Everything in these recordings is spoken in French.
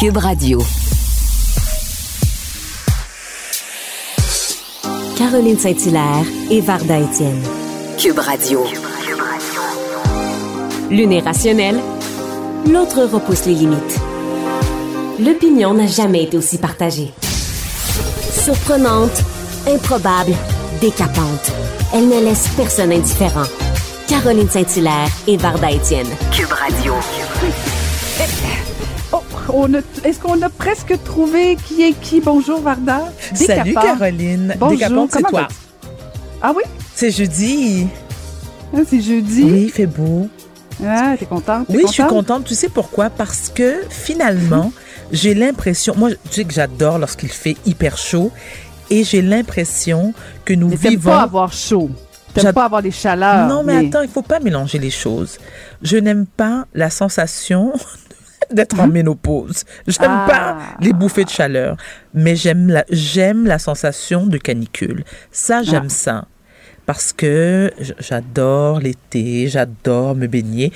Cube Radio. Caroline Saint-Hilaire et Varda Étienne. Cube Radio. L'une est rationnelle, l'autre repousse les limites. L'opinion n'a jamais été aussi partagée. Surprenante, improbable, décapante. Elle ne laisse personne indifférent. Caroline Saint-Hilaire et Varda Étienne. Cube Radio. On Est-ce qu'on a presque trouvé qui est qui? Bonjour, Varda. Salut. Caroline. Bonjour, c'est toi. Ah oui? C'est jeudi. Ah, C'est jeudi. Oui, il fait beau. Ah, t'es contente? Oui, je suis contente? Tu sais pourquoi? Parce que finalement, j'ai l'impression, moi, tu sais que j'adore lorsqu'il fait hyper chaud et j'ai l'impression que nous Mais vivons. pas avoir chaud. T'aimes pas avoir des chaleurs. non, mais, attends, il faut pas mélanger les choses. Je n'aime pas la sensation d'être en ménopause. J'aime Ah. pas les bouffées de chaleur, mais j'aime la, j'aime la sensation de canicule. Ça, j'aime Ah. ça. Parce que j'adore l'été, j'adore me baigner.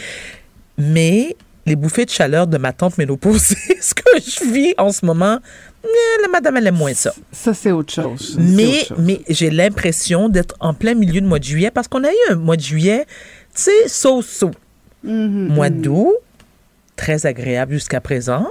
Mais les bouffées de chaleur de ma tante ménopausée, ce que je vis en ce moment, eh, la madame, elle aime moins ça. Ça, c'est autre chose. Mais, autre chose. mais j'ai l'impression d'être en plein milieu de mois de juillet parce qu'on a eu un mois de juillet, tu sais, so-so. Mhm, Mois d'août, très agréable jusqu'à présent.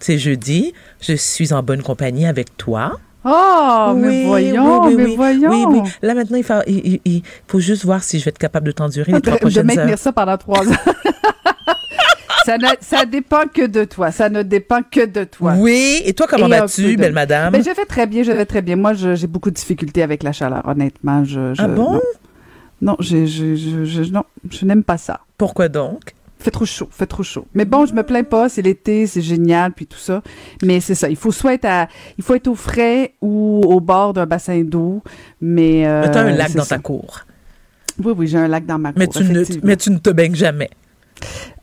C'est jeudi, je suis en bonne compagnie avec toi. Oh, mais Oui, voyons, oui, oui, mais voyons. Oui. Là, maintenant, il faut, il, il- il faut juste voir si je vais être capable de t'endurer les de, trois de prochaines maintenir heures. ça pendant trois ans. ça, ne, ça dépend que de toi. Ça ne dépend que de toi. Oui, et toi, comment vas-tu, de- belle madame? Ben, je vais très bien, je vais très bien. Moi, j'ai beaucoup de difficultés avec la chaleur, honnêtement. Je, je- ah bon? Non, non, je, je, je, je- non, je n'aime pas ça. Pourquoi donc? Fait trop chaud, fait trop chaud. Mais bon, je me plains pas, c'est l'été, c'est génial, puis tout ça. Mais c'est ça, il faut soit être à, il faut être au frais ou au bord d'un bassin d'eau. Mais, euh, Mais t'as un lac dans ça. ta cour. Oui, oui, j'ai un lac dans ma cour. Mais tu, ne, mais tu ne te baignes jamais.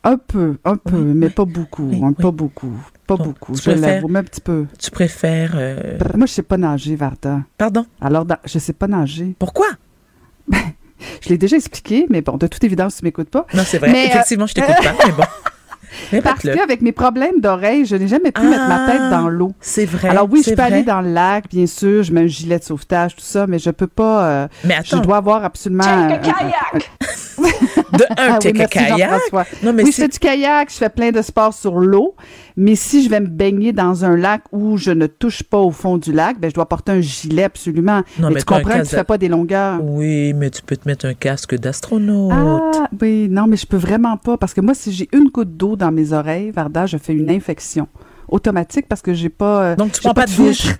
Un peu, un peu, Oui, mais oui. pas beaucoup, Oui, hein, pas beaucoup, pas Donc, beaucoup. Je l'avoue, mais un petit peu. Tu préfères... euh, Moi, je sais pas nager, Varda. Pardon? Alors, je sais pas nager. Pourquoi? Je l'ai déjà expliqué, mais bon, de toute évidence, tu m'écoutes pas. Non, c'est vrai. Mais, euh, Effectivement, je t'écoute pas, mais bon. Parce qu'avec mes problèmes d'oreille, je n'ai jamais pu mettre ma tête Ah, dans l'eau. C'est vrai. Alors oui, je peux vrai. aller dans le lac, bien sûr, je mets un gilet de sauvetage, tout ça, mais je peux pas. euh, Mais je attends, dois avoir absolument. un- un- kayak! de un, Ah t'es oui, merci, kayak. Non, mais oui, je c'est- fais du kayak, je fais plein de sports sur l'eau, mais si je vais me baigner dans un lac où je ne touche pas au fond du lac, ben je dois porter un gilet absolument. Non, mais, mais tu comprends que tu fais pas des longueurs. Oui, mais tu peux te mettre un casque d'astronaute. Ah, oui, non, mais je peux vraiment pas, parce que moi, si j'ai une goutte d'eau dans mes oreilles, Varda, je fais une infection automatique parce que j'ai pas. euh, Donc, tu prends pas de douche?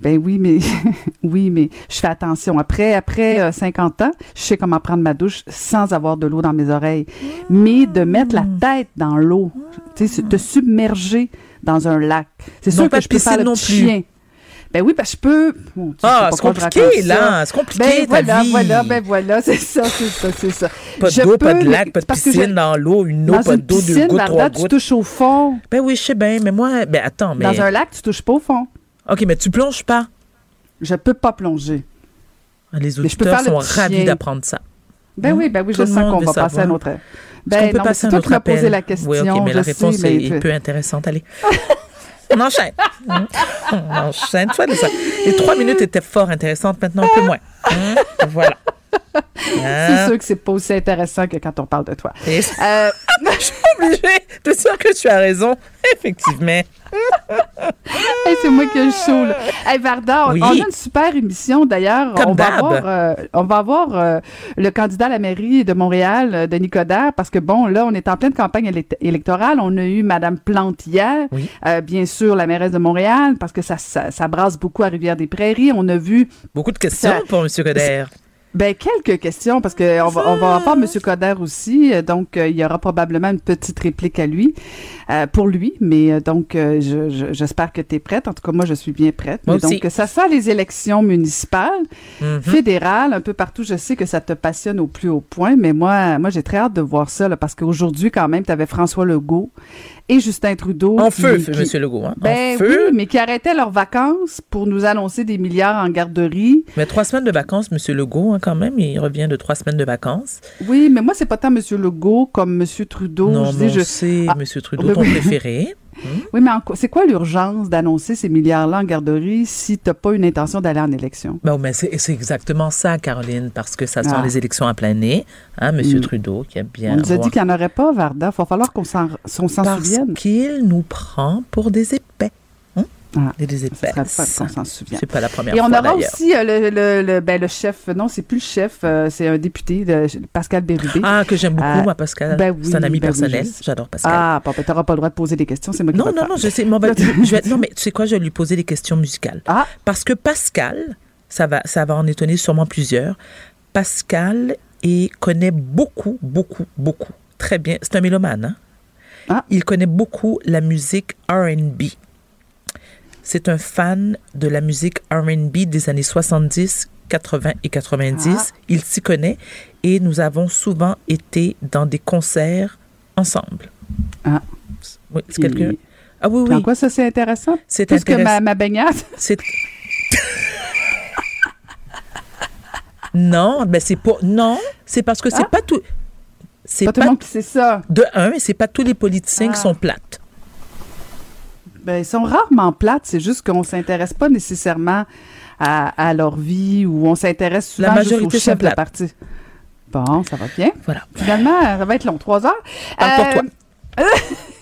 Ben oui, mais oui, mais je fais attention. Après, après euh, 50 ans, je sais comment prendre ma douche sans avoir de l'eau dans mes oreilles. Mais de mettre la tête dans l'eau, tu sais, te submerger dans un lac. C'est sûr que je peux faire le non petit plus. chien. Ben oui, parce que je peux. Bon, tu Ah, c'est compliqué, là. C'est compliqué, Ben ta voilà, vie. voilà, ben voilà, c'est ça, c'est ça, c'est ça. Pas d'eau, pas de lac, pas de piscine dans l'eau, une eau, pas d'eau, deux gouttes, trois tu gouttes. touches au fond. Ben oui, je sais bien, mais moi, ben attends, mais. Dans un lac, tu touches pas au fond. OK, mais tu plonges pas. Je peux pas plonger. Les je peux auditeurs sont ravis d'apprendre ça. Ben oui, ben oui, je sens qu'on va passer à savoir. notre. Ben qu'on peut passer à notre appel? la question. Oui, OK, mais la réponse est tu- peu intéressante. Allez. On enchaîne. On enchaîne. Ça. Les trois minutes étaient fort intéressantes, maintenant un peu moins. Hein? Voilà. Hein? C'est sûr que c'est pas aussi intéressant que quand on parle de toi. Et- Euh, je suis obligée de dire que tu as raison? Effectivement. Hey, c'est moi qui ai le chaud, là. Hey, Varda, on, Oui. on a une super émission, d'ailleurs. Comme On va d'hab. avoir, euh, on va avoir euh, le candidat à la mairie de Montréal, Denis Coderre, parce que, bon, là, on est en pleine campagne élect- électorale. On a eu Madame Plante hier, Oui. Euh, bien sûr, la mairesse de Montréal, parce que ça, ça, ça brasse beaucoup à Rivière-des-Prairies. On a vu Beaucoup de questions Ça- pour M. Coder. Ben, quelques questions, parce qu'on va, on va avoir M. Coder aussi, donc euh, il y aura probablement une petite réplique à lui, euh, pour lui, mais euh, donc euh, je- je- j'espère que tu es prête. En tout cas, moi, je suis bien prête. Moi Mais donc, ça sent les élections municipales, Mhm. fédérales, un peu partout. Je sais que ça te passionne au plus haut point, mais moi, moi j'ai très hâte de voir ça, là, parce qu'aujourd'hui, quand même, tu avais François Legault et Justin Trudeau. En qui- feu, qui- M. Legault. Hein? Ben en feu. oui, mais qui arrêtaient leurs vacances pour nous annoncer des milliards en garderie. Mais trois semaines de vacances, M. Legault, hein, quand même. Il revient de trois semaines de vacances. Oui, mais moi, c'est pas tant M. Legault comme M. Trudeau. non, je mais dis, je- sait, Ah, M. Trudeau, oui, ton oui. Oui, mais c'est quoi l'urgence d'annoncer ces milliards-là en garderie si t'as pas une intention d'aller en élection? Ben, mais c'est exactement ça, Caroline, parce que ça sont Ah. les élections à plein nez. Hein, M. Mm. Trudeau, qui aime bien On nous a dit qu'il n'y en aurait pas, Varda. Il va falloir qu'on s'en, s'en Parce souvienne. qu'il nous prend pour des épais. Ah, Et des épaisses. le fun qu'on s'en souvienne. C'est pas la première Et on fois, aura d'ailleurs. aussi euh, le, le, le- ben, le chef, non, c'est plus le chef, euh, c'est un député, le- Pascal Bérubé. Ah, que j'aime beaucoup, Ah, moi, Pascal. ben oui, c'est un ami ben personnel. J'adore Pascal. Ah, bon, ben, t'auras pas le droit de poser des questions, c'est moi qui non, non, non, je sais. on je vais- non, mais tu sais quoi, je vais lui poser des questions musicales. Ah, Parce que Pascal, ça va, ça va en étonner sûrement plusieurs. Pascal et connaît beaucoup, beaucoup, beaucoup, très bien. C'est un mélomane, hein? Ah. Il connaît beaucoup la musique R&B. C'est un fan de la musique R&B des années 70, 80 et 90. Ah. Il s'y connaît et nous avons souvent été dans des concerts ensemble. Ah. Oui, c'est quelqu'un. Ah oui, puis en oui. quoi ça, c'est intéressant? C'est Plus que intéressant. ma, ma baignade? C'est. non, ben c'est pas. Non, c'est parce que c'est Ah. pas tout. C'est Pas pas, tout le monde qui sait ça. de un, c'est pas tous les politiciens Ah. qui sont plates. Ben, ils sont rarement plates, c'est juste qu'on s'intéresse pas nécessairement à, à leur vie ou on s'intéresse souvent La juste au chef de la partie. Bon, ça va bien. Voilà. Finalement, ça va être long, trois heures. Parle pour toi.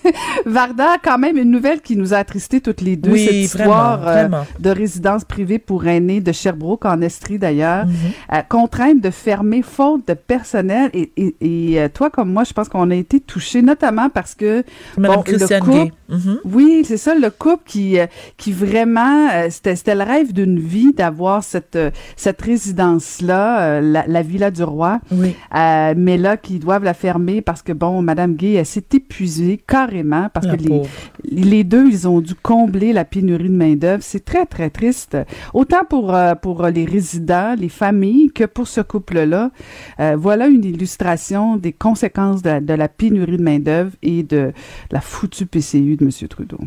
Varda, quand même, une nouvelle qui nous a attristés toutes les deux, Oui, cette histoire vraiment, euh, vraiment. de résidence privée pour aînés de Sherbrooke, en Estrie d'ailleurs, Mhm. euh, contrainte de fermer faute de personnel. Et, et- et, euh, toi, comme moi, je pense qu'on a été touchés, notamment parce que Madame Bon, le couple- Gay. Mhm. oui, c'est ça, le couple qui, qui vraiment, c'était, le rêve d'une vie d'avoir cette, cette résidence-là, euh, la, la Villa du Roi, Oui. euh, mais là, qui doivent la fermer parce que, bon, Madame Gay, elle s'est épuisée carrément parce La que les, pauvre. les deux, ils ont dû combler la pénurie de main-d'œuvre. C'est très, très triste. Autant pour, euh, pour les résidents, les familles, que pour ce couple-là. Euh, voilà une illustration des conséquences de, de la pénurie de main-d'œuvre et de la foutue PCU de M. Trudeau.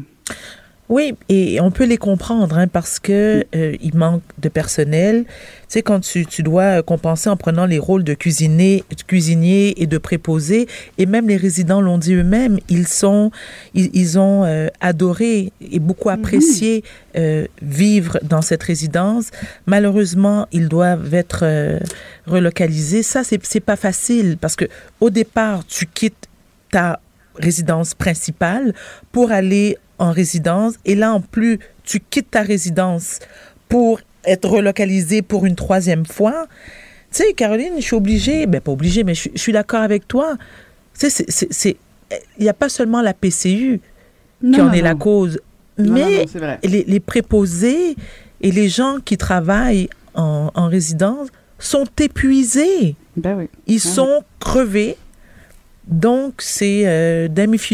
Oui, et on peut les comprendre hein, parce que euh, il manque de personnel. Tu sais, quand tu, tu dois compenser en prenant les rôles de cuisinier, de cuisinier et de préposé, et même les résidents l'ont dit eux-mêmes, ils sont, ils, ils ont euh, adoré et beaucoup apprécié euh, vivre dans cette résidence. Malheureusement, ils doivent être relocalisés. Ça, c'est c'est pas facile parce que au départ, tu quittes ta résidence principale pour aller en résidence. Et là, en plus, tu quittes ta résidence pour être relocalisé pour une troisième fois. Tu sais, Caroline, je suis obligée, ben pas obligée, mais je, je suis d'accord avec toi. Tu sais, c'est- il n'y a pas seulement la PCU qui en non, est la cause, mais les, les préposés et les gens qui travaillent en, en résidence sont épuisés. Ben oui. Ils Ah oui. sont crevés. Donc, c'est euh, damn if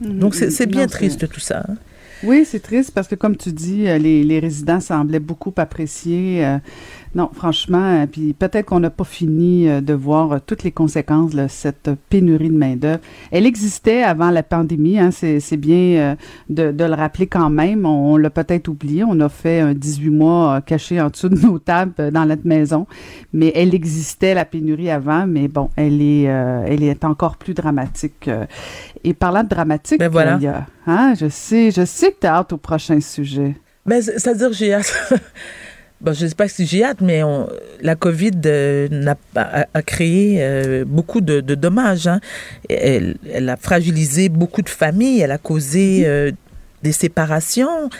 don't. Donc, c'est bien Non, triste tout ça. hein. Oui, c'est triste parce que, comme tu dis, euh, les, les résidents semblaient beaucoup apprécier. euh, non, franchement, euh, puis peut-être qu'on n'a pas fini euh, de voir euh, toutes les conséquences de cette pénurie de main-d'œuvre. Elle existait avant la pandémie, hein, c'est bien de, de le rappeler quand même. On, on l'a peut-être oublié. On a fait un 18 mois caché en dessous de nos tables dans notre maison, mais elle existait, la pénurie avant, mais bon, elle est, euh, elle est encore plus dramatique. Et parlant de dramatique, Ben voilà. il y a- hein, je sais, je sais que tu as hâte au prochain sujet. Mais c- c'est-à-dire, j'ai hâte. Bon, je ne sais pas si j'ai hâte, mais on- la COVID euh, a, a créé euh, beaucoup de, de dommages. hein. Elle, elle a fragilisé beaucoup de familles, elle a causé euh, des séparations,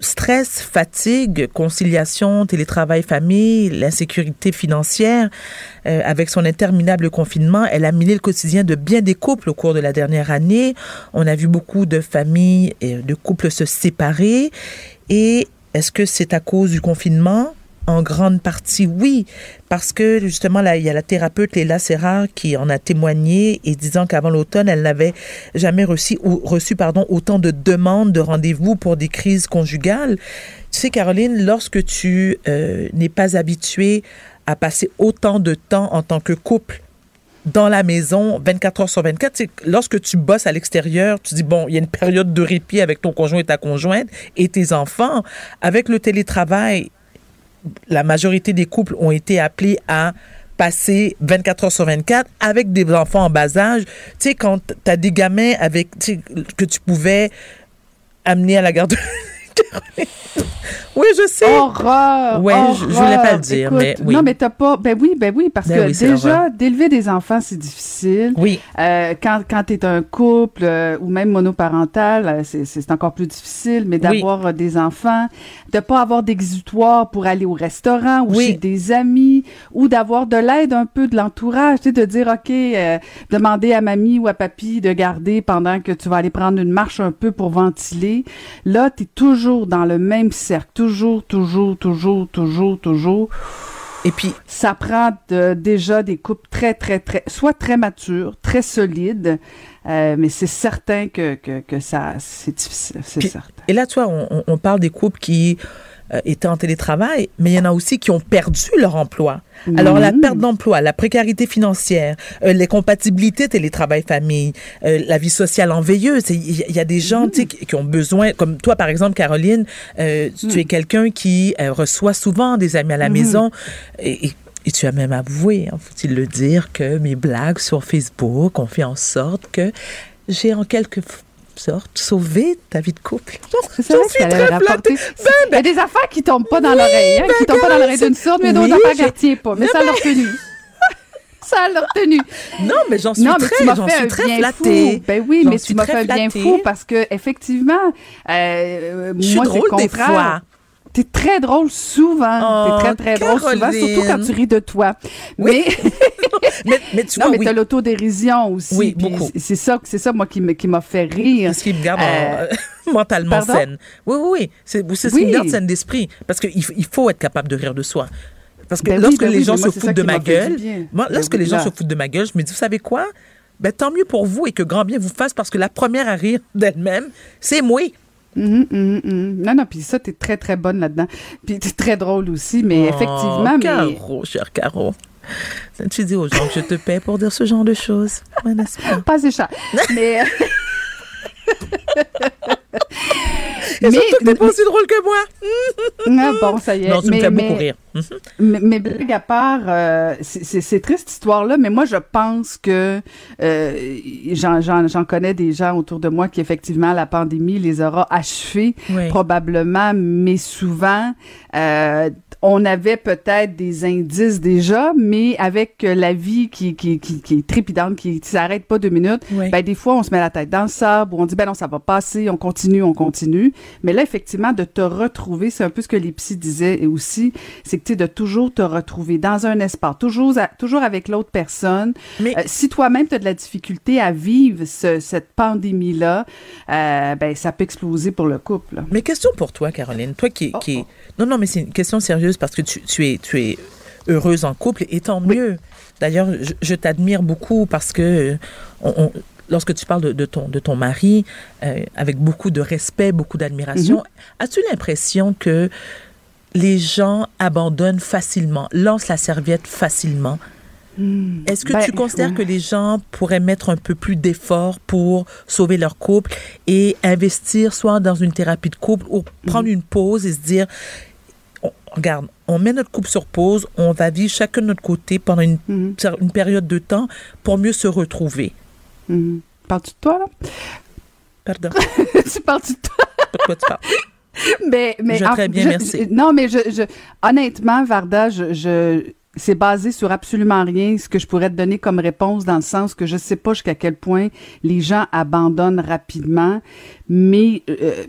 stress, fatigue, conciliation, télétravail, famille, l'insécurité financière. Avec son interminable confinement, elle a miné le quotidien de bien des couples au cours de la dernière année. On a vu beaucoup de familles et de couples se séparer. Et est-ce que c'est à cause du confinement? En grande partie, oui, parce que justement, là, il y a la thérapeute Léla Serra qui en a témoigné et disant qu'avant l'automne, elle n'avait jamais reçu, ou, reçu pardon, autant de demandes de rendez-vous pour des crises conjugales. Tu sais, Caroline, lorsque tu euh, n'es pas habituée à passer autant de temps en tant que couple dans la maison 24 heures sur 24. Tu sais, lorsque tu bosses à l'extérieur, tu dis, bon, il y a une période de répit avec ton conjoint et ta conjointe et tes enfants. Avec le télétravail, la majorité des couples ont été appelés à passer 24 heures sur 24 avec des enfants en bas âge. Tu sais, quand tu as des gamins avec, que tu pouvais amener à la garde. Oui, je sais. Horreur! Ouais, je- je voulais pas le dire, Écoute, mais oui. Non, mais t'as pas. Ben oui, ben oui, parce Ben que oui, déjà, d'élever des enfants, c'est difficile. Oui. Euh, quand quand tu es un couple euh, ou même monoparental, euh, c'est- encore plus difficile, mais Oui. d'avoir des enfants, de pas avoir d'exutoire pour aller au restaurant ou Oui. chez des amis, ou d'avoir de l'aide un peu de l'entourage, tu sais, de dire, OK, euh, demander à mamie ou à papy de garder pendant que tu vas aller prendre une marche un peu pour ventiler. Là, tu es toujours dans le même cercle, toujours, toujours, toujours, toujours, toujours. Et puis, Ça prend de- déjà des couples très, très, très, soit très matures, très solides, euh, mais c'est certain que, que, que ça, c'est difficile, c'est certain. Et là, toi, on, on- parle des couples qui euh, étaient en télétravail, mais il y en a aussi qui ont perdu leur emploi. Alors, la perte d'emploi, la précarité financière, euh, les compatibilités télétravail-famille, euh, la vie sociale enveilleuse. Il y, il y a des gens sais, qui, qui ont besoin, comme toi, par exemple, Caroline, euh, tu es quelqu'un qui euh, reçoit souvent des amis à la maison. Et, et- et tu as même avoué, hein, faut-il le dire, que mes blagues sur Facebook ont fait en sorte que j'ai en quelque sorte sauvé ta vie de couple. C'est vrai que ça allait rapporter. Il y a des affaires qui tombent pas dans l'oreille, hein, qui tombent pas dans l'oreille d'une sourde, mais d'autres Oui, affaires qu'elle retient pas. Mais ça l'a retenu. ça l'a retenu. Non, mais j'en suis Non, mais très, j'en suis un très flattée. fou. Ben oui, mais tu m'as très fait un bien fou parce que effectivement, euh, Je suis moi drôle des fois. T'es très drôle souvent. Oh, T'es très très drôle souvent, Caroline. surtout quand tu ris de toi. Oui. Mais Mais, mais tu non, vois, mais oui. t'as l'autodérision aussi. Oui, beaucoup. c'est- ça, c'est ça moi qui m'a fait rire. C'est ce qui me garde en- Euh, mentalement pardon? saine. Oui, oui, oui. C'est ce qui me garde saine d'esprit. Parce qu'il il faut être capable de rire de soi. Parce que Ben oui, lorsque ben les oui, gens mais se foutent de ma gueule, moi, lorsque les gens là. se foutent de ma gueule, je me dis, vous savez quoi? Ben, tant mieux pour vous et que grand bien vous fasse parce que la première à rire d'elle-même, c'est moi. Mhm, mhm, mhm. Non, non, puis ça, t'es très, très bonne là-dedans. Puis t'es très drôle aussi, mais Oh, effectivement, mais... Caro, cher Caro. Tu dis aux gens que je te paie pour dire ce genre de choses. Ouais, n'est-ce pas? Pas mais... Et surtout que t'es pas aussi drôle que moi. Non, bon, ça y est. Non, tu me mais, fais mais- beaucoup rire. Mhm. Mais, mais blague à part, euh, c'est- triste histoire-là, mais moi je pense que euh, j'en- connais des gens autour de moi qui effectivement la pandémie les aura achevés Oui. probablement, mais souvent euh, on avait peut-être des indices déjà, mais avec euh, la vie qui, qui, qui, qui est trépidante, qui, qui s'arrête pas deux minutes, Oui. ben des fois on se met la tête dans le sable ou on dit ben non ça va passer, on continue, on continue. Mais là effectivement de te retrouver, c'est un peu ce que les psys disaient aussi, c'est que tu sais de toujours te retrouver dans un espace, toujours à- toujours avec l'autre personne. Mais- Euh, si toi-même tu as de la difficulté à vivre ce- cette pandémie là, euh, ben ça peut exploser pour le couple. là. Mais question pour toi, Caroline. Toi qui, Oh, qui... oh. Non, non, mais c'est une question sérieuse parce que tu, tu es, tu es heureuse en couple et tant mieux. D'ailleurs, je, je t'admire beaucoup parce que euh, on- on- lorsque tu parles de, de ton, de ton mari, euh, avec beaucoup de respect, beaucoup d'admiration, Mm-hmm. as-tu l'impression que les gens abandonnent facilement, lancent la serviette facilement? Est-ce que Ben, tu considères ouais. que les gens pourraient mettre un peu plus d'efforts pour sauver leur couple et investir soit dans une thérapie de couple ou prendre Mhm. une pause et se dire, on- regarde, on met notre couple sur pause, on va vivre chacun de notre côté pendant une, une période de temps pour mieux se retrouver. Parles-tu de toi, là? Pardon, tu parles-tu de toi? de quoi tu parles? mais, mais Je très bien, je- merci. je- non, mais je, je, honnêtement, Varda, je c'est basé sur absolument rien ce que je pourrais te donner comme réponse dans le sens que je sais pas jusqu'à quel point les gens abandonnent rapidement, mais euh,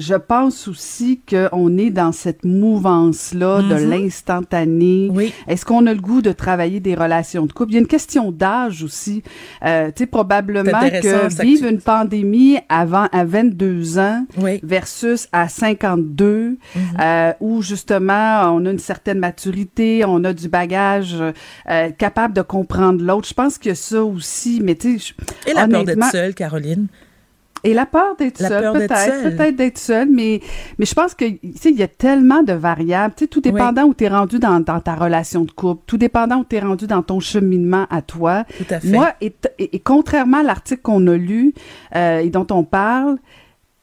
je pense aussi qu'on est dans cette mouvance-là de Mhm. l'instantané. Oui. Est-ce qu'on a le goût de travailler des relations de couple? Il y a une question d'âge aussi. Euh, tu sais, probablement que que vivre tu- une pandémie avant, à 22 ans Oui. versus à 52, Mhm. euh, où justement on a une certaine maturité, on a du bagage euh, capable de comprendre l'autre. Je pense a ça aussi, mais tu sais, Et la peur d'être seule, Caroline? Et la peur d'être d'être peut-être, peut-être d'être seule, mais, mais je pense que, tu sais, il y a tellement de variables, tu sais, tout dépendant où tu es rendu dans, dans ta relation de couple, tout dépendant où tu es rendu dans ton cheminement à toi. Tout à fait. Moi, et, et- et contrairement à l'article qu'on a lu euh, et dont on parle,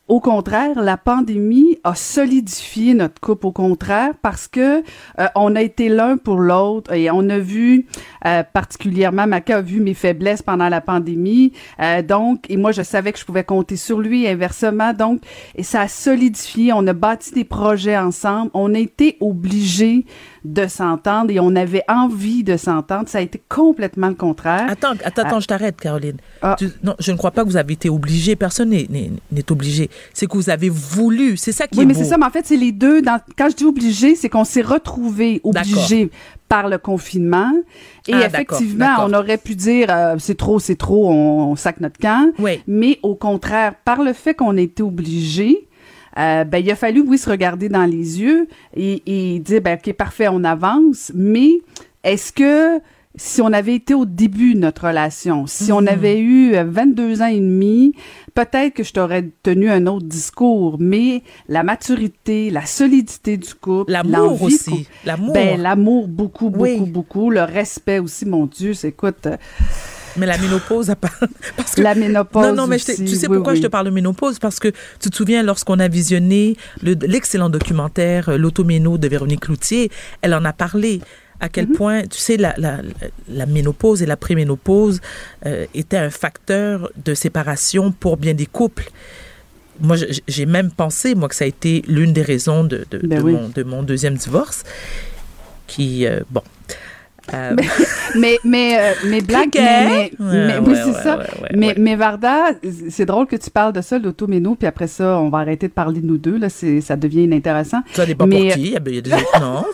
au contraire, la pandémie a solidifié notre couple. Au contraire, parce que euh, on a été l'un pour l'autre et on a vu euh, particulièrement Maca a vu mes faiblesses pendant la pandémie. Euh, donc, et moi, je savais que je pouvais compter sur lui. Inversement, donc, et ça a solidifié. On a bâti des projets ensemble. On a été obligés de s'entendre et on avait envie de s'entendre. Ça a été complètement le contraire. Attends, attends, attends, je t'arrête, Caroline. Ah. Tu- non, je ne crois pas que vous avez été obligé. Personne n'est- obligé. C'est que vous avez voulu. C'est ça qui Oui, est mais c'est ça, mais en fait, c'est les deux. Dans, quand je dis obligé, c'est qu'on s'est retrouvés obligés par le confinement. Et Ah, effectivement, on aurait pu dire euh, c'est trop, c'est trop, on, on sac notre camp. Oui. Mais au contraire, par le fait qu'on a été obligés, euh, ben, il a fallu, oui, se regarder dans les yeux et, et dire, ben, OK, parfait, on avance, mais est-ce que si on avait été au début de notre relation, si on Mhm. avait eu euh, 22 ans et demi, peut-être que je t'aurais tenu un autre discours, mais la maturité, la solidité du couple, L'amour aussi. L'amour. Ben, l'amour, beaucoup, beaucoup, Oui. beaucoup. Le respect aussi, mon Dieu, c'est écoute, euh, Mais la ménopause, parce que la ménopause. Non, non, mais aussi, tu sais oui, pourquoi oui. je te parle de ménopause? Parce que tu te souviens, lorsqu'on a visionné le- l'excellent documentaire euh, L'automéno de Véronique Cloutier, elle en a parlé. À Mhm. quel point, tu sais, la, la, la ménopause et la préménopause euh, étaient un facteur de séparation pour bien des couples. Moi, j'ai même pensé, moi, que ça a été l'une des raisons de, de, Ben de oui. mon, de mon deuxième divorce. Qui, euh, bon. Euh, Mais, mais, euh, mais blague, Criquet. mais, mais, Ouais, mais oui, ouais, c'est ouais, ça. ouais, ouais, mais, ouais. mais Varda, c'est drôle que tu parles de ça, l'automéno, puis après ça, on va arrêter de parler de nous deux, là, c'est, ça devient inintéressant. Ça dépend Mais- pour qui. Il y a, des gens... Non,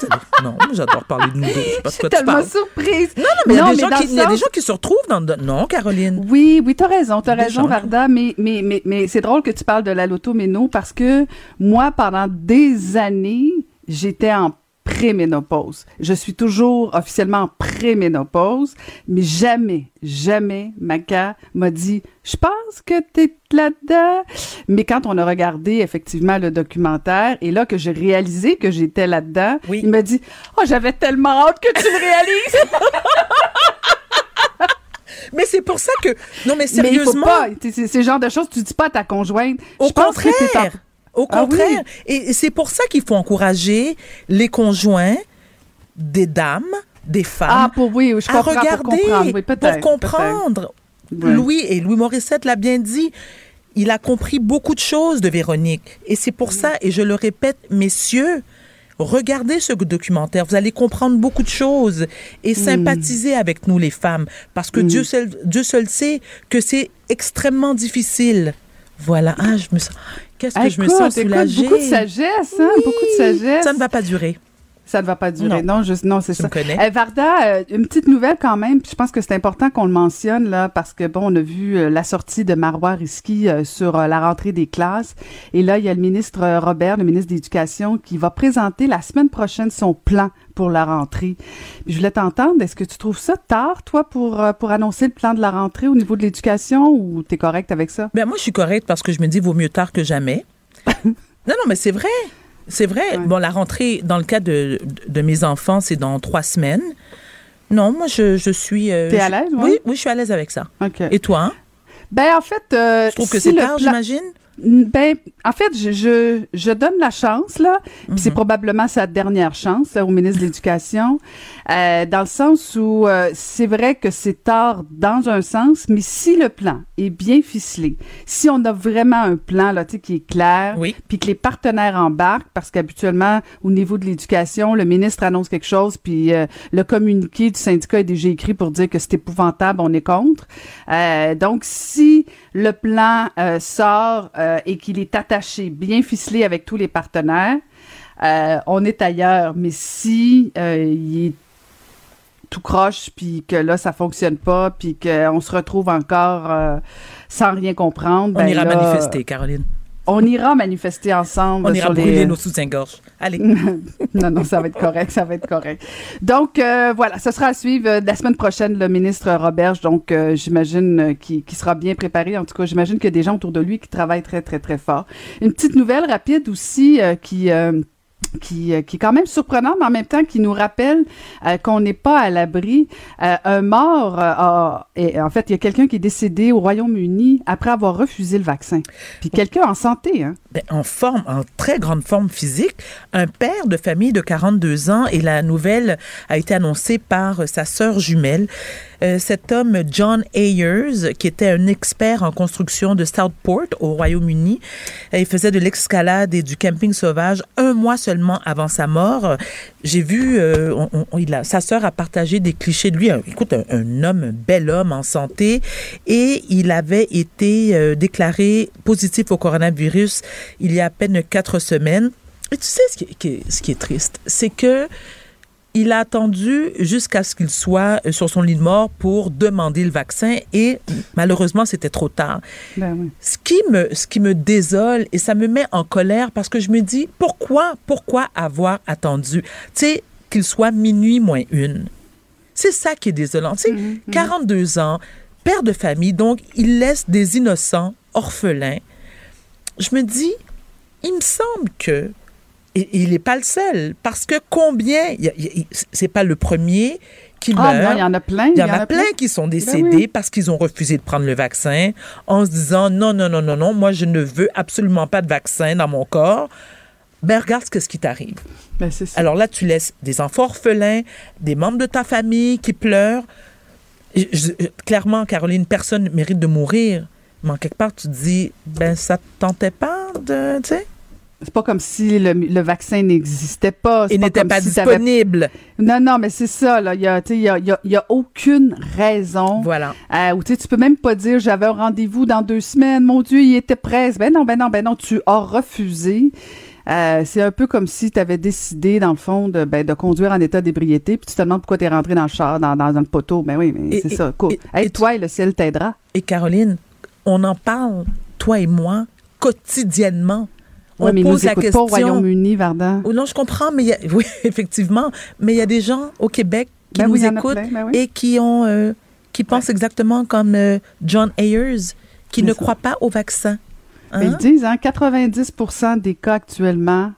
non j'adore parler de nous deux. Je sais pas de quoi tellement surprise. Non, mais il y a, des, gens qui, le il y a des sens- gens qui se retrouvent dans... Non, Caroline? Oui, oui, t'as raison, t'as raison, gens. Varda, mais, mais, mais, mais c'est drôle que tu parles de la loto-méno parce que moi, pendant des années, j'étais en préménopause. Je suis toujours officiellement en préménopause, mais jamais, jamais Maca m'a dit « Je pense que t'es là-dedans ». Mais quand on a regardé effectivement le documentaire et là que j'ai réalisé que j'étais là-dedans, Oui. il m'a dit « Oh, j'avais tellement hâte que tu le réalises ». Mais c'est pour ça que... Non, mais Mais il faut sérieusement... pas. C'est c'est- c'est le genre de choses tu dis pas à ta conjointe. Au Je pense que t'es en- contraire. Au Ah oui. contraire. Et c'est pour ça qu'il faut encourager les conjoints des dames, des femmes, Ah, pour oui, je à regarder, pour comprendre. Oui, pour. Louis et Louis Morissette l'a bien dit. Il a compris beaucoup de choses de Véronique. Et c'est pour ça, et je le répète, messieurs, regardez ce documentaire. Vous allez comprendre beaucoup de choses et sympathiser avec nous, les femmes. Parce que Dieu, seul, Dieu seul sait que c'est extrêmement difficile. Voilà. Ah, je me sens. Qu'est-ce que Ah, je me écoute, sens écoute, soulagée? beaucoup de sagesse, hein? Beaucoup de sagesse. Ça ne va pas durer. Ça ne va pas durer. Non, non, c'est ça. me connais. Euh, Varda, euh, une petite nouvelle quand même. Puis je pense que c'est important qu'on le mentionne là, parce que bon, on a vu euh, la sortie de Marois Risky sur la rentrée des classes. Et là, il y a le ministre Robert, le ministre de l'Éducation, qui va présenter la semaine prochaine son plan pour la rentrée. Puis je voulais t'entendre. Est-ce que tu trouves ça tard, toi, pour pour annoncer le plan de la rentrée au niveau de l'éducation, ou t'es correct avec ça? Ben moi, je suis correcte parce que je me dis vaut mieux tard que jamais. non, non, mais c'est vrai. C'est vrai. Ouais. Bon, la rentrée, dans le cas de, de mes enfants, c'est dans trois semaines. Non, moi, je, je suis. euh, T'es à l'aise, ouais? Oui, oui, je suis à l'aise avec ça. Ok. Et toi, hein? Ben en fait, euh, Je trouve que si c'est tard, plan- j'imagine? Ben, en fait, je, je, je donne la chance, là. puis C'est Mhm. probablement sa dernière chance là, au ministre de l'Éducation, euh, dans le sens où euh, c'est vrai que c'est tard dans un sens, mais si le plan est bien ficelé, si on a vraiment un plan là, qui est clair, Oui. puis que les partenaires embarquent, parce qu'habituellement, au niveau de l'éducation, le ministre annonce quelque chose, puis euh, le communiqué du syndicat est déjà écrit pour dire que c'est épouvantable, on est contre. Euh, donc, si le plan euh, sort euh, et qu'il est attaché, bien ficelé avec tous les partenaires, euh, on est ailleurs. Mais si euh, il est tout croche, puis que là, ça fonctionne pas, puis qu'on se retrouve encore euh, sans rien comprendre, On ben ira là, manifester, Caroline. On ira manifester ensemble. On ira sur les- brûler nos soutiens-gorge. Allez. non, non, ça va être correct, ça va être correct. Donc, euh, voilà, ce sera à suivre euh, la semaine prochaine, le ministre Roberge, donc euh, j'imagine euh, qu'il qu'il sera bien préparé. En tout cas, j'imagine qu'il y a des gens autour de lui qui travaillent très, très, très fort. Une petite nouvelle rapide aussi euh, qui... qui, euh, qui est quand même surprenante, mais en même temps qui nous rappelle euh, qu'on n'est pas à l'abri. Euh, un mort, euh, a- et en fait, il y a quelqu'un qui est décédé au Royaume-Uni après avoir refusé le vaccin. Puis quelqu'un en santé, hein? Ben, en forme, en très grande forme physique, un père de famille de 42 ans et la nouvelle a été annoncée par sa sœur jumelle. Euh, cet homme, John Ayers, qui était un expert en construction de Southport au Royaume-Uni, euh, il faisait de l'escalade et du camping sauvage un mois seulement avant sa mort. J'ai vu, euh, il a- sa sœur a partagé des clichés de lui. Écoute, un, homme, un bel homme en santé, et il avait été déclaré positif au coronavirus il y a à peine quatre semaines. Et tu sais ce qui est triste, c'est que il a attendu jusqu'à ce qu'il soit euh, sur son lit de mort pour demander le vaccin et malheureusement c'était trop tard. Ben oui. Ce qui me ce qui me désole et ça me met en colère parce que je me dis pourquoi pourquoi avoir attendu? Tu sais qu'il soit minuit moins une. C'est ça qui est désolant. Tu sais, 42 ans, père de famille, donc il laisse des innocents orphelins. Je me dis, il me semble que il n'est pas le seul parce que combien c'est pas le premier qui Ah, meurt. il y en a plein. Il y en a plein qui sont décédés Ben oui. parce qu'ils ont refusé de prendre le vaccin en se disant non, non, non, non, non, moi je ne veux absolument pas de vaccin dans mon corps. Ben regarde ce qui t'arrive. Ben. Alors là, tu laisses des enfants orphelins, des membres de ta famille qui pleurent. Je- je- clairement, Caroline, personne ne mérite de mourir. Mais en quelque part, tu te dis, ben ça te tentait pas de, tu sais, C'est pas comme si le, le vaccin n'existait pas. Et n'était pas si disponible. Non, non, mais c'est ça. Là. Il y a, tu sais, il y a, il y a- il y a aucune raison. Voilà. Euh, tu peux même pas dire j'avais un rendez-vous dans deux semaines. Mon Dieu, il était presse. Ben non, ben non, ben non. Tu as refusé. Euh, c'est un peu comme si tu avais décidé, dans le fond, de, ben, de conduire en état d'ébriété, puis tu te demandes pourquoi tu es rentré dans le char, dans, dans, dans le poteau. Ben oui, mais c'est ça. Cool. et- Hey, et toi, le ciel t'aidera. Et Caroline, on en parle, toi et moi, quotidiennement. On Oui, mais pose la question. pas au Royaume-Uni, Vardan. Oh non, je comprends, mais il y a- oui, effectivement, mais il y a des gens au Québec qui Ben nous oui, écoutent plein, ben oui. et qui ont, euh, qui pensent exactement comme euh, John Ayers, qui ne ça. croit pas au vaccin. Hein? ils disent, hein, 90% des cas actuellement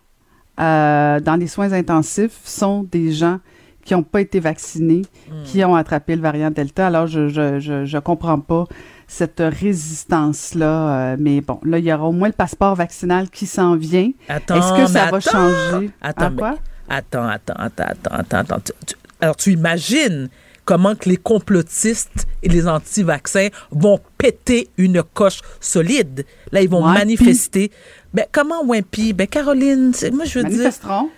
euh, dans les soins intensifs sont des gens qui n'ont pas été vaccinés, Hmm. qui ont attrapé le variant Delta. Alors, je je, je, je comprends pas cette résistance-là. euh, mais bon, là, il y aura au moins le passeport vaccinal qui s'en vient. Attends, Est-ce que ça va attends. changer? Attends, mais- quoi? Attends, attends, attends, attends, attends, attends. Tu- tu- alors, tu imagines comment que les complotistes et les anti-vaccins vont péter une coche solide? Là, ils vont manifester. Ben, comment, Wimpy? Ben, Caroline, moi, je veux dire... Manifesteront.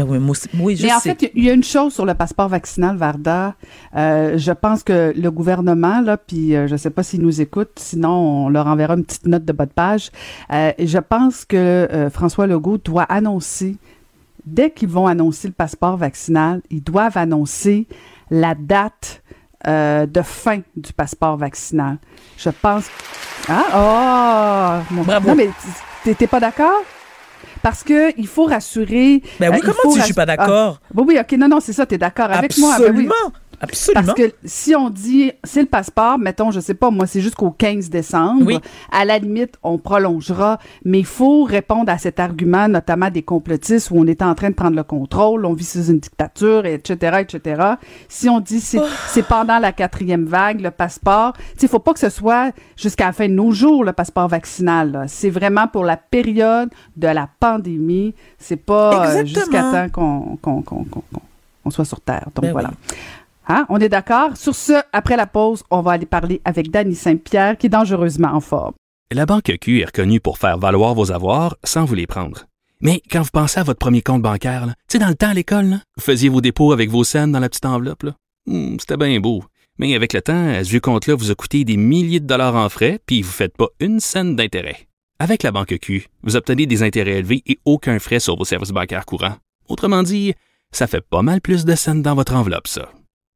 Ben oui, moi oui, je Mais en sais. fait, il y a une chose sur le passeport vaccinal, Varda. Euh, je pense que le gouvernement, là, puis euh, je ne sais pas s'ils nous écoutent, sinon on leur enverra une petite note de bas de page. Euh, je pense que François Legault doit annoncer, dès qu'ils vont annoncer le passeport vaccinal, ils doivent annoncer la date euh, de fin du passeport vaccinal. Je pense. Ah, oh! mon- Bravo. Non, mais t'es pas d'accord? Parce que il faut rassurer. Ben oui, euh, comment tu dis je rass- suis pas Ah, d'accord? oui, OK. Non, non, c'est ça, tu es d'accord avec moi. Ben oui. Absolument. Parce que si on dit, c'est le passeport, mettons, je sais pas, moi, c'est jusqu'au 15 décembre. Oui. À la limite, on prolongera, mais il faut répondre à cet argument, notamment des complotistes où on est en train de prendre le contrôle, on vit sous une dictature, etc., etc. Si on dit c'est, c'est pendant la quatrième vague, le passeport, sais, faut pas que ce soit jusqu'à la fin de nos jours, le passeport vaccinal, là. C'est vraiment pour la période de la pandémie. C'est pas euh, jusqu'à temps qu'on, qu'on, qu'on, qu'on, qu'on- qu'on soit sur Terre. Donc Ben voilà. oui. Hein? On est d'accord? Sur ce, après la pause, on va aller parler avec Danny Saint-Pierre, qui est dangereusement en forme. La Banque Q est reconnue pour faire valoir vos avoirs sans vous les prendre. Mais quand vous pensez à votre premier compte bancaire, tu sais, dans le temps à l'école, vous faisiez vos dépôts avec vos scènes dans la petite enveloppe. Hmm, C'était bien beau. Mais avec le temps, ce vieux compte-là vous a coûté des milliers de dollars en frais, puis vous ne faites pas une scène d'intérêt. Avec la Banque Q, vous obtenez des intérêts élevés et aucun frais sur vos services bancaires courants. Autrement dit, ça fait pas mal plus de scènes dans votre enveloppe, ça.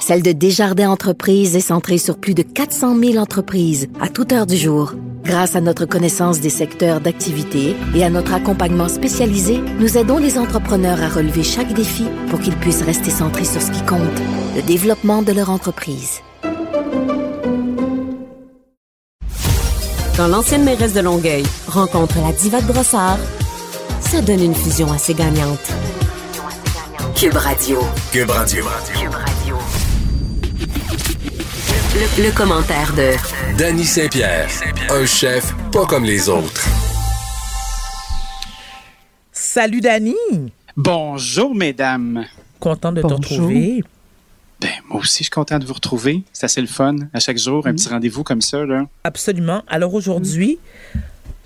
celle de Desjardins Entreprises est centrée sur plus de 400 000 entreprises à toute heure du jour. Grâce à notre connaissance des secteurs d'activité et à notre accompagnement spécialisé, nous aidons les entrepreneurs à relever chaque défi pour qu'ils puissent rester centrés sur ce qui compte, le développement de leur entreprise. Quand l'ancienne mairesse de Longueuil rencontre la diva de Brossard, ça donne une fusion assez gagnante. Cube Radio. Cube Radio. Le, le commentaire de Danny Saint-Pierre, un chef pas comme les autres. Salut, Dani. Bonjour, mesdames. Content de te retrouver. Ben, moi aussi, je suis content de vous retrouver. C'est assez le fun. À chaque jour, un petit rendez-vous comme ça, là. Absolument. Alors aujourd'hui,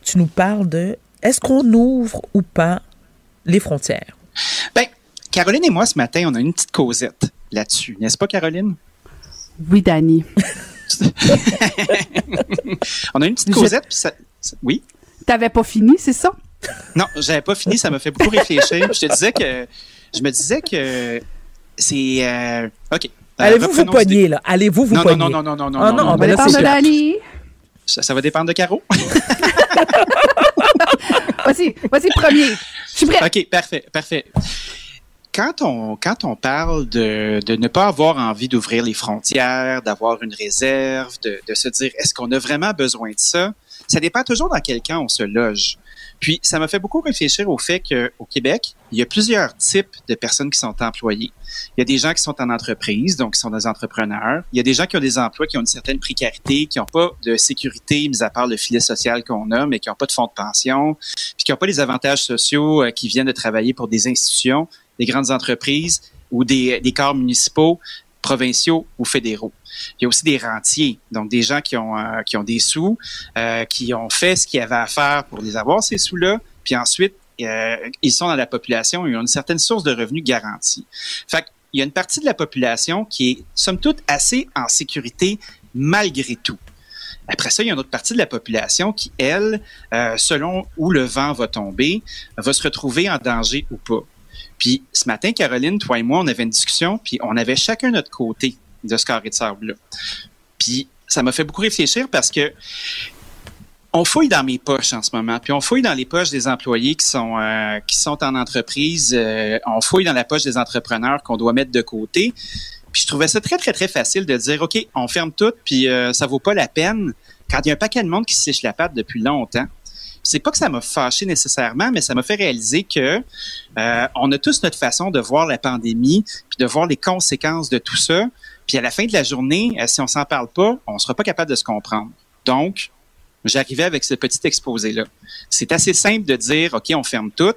tu nous parles de est-ce qu'on ouvre ou pas les frontières? Ben, Caroline et moi, ce matin, on a une petite causette là-dessus. N'est-ce pas, Caroline? Oui, Danny. On a une petite Je- causette, puis ça... Oui? T'avais pas fini, c'est ça? Non, j'avais pas fini. Ça m'a fait beaucoup réfléchir. Je te disais que... Je me disais que c'est... euh, OK. Euh, Allez-vous vous reprenons poigner, là? Allez-vous vous Non, non, poigner. non, non, non, non, non, Ah non, non, non, ben On là, dépend c'est de. Danny. Ça, ça va dépendre de Caro. Vas-y, vas-y, premier. Je suis prêt. OK, parfait, parfait. Quand on, quand on parle de, de ne pas avoir envie d'ouvrir les frontières, d'avoir une réserve, de, se dire est-ce qu'on a vraiment besoin de ça, ça dépend toujours dans quel camp on se loge. Puis, ça m'a fait beaucoup réfléchir au fait qu'au Québec, il y a plusieurs types de personnes qui sont employées. Il y a des gens qui sont en entreprise, donc qui sont des entrepreneurs. Il y a des gens qui ont des emplois qui ont une certaine précarité, qui n'ont pas de sécurité, mis à part le filet social qu'on a, mais qui n'ont pas de fonds de pension, puis qui n'ont pas les avantages sociaux euh, qui viennent de travailler pour des institutions, des grandes entreprises ou des, des corps municipaux, provinciaux ou fédéraux. Il y a aussi des rentiers, donc des gens qui ont, euh, qui ont des sous, euh, qui ont fait ce qu'il y avait à faire pour les avoir, ces sous-là, puis ensuite, euh, ils sont dans la population et ont une certaine source de revenus garantie. Fait il y a une partie de la population qui est, somme toute, assez en sécurité malgré tout. Après ça, il y a une autre partie de la population qui, elle, euh, selon où le vent va tomber, va se retrouver en danger ou pas. Puis ce matin, Caroline, toi et moi, on avait une discussion, puis on avait chacun notre côté de ce carré de sable-là. Puis ça m'a fait beaucoup réfléchir parce que on fouille dans mes poches en ce moment, puis on fouille dans les poches des employés qui sont euh, qui sont en entreprise, euh, on fouille dans la poche des entrepreneurs qu'on doit mettre de côté. Puis je trouvais ça très très très facile de dire OK, on ferme tout, puis euh, ça vaut pas la peine quand il y a un paquet de monde qui se sèche la patte depuis longtemps. C'est pas que ça m'a fâché nécessairement, mais ça m'a fait réaliser que euh, on a tous notre façon de voir la pandémie, puis de voir les conséquences de tout ça. Puis à la fin de la journée, euh, si on s'en parle pas, on sera pas capable de se comprendre. Donc, j'arrivais avec ce petit exposé-là. C'est assez simple de dire, OK, on ferme tout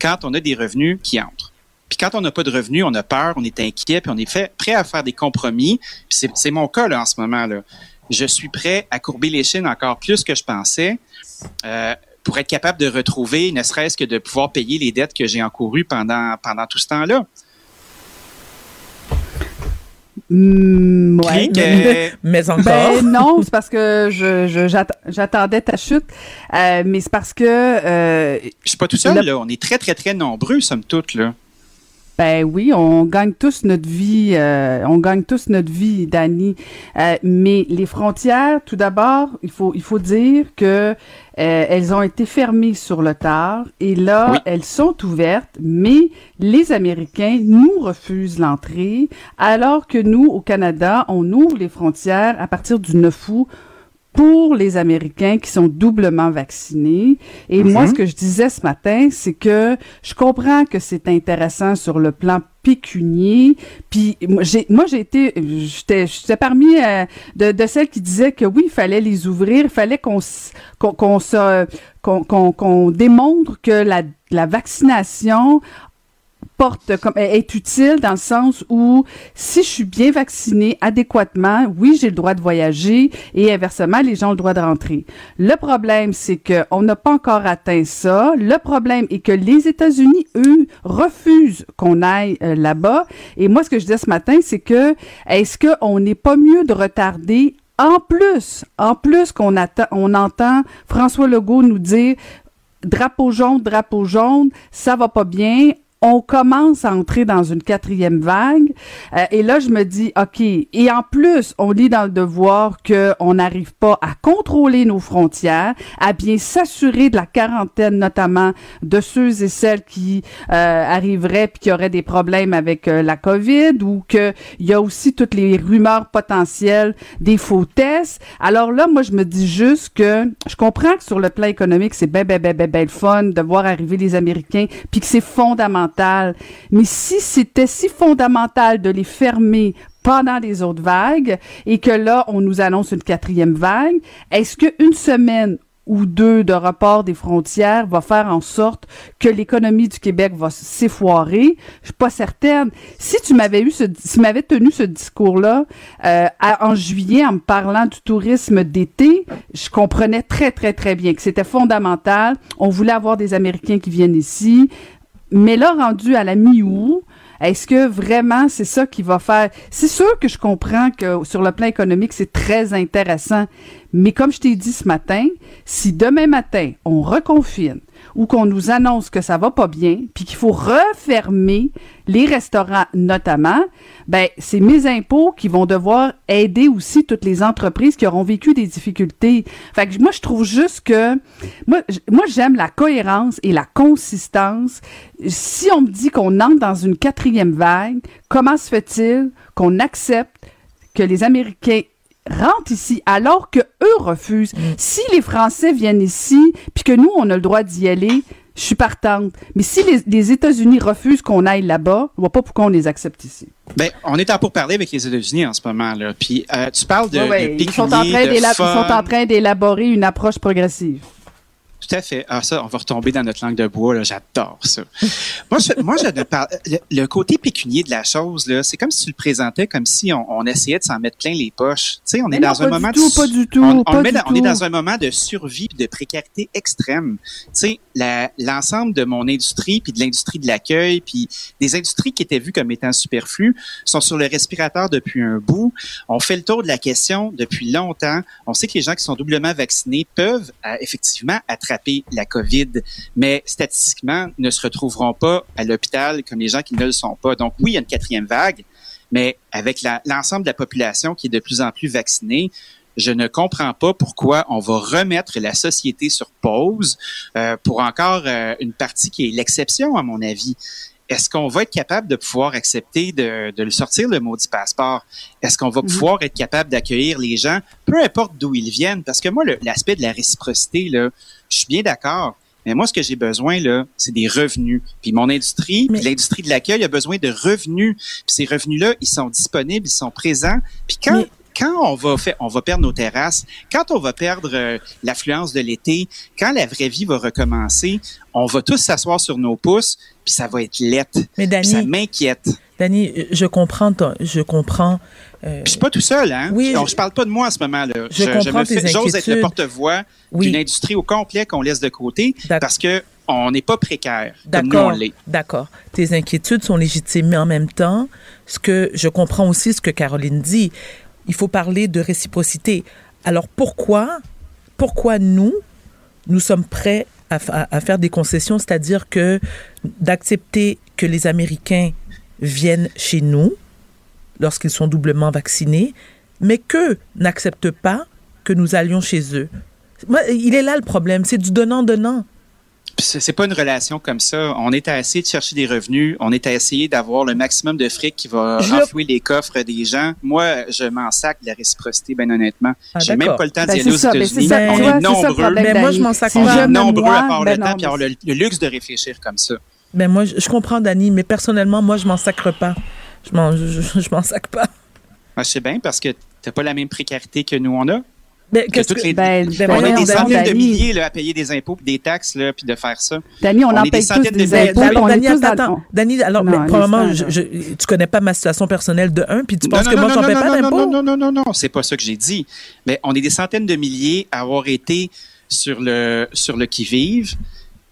quand on a des revenus qui entrent. Puis quand on n'a pas de revenus, on a peur, on est inquiet, puis on est prêt à faire des compromis. Puis c'est, c'est mon cas là, en ce moment. là. Je suis prêt à courber les chines encore plus que je pensais euh, pour être capable de retrouver, ne serait-ce que de pouvoir payer les dettes que j'ai encourues pendant, pendant tout ce temps-là. Hmm, ouais. Que- Mais encore? Ben non, c'est parce que je, je- j'att- j'attendais ta chute, Euh, mais c'est parce que euh, Je suis pas tout seul, Le- là. On est très, très, très nombreux, somme toute, là. Ben oui, on gagne tous notre vie, euh, on gagne tous notre vie, Dani. Euh, mais les frontières, tout d'abord, il faut il faut dire que euh, elles ont été fermées sur le tard et là Oui. elles sont ouvertes, mais les Américains nous refusent l'entrée, alors que nous au Canada, on ouvre les frontières à partir du 9 août pour les Américains qui sont doublement vaccinés. Et moi, ce que je disais ce matin, c'est que je comprends que c'est intéressant sur le plan pécunier. Puis moi, j'ai, moi, j'ai été, j'étais, j'étais parmi euh, de, de celles qui disaient que oui, il fallait les ouvrir, il fallait qu'on, qu'on, qu'on, qu'on, qu'on démontre que la, la vaccination est utile dans le sens où si je suis bien vaccinée adéquatement, oui, j'ai le droit de voyager et inversement, les gens ont le droit de rentrer. Le problème, c'est que on n'a pas encore atteint ça. Le problème est que les États-Unis, eux, refusent qu'on aille euh, là-bas. Et moi, ce que je disais ce matin, c'est que est-ce qu'on n'est pas mieux de retarder en plus, en plus qu'on attend, on entend François Legault nous dire drapeau jaune, drapeau jaune, ça va pas bien. On commence à entrer dans une quatrième vague. Euh, et là, je me dis, OK. Et en plus, on lit dans le devoir qu'on n'arrive pas à contrôler nos frontières, à bien s'assurer de la quarantaine, notamment de ceux et celles qui euh, arriveraient puis qui auraient des problèmes avec euh, la COVID ou qu'il y a aussi toutes les rumeurs potentielles des faux tests. Alors là, moi, je me dis juste que je comprends que sur le plan économique, c'est ben, ben, ben, ben, ben le fun de voir arriver les Américains puis que c'est fondamental. Mais si c'était si fondamental de les fermer pendant les autres vagues et que là, on nous annonce une quatrième vague, est-ce qu'une semaine ou deux de report des frontières va faire en sorte que l'économie du Québec va s'effoirer? Je suis pas certaine. Si tu m'avais eu m'avais tenu ce discours-là euh, en juillet en me parlant du tourisme d'été, je comprenais très très très bien que c'était fondamental. On voulait avoir des Américains qui viennent ici, mais là rendu à la mi-août. Est-ce que vraiment c'est ça qui va faire? C'est sûr que je comprends que sur le plan économique c'est très intéressant, mais comme je t'ai dit ce matin, si demain matin on reconfine ou qu'on nous annonce que ça va pas bien, puis qu'il faut refermer les restaurants notamment, ben c'est mes impôts qui vont devoir aider aussi toutes les entreprises qui auront vécu des difficultés. Fait que moi je trouve juste que moi moi j'aime la cohérence et la consistance. Si on me dit qu'on entre dans une quatrième vague, comment se fait-il qu'on accepte que les Américains rentrent ici alors que eux refusent. Si les Français viennent ici, puis que nous, on a le droit d'y aller, je suis partante. Mais si les, les États-Unis refusent qu'on aille là-bas, je vois pas pourquoi on les accepte ici. Ben, on est en pourparler avec les États-Unis en ce moment. là. Puis euh, tu parles de, Ouais, ouais, de ils, sont en pécunier, train de d'éla- ils fun. sont en train d'élaborer une approche progressive. Tout à fait. Ah, ça, on va retomber dans notre langue de bois. là. J'adore ça. moi, je, moi, je ne parle. Le, le côté pécunier de la chose, là, c'est comme si tu le présentais comme si on, on essayait de s'en mettre plein les poches. Tu sais, on est Mais non, dans un moment tout, de, pas du tout, on, on pas le met du dans- on est dans un moment de survie puis de précarité extrême. Tu sais, l'ensemble de mon industrie puis de l'industrie de l'accueil puis des industries qui étaient vues comme étant superflues sont sur le respirateur depuis un bout. On fait le tour de la question depuis longtemps. On sait que les gens qui sont doublement vaccinés peuvent euh, effectivement attraper la COVID, mais statistiquement ne se retrouveront pas à l'hôpital comme les gens qui ne le sont pas. Donc oui, il y a une quatrième vague, mais avec l'ensemble de la population qui est de plus en plus vaccinée, je ne comprends pas pourquoi on va remettre la société sur pause euh, pour encore euh, une partie qui est l'exception, à mon avis. Est-ce qu'on va être capable de pouvoir accepter de, de le sortir, le maudit passeport? Est-ce qu'on va pouvoir être capable d'accueillir les gens, peu importe d'où ils viennent? Parce que moi, l'aspect de la réciprocité, là, je suis bien d'accord. Mais moi, ce que j'ai besoin, là, c'est des revenus. Puis mon industrie, puis Mais- l'industrie de l'accueil a besoin de revenus. Puis ces revenus-là, ils sont disponibles, ils sont présents. Puis quand, Mais- quand on va faire, on va perdre nos terrasses, quand on va perdre euh, l'affluence de l'été, quand la vraie vie va recommencer, on va tous s'asseoir sur nos pouces, puis ça va être lettre. Mais Puis ça m'inquiète. Dani, je comprends, je comprends. Euh, je suis pas tout seul, hein? Oui, Donc, je- je parle pas de moi à ce moment-là. Je comprends me tes fais- J'ose être le porte-voix Oui. d'une industrie au complet qu'on laisse de côté parce que on n'est pas précaire comme nous on D'accord, l'est. d'accord. Tes inquiétudes sont légitimes, mais en même temps, ce que je comprends aussi ce que Caroline dit, il faut parler de réciprocité. Alors pourquoi, pourquoi nous, nous sommes prêts à, à faire des concessions, c'est-à-dire que d'accepter que les Américains viennent chez nous lorsqu'ils sont doublement vaccinés, mais qu'eux n'acceptent pas que nous allions chez eux. Moi, il est là le problème, c'est du donnant-donnant. C'est c'est pas une relation comme ça. On est à essayer de chercher des revenus. On est à essayer d'avoir le maximum de fric qui va Je- enflouer les coffres des gens. Moi, je m'en sac de la réciprocité, ben honnêtement. Ah, J'ai même pas le temps Ben, d'y aller aux ben, c'est États-Unis. Ben, on tu vois, est nombreux. problème, Mais moi, je m'en sac. On je est nombreux à noie, avoir ben le non, temps mais avoir le, le luxe de réfléchir comme ça. Ben moi, je, je comprends, Dani, mais personnellement, moi, je m'en sacre pas. Je m'en, je, je- je m'en sac pas. Je sais bien parce que t'as pas la même précarité que nous on a. Mais Que que- les- Ben, Ben, on a des centaines de milliers là, à payer des impôts et des taxes là, puis de faire ça. Dani, on On en est des paye tous centaines de des milliers. impôts. alors, on est Dani, attends. Dani, alors, Non, mais un probablement, je, je- tu connais pas ma situation personnelle de un, puis tu penses non, que non, moi, j'en non, pas non, d'impôts? Non, non, non, non, non, c'est pas ça que j'ai dit. Mais on est des centaines de milliers à avoir été sur le, sur le qui-vive,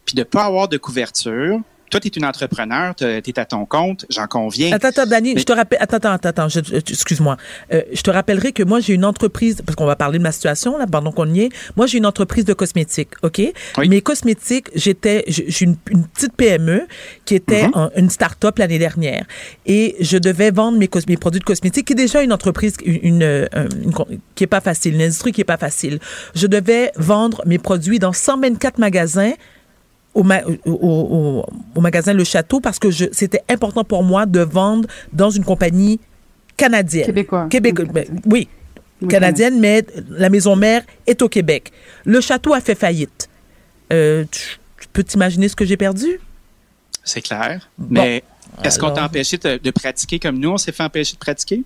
puis de pas avoir de couverture. Toi, tu es une entrepreneur, tu es à ton compte, j'en conviens. Attends, attends, Dani, Mais- je te rappelle. Attends, attends, attends, je- je- excuse-moi. Euh, je te rappellerai que moi, j'ai une entreprise, parce qu'on va parler de ma situation, là, pendant qu'on y est. Moi, j'ai une entreprise de cosmétiques, OK? Oui. Mes cosmétiques, j'étais, j'ai une, une petite PME qui était Mhm. en- une start-up l'année dernière. Et je devais vendre mes, produits de cosmétiques, qui est déjà une entreprise, une, une, euh, une qui est pas facile, une industrie qui est pas facile. Je devais vendre mes produits dans 124 magasins au, ma- au, au- au magasin Le Château parce que je- c'était important pour moi de vendre dans une compagnie canadienne. Québécois. Québec, Ok. ben, oui, Oui, canadienne, mais la maison mère est au Québec. Le château a fait faillite. Euh, tu, tu peux t'imaginer ce que j'ai perdu? C'est clair. Bon. Mais est-ce qu'on t'a empêché de, de pratiquer comme nous, on s'est fait empêcher de pratiquer?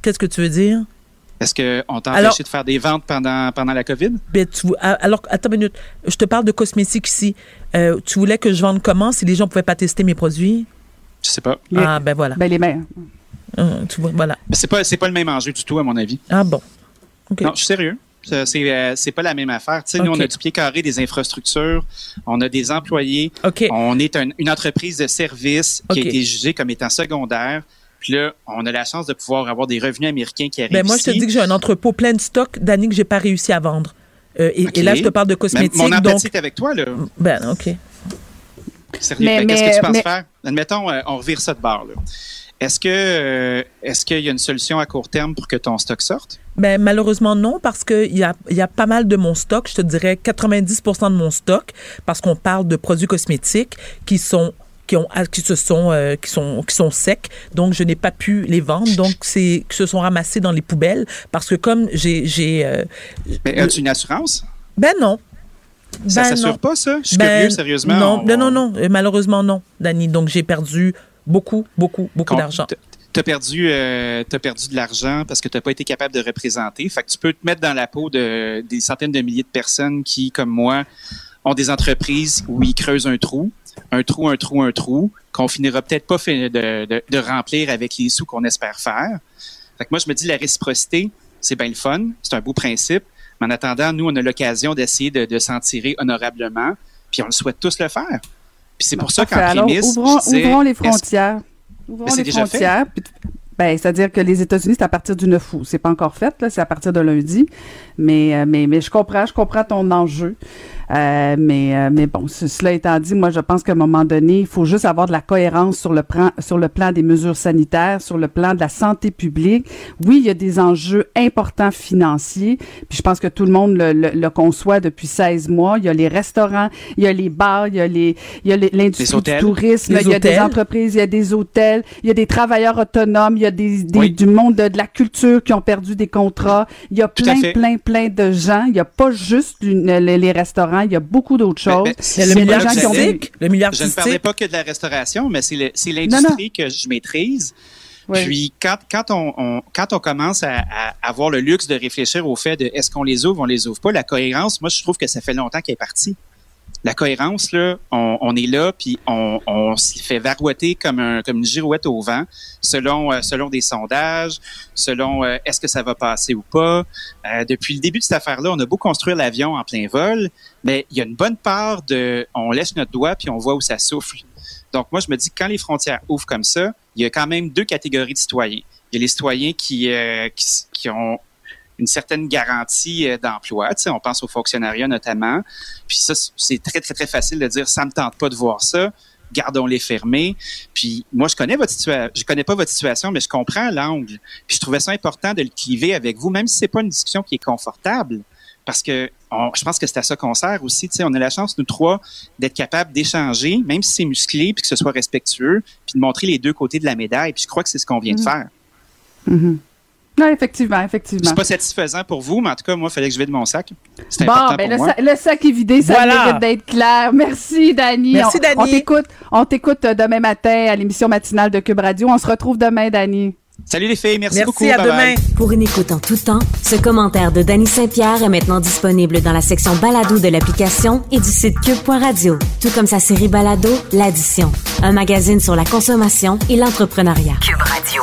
Qu'est-ce que tu veux dire? Est-ce qu'on t'a empêché de faire des ventes pendant, pendant la COVID? Ben, tu, alors, attends une minute. Je te parle de cosmétiques ici. Euh, tu voulais que je vende comment si les gens ne pouvaient pas tester mes produits? Je sais pas. Les- Ah, ben voilà. Ben, les meilleurs. Hum, tu vois, voilà. C'est pas, c'est pas le même enjeu du tout, à mon avis. Ah bon. OK. Non, je suis sérieux. C'est, euh, c'est pas la même affaire. Nous, on a du pied carré des infrastructures, on a des employés, OK. on est un- une entreprise de service qui a été jugée comme étant secondaire. Puis là, on a la chance de pouvoir avoir des revenus américains qui arrivent Ben moi, je te dis que j'ai un entrepôt plein de stock d'années que j'ai pas réussi à vendre. Euh, et, là, je te parle de Mais cosmétiques. mon empathie donc, est avec toi, là. ben, OK. Sérieux, qu'est-ce que tu penses mais- faire? Admettons, euh, on revire ça de bord. là. Est-ce que euh, est-ce qu'il y a une solution à court terme pour que ton stock sorte? Ben, malheureusement, non, parce qu'il y a, il y a pas mal de mon stock. Je te dirais 90% de mon stock, parce qu'on parle de produits cosmétiques qui sont qui ont qui se sont euh, qui sont qui sont secs donc je n'ai pas pu les vendre donc c'est qui se sont ramassés dans les poubelles parce que comme j'ai j'ai euh, Mais as-tu une assurance? ben non Ça Ben s'assure pas, ça? Je suis Ben, curieux, sérieusement. Non, On- non, non, euh, malheureusement non, Dani. Donc j'ai perdu beaucoup, beaucoup, beaucoup d'argent. T'as perdu, euh, t'as perdu de l'argent parce que t'as pas été capable de représenter. Fait que tu peux te mettre dans la peau de des centaines de milliers de personnes qui, comme moi, ont des entreprises où ils creusent un trou, un trou, un trou, un trou, qu'on finira peut-être pas de, de- de remplir avec les sous qu'on espère faire. Fait que moi, je me dis la réciprocité, c'est bien le fun, c'est un beau principe. Mais en attendant, nous, on a l'occasion d'essayer de, de s'en tirer honorablement, puis on le souhaite tous le faire. Puis c'est pour ça qu'en prémisse, ouvrons, je disais, ouvrons les frontières. Ouvrons Mais c'est les frontières. puis- Ben, c'est-à-dire que les États-Unis, c'est à partir du 9 août. C'est pas encore fait, là, c'est à partir de lundi. Mais, euh, mais, mais je comprends, je comprends ton enjeu. Euh, mais, euh, mais bon, ce- cela étant dit, moi, je pense qu'à un moment donné, il faut juste avoir de la cohérence sur le, plan, sur le plan des mesures sanitaires, sur le plan de la santé publique. Oui, il y a des enjeux importants financiers, puis je pense que tout le monde le, le, le conçoit depuis 16 mois. Il y a les restaurants, il y a les bars, il y a les, il y a l'industrie du tourisme, il y a des entreprises, il y a des hôtels, il y a des travailleurs autonomes, il y a des, des- Oui. du monde de, de la culture qui ont perdu des contrats. Il y a Tout plein, plein, plein de gens. Il y a pas juste une- les, les restaurants, il y a beaucoup d'autres Mais- choses. mais Il y a c'est le milieu artistique, le milieu Je ne parlais artistique. pas que de la restauration, mais c'est l'industrie que je maîtrise. Oui. Puis quand, quand, on, on- quand on commence à, à avoir le luxe de réfléchir au fait de est-ce qu'on les ouvre, on les ouvre pas, la cohérence, moi je trouve que ça fait longtemps qu'elle est partie. La cohérence, là, on, on est là, puis on, on s'y fait varouetter comme, un, comme une girouette au vent, selon, euh, selon des sondages, selon euh, est-ce que ça va passer ou pas. Euh, depuis le début de cette affaire-là, on a beau construire l'avion en plein vol, mais il y a une bonne part de on laisse notre doigt puis on voit où ça souffle. Donc moi, je me dis que quand les frontières ouvrent comme ça, il y a quand même deux catégories de citoyens. Il y a les citoyens qui, euh, qui, qui ont une certaine garantie euh, d'emploi. Tu sais, on pense au fonctionnariat notamment. Puis ça, c'est très, très, très facile de dire ça me tente pas de voir ça. gardons-les fermés. Puis moi, je connais votre situation, je connais pas votre situation, mais je comprends l'angle. Puis je trouvais ça important de le cliver avec vous, même si c'est pas une discussion qui est confortable. Parce que je pense que c'est à ça qu'on sert aussi. Tu sais, on a la chance, nous trois, d'être capables d'échanger, même si c'est musclé, puis que ce soit respectueux, puis de montrer les deux côtés de la médaille. Puis je crois que c'est ce qu'on vient de Mhm. faire. Mhm. Non, effectivement, effectivement. C'est pas satisfaisant pour vous, mais en tout cas, moi, il fallait que je vide mon sac. C'est Bon, important ben pour le, moi. sa- le sac est vidé, ça Voilà. mérite d'être clair. Merci, Dani. Merci, on, Dani. On t'écoute, on t'écoute euh, demain matin à l'émission matinale de Cube Radio. On se retrouve demain, Dani. Salut les filles, merci, Merci, beaucoup. à Bye bye. demain. Pour une écoute en tout temps, ce commentaire de Danny Saint-Pierre est maintenant disponible dans la section balado de l'application et du site cube.radio, tout comme sa série balado L'Addition, un magazine sur la consommation et l'entrepreneuriat. Cube Radio.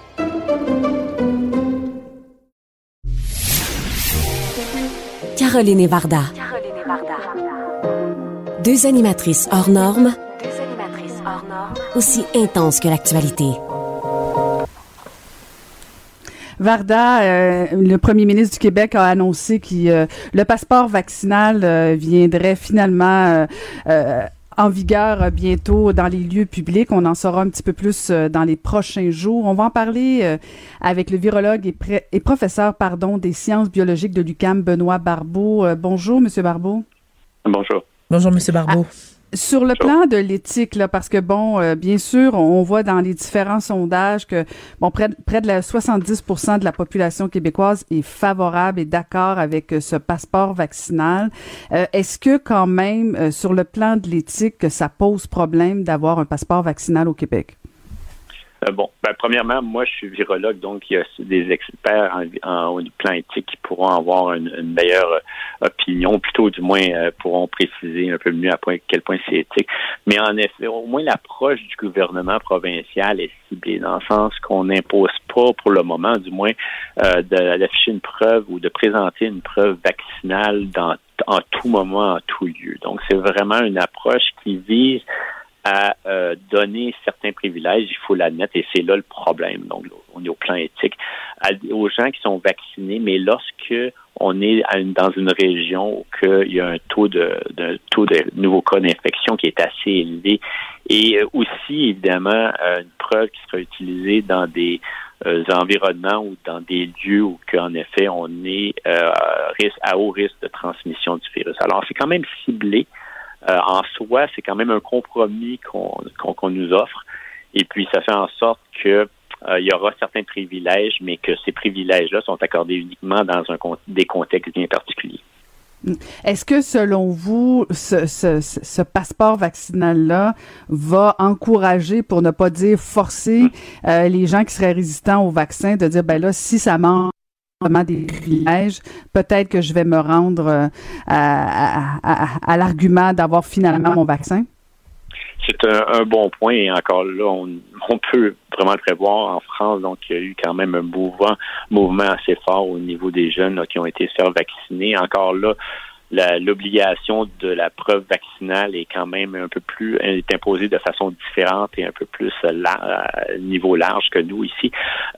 Caroline et Varda. Deux animatrices hors normes, aussi intenses que l'actualité. Varda, euh, le premier ministre du Québec a annoncé que euh, le passeport vaccinal euh, viendrait finalement en vigueur euh, bientôt dans les lieux publics. On en saura un petit peu plus euh, dans les prochains jours. On va en parler euh, avec le virologue et, pré- et professeur pardon, des sciences biologiques de l'UCAM, Benoît Barbeau. Bonjour, Monsieur Barbeau. Bonjour. Bonjour, Monsieur Barbeau. Sur le plan de l'éthique, parce que bon, euh, bien sûr, on voit dans les différents sondages que bon, près, de la 70% de la population québécoise est favorable et d'accord avec euh, ce passeport vaccinal. Euh, Est-ce que quand même, sur le plan de l'éthique, que ça pose problème d'avoir un passeport vaccinal au Québec? Euh, bon, ben, premièrement, moi, je suis virologue, donc il y a des experts en, en- au plan éthique qui pourront avoir une, une meilleure euh, opinion, plutôt du moins euh, pourront préciser un peu mieux à point- quel point c'est éthique. Mais en effet, au moins l'approche du gouvernement provincial est ciblée, dans le sens qu'on n'impose pas pour le moment, du moins, euh, d'afficher une preuve ou de présenter une preuve vaccinale dans en tout moment, en tout lieu. Donc, c'est vraiment une approche qui vise à euh, donner certains privilèges, il faut l'admettre, et c'est là le problème, donc on est au plan éthique, aux gens qui sont vaccinés, mais lorsque on est à une- dans une région où il y a un taux de, de taux de nouveaux cas d'infection qui est assez élevé, et euh, aussi évidemment euh, une preuve qui sera utilisée dans des euh, environnements ou dans des lieux où qu'en effet on est euh, risque- à haut risque de transmission du virus. Alors c'est quand même ciblé. Euh, en soi, c'est quand même un compromis qu'on qu'on qu'on nous offre. Et puis, ça fait en sorte que euh, il y aura certains privilèges, mais que ces privilèges-là sont accordés uniquement dans un des contextes bien particuliers. Est-ce que, selon vous, ce, ce, ce- passeport vaccinal-là va encourager, pour ne pas dire forcer, euh, les gens qui seraient résistants au vaccin de dire, ben là, si ça manque des privilèges, peut-être que je vais me rendre euh, à, l'argument d'avoir finalement mon vaccin? C'est un, bon point et encore là, on, peut vraiment le prévoir en France. Donc, il y a eu quand même un mouvement, assez fort au niveau des jeunes qui ont été faire. Encore là, l'obligation de la preuve vaccinale est quand même un peu plus est imposée de façon différente et un peu plus la- à niveau large que nous ici.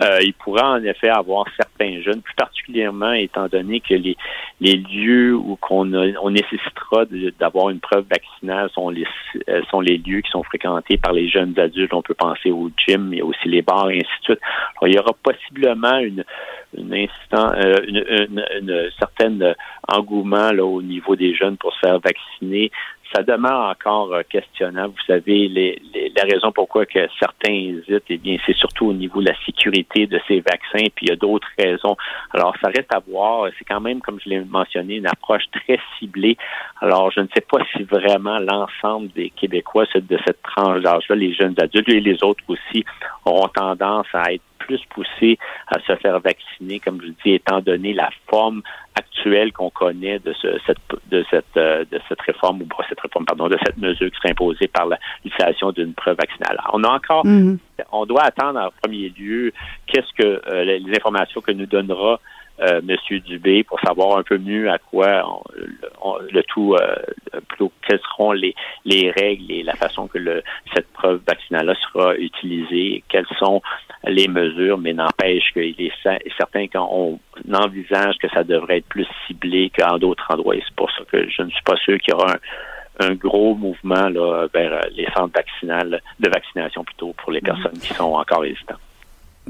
Euh, il pourra en effet avoir certains jeunes, plus particulièrement étant donné que les, les lieux où qu'on on nécessitera d'avoir une preuve vaccinale sont les euh, sont les lieux qui sont fréquentés par les jeunes adultes. On peut penser au gym, mais aussi les bars et ainsi de suite. Alors, il y aura possiblement une une, instant, euh, une, une, une certaine engouement là, au niveau des jeunes pour se faire vacciner. ça demeure encore euh, questionnable. Vous savez, les, la raison pourquoi que certains hésitent, eh bien, c'est surtout au niveau de la sécurité de ces vaccins, puis il y a d'autres raisons. Alors, ça reste à voir. C'est quand même, comme je l'ai mentionné, une approche très ciblée. Alors, je ne sais pas si vraiment l'ensemble des Québécois de cette tranche d'âge-là, les jeunes adultes et les autres aussi, auront tendance à être plus poussés à se faire vacciner, comme je dis, étant donné la forme actuelle qu'on connaît de cette de cette euh, de cette réforme ou pas cette réforme pardon de cette mesure qui serait imposée par l'utilisation d'une preuve vaccinale. on a encore mm-hmm. on doit attendre en premier lieu qu'est-ce que euh, les informations que nous donnera euh, Monsieur Dubé pour savoir un peu mieux à quoi le tout, euh, plutôt quelles seront les, les règles et la façon que le, cette preuve vaccinale sera utilisée, quelles sont les mesures, mais n'empêche qu'il est certain qu'on envisage que ça devrait être plus ciblé qu'en d'autres endroits. Et c'est pour ça que je ne suis pas sûr qu'il y aura un, un gros mouvement là, vers les centres vaccinales, de vaccination plutôt pour les mm-hmm. personnes qui sont encore hésitantes.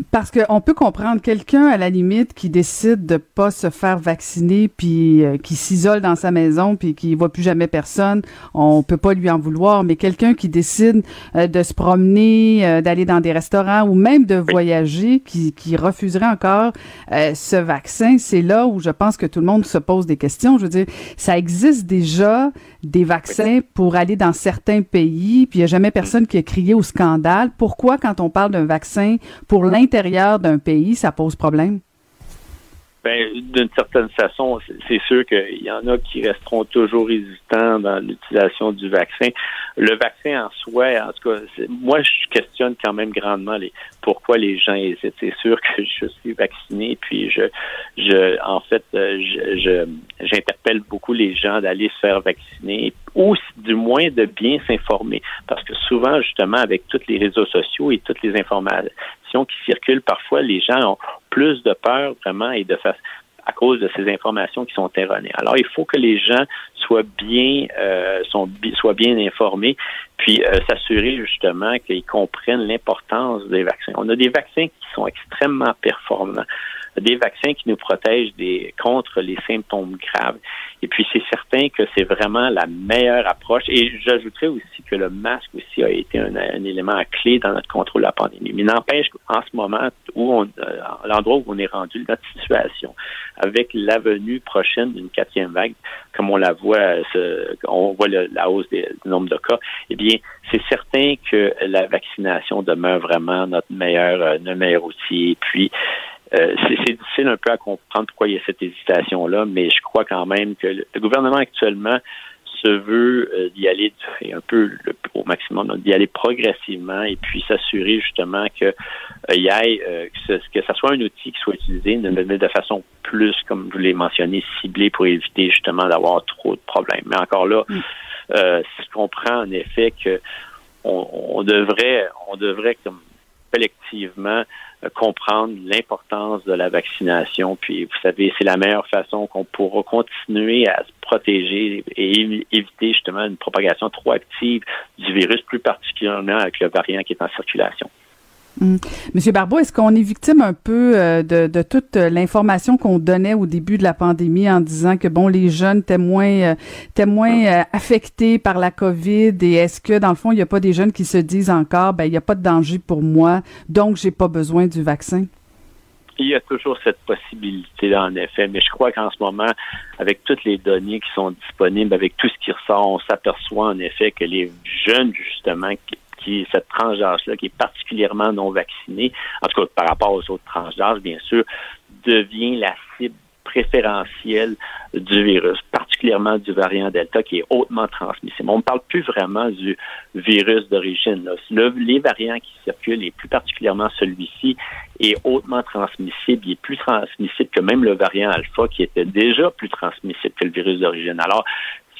Parce qu'on peut comprendre quelqu'un à la limite qui décide de pas se faire vacciner puis euh, qui s'isole dans sa maison puis qui voit plus jamais personne, on peut pas lui en vouloir. Mais quelqu'un qui décide euh, de se promener, euh, d'aller dans des restaurants ou même de voyager, qui, qui refuserait encore ce vaccin, c'est là où je pense que tout le monde se pose des questions. Je veux dire, ça existe déjà des vaccins pour aller dans certains pays, puis il y a jamais personne qui a crié au scandale. Pourquoi quand on parle d'un vaccin pour l'Inde l'intérieur d'un pays, ça pose problème? Ben, d'une certaine façon, c'est sûr qu'il y en a qui resteront toujours résistants dans l'utilisation du vaccin. Le vaccin en soi, en tout cas, moi, je questionne quand même grandement les pourquoi les gens hésitent. C'est sûr que je suis vacciné, puis je, je, en fait, euh, je, j'interpelle beaucoup les gens d'aller se faire vacciner ou du moins de bien s'informer, parce que souvent, justement, avec tous les réseaux sociaux et toutes les informations qui circulent, parfois, les gens ont plus de peur vraiment et de face à cause de ces informations qui sont erronées. Alors, il faut que les gens soient bien, euh, soient bien informés, puis euh, s'assurer justement qu'ils comprennent l'importance des vaccins. On a des vaccins qui sont extrêmement performants des vaccins qui nous protègent des, contre les symptômes graves. Et puis, c'est certain que c'est vraiment la meilleure approche. Et j'ajouterais aussi que le masque aussi a été un, élément clé dans notre contrôle de la pandémie. Mais n'empêche qu'en ce moment, où on, euh, l'endroit où on est rendu, notre situation, avec la venue prochaine d'une quatrième vague, comme on la voit, on voit la hausse des, du nombre de cas, eh bien, c'est certain que la vaccination demeure vraiment notre meilleur, euh, notre meilleur outil. Puis, euh, c'est difficile un peu à comprendre pourquoi il y a cette hésitation-là, mais je crois quand même que le, gouvernement actuellement se veut euh, d'y aller un peu le, au maximum, d'y aller progressivement et puis s'assurer justement que euh, y que, ce, que ça soit un outil qui soit utilisé de, de façon plus, comme je l'ai mentionné, ciblée pour éviter justement d'avoir trop de problèmes. Mais encore là, mm. je comprends en effet que on, on devrait, on devrait comme collectivement comprendre l'importance de la vaccination. Puis, vous savez, c'est la meilleure façon qu'on pourra continuer à se protéger et éviter justement une propagation trop active du virus, plus particulièrement avec le variant qui est en circulation. Hum. Monsieur Barbeau, est-ce qu'on est victime un peu euh, de, toute l'information qu'on donnait au début de la pandémie en disant que bon les jeunes étaient moins, euh, moins euh, affectés par la COVID et est-ce que dans le fond il n'y a pas des jeunes qui se disent encore ben il n'y a pas de danger pour moi donc j'ai pas besoin du vaccin? Il y a toujours cette possibilité-là, en effet, mais je crois qu'en ce moment, avec toutes les données qui sont disponibles, avec tout ce qui ressort, on s'aperçoit en effet que les jeunes, justement, qui cette tranche d'âge-là, qui est particulièrement non vaccinée, en tout cas par rapport aux autres tranches d'âge, bien sûr, devient la cible préférentielle du virus, particulièrement du variant Delta qui est hautement transmissible. On ne parle plus vraiment du virus d'origine. les variants qui circulent, et plus particulièrement celui-ci, est hautement transmissible. Il est plus transmissible que même le variant alpha qui était déjà plus transmissible que le virus d'origine. Alors,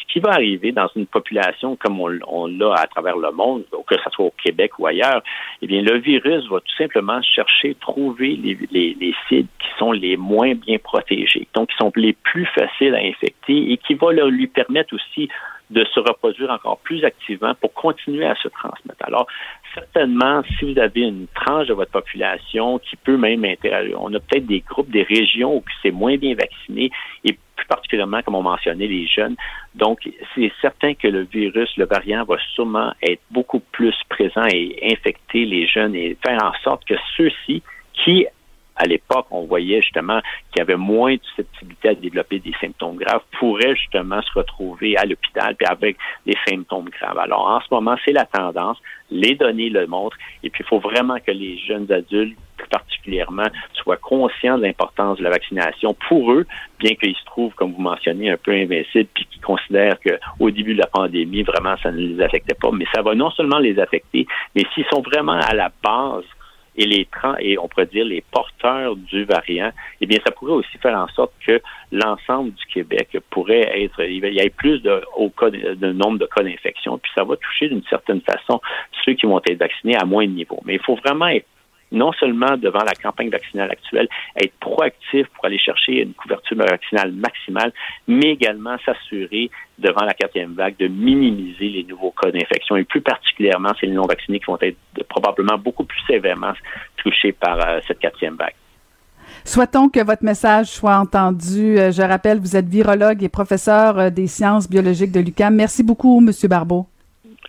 ce qui va arriver dans une population comme on, l'a à travers le monde, que ce soit au Québec ou ailleurs, eh bien, le virus va tout simplement chercher, trouver les, les, sites qui sont les moins bien protégés, donc qui sont les plus faciles à infecter et qui va lui permettre aussi de se reproduire encore plus activement pour continuer à se transmettre. Alors, certainement, si vous avez une tranche de votre population qui peut même interagir, on a peut-être des groupes, des régions où c'est moins bien vacciné et plus particulièrement, comme on mentionnait, les jeunes. Donc, c'est certain que le virus, le variant, va sûrement être beaucoup plus présent et infecter les jeunes et faire en sorte que ceux-ci qui à l'époque, on voyait justement qu'il y avait moins de susceptibilité à développer des symptômes graves, pourraient justement se retrouver à l'hôpital puis avec des symptômes graves. Alors, en ce moment, c'est la tendance. Les données le montrent. Et puis, il faut vraiment que les jeunes adultes, plus particulièrement, soient conscients de l'importance de la vaccination pour eux, bien qu'ils se trouvent, comme vous mentionnez, un peu invincibles, puis qu'ils considèrent qu'au début de la pandémie, vraiment, ça ne les affectait pas. Mais ça va non seulement les affecter, mais s'ils sont vraiment à la base et les et on pourrait dire les porteurs du variant, eh bien, ça pourrait aussi faire en sorte que l'ensemble du Québec pourrait être, il y ait plus de, au cas, de nombre de cas d'infection, puis ça va toucher d'une certaine façon ceux qui vont être vaccinés à moins de niveau. Mais il faut vraiment être non seulement devant la campagne vaccinale actuelle, être proactif pour aller chercher une couverture vaccinale maximale, mais également s'assurer devant la quatrième vague de minimiser les nouveaux cas d'infection et plus particulièrement c'est les non-vaccinés qui vont être probablement beaucoup plus sévèrement touchés par euh, cette quatrième vague. Souhaitons que votre message soit entendu. Euh, je rappelle, vous êtes virologue et professeur euh, des sciences biologiques de l'UQAM. Merci beaucoup, Monsieur Barbeau.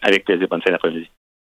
Avec plaisir. Bonne fin d'après-midi.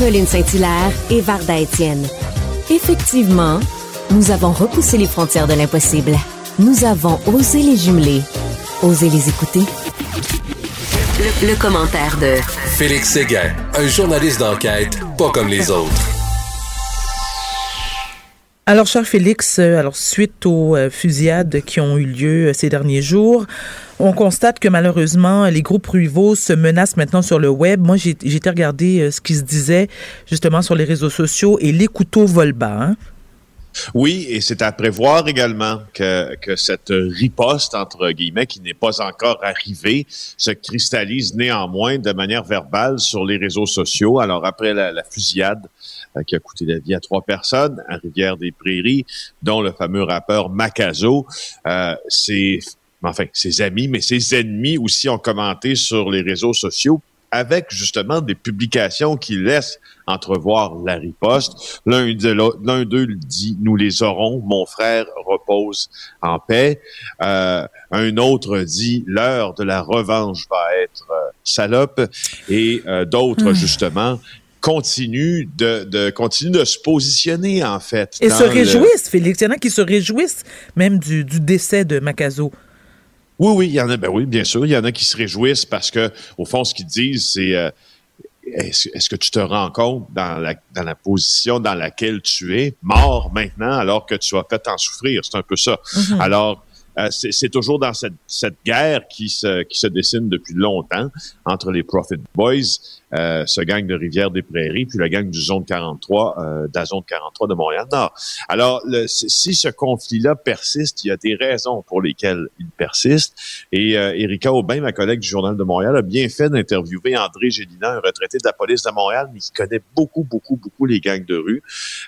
Caroline Saint-Hilaire et Varda Étienne. Effectivement, nous avons repoussé les frontières de l'impossible. Nous avons osé les jumeler, osé les écouter. Le, le commentaire de Félix Séguin, un journaliste d'enquête pas comme les autres. Alors, cher Félix, euh, alors suite aux euh, fusillades qui ont eu lieu euh, ces derniers jours, on constate que malheureusement, les groupes rivaux se menacent maintenant sur le web. Moi, j'ai été regarder ce qui se disait justement sur les réseaux sociaux et les couteaux volent hein. Oui, et c'est à prévoir également que, cette riposte, entre guillemets, qui n'est pas encore arrivée, se cristallise néanmoins de manière verbale sur les réseaux sociaux. Alors, après la, la fusillade euh, qui a coûté la vie à trois personnes à Rivière-des-Prairies, dont le fameux rappeur Macazo, euh, ses, enfin, ses amis, mais ses ennemis aussi ont commenté sur les réseaux sociaux avec justement des publications qui laissent entrevoir la riposte. L'un d'eux dit Nous les aurons, mon frère repose en paix. Euh, un autre dit L'heure de la revanche va être euh, salope. Et euh, d'autres, justement, continuent de, de, continuent de se positionner, en fait. Et se le- réjouissent, Félix. Il y en a qui se réjouissent même du, du décès de Macazo. Oui, oui, il y en a, ben oui, bien sûr. Il y en a qui se réjouissent parce que, au fond, ce qu'ils disent, c'est euh, est-ce est-ce que tu te rends compte dans la, dans la position dans laquelle tu es, mort maintenant, alors que tu as fait en souffrir? C'est un peu ça. Mhm. Alors, euh, c'est toujours dans cette, cette guerre qui se, qui se dessine depuis longtemps entre les Profit Boys, euh, ce gang de Rivière-des-Prairies, puis la gang du Zone 43, euh, de la Zone 43 de Montréal-Nord. Alors, le- si ce conflit-là persiste, il y a des raisons pour lesquelles il persiste. Et euh, Erika Aubin, ma collègue du Journal de Montréal, a bien fait d'interviewer André Gélina, un retraité de la police de Montréal, mais qui connaît beaucoup, beaucoup, beaucoup les gangs de rue.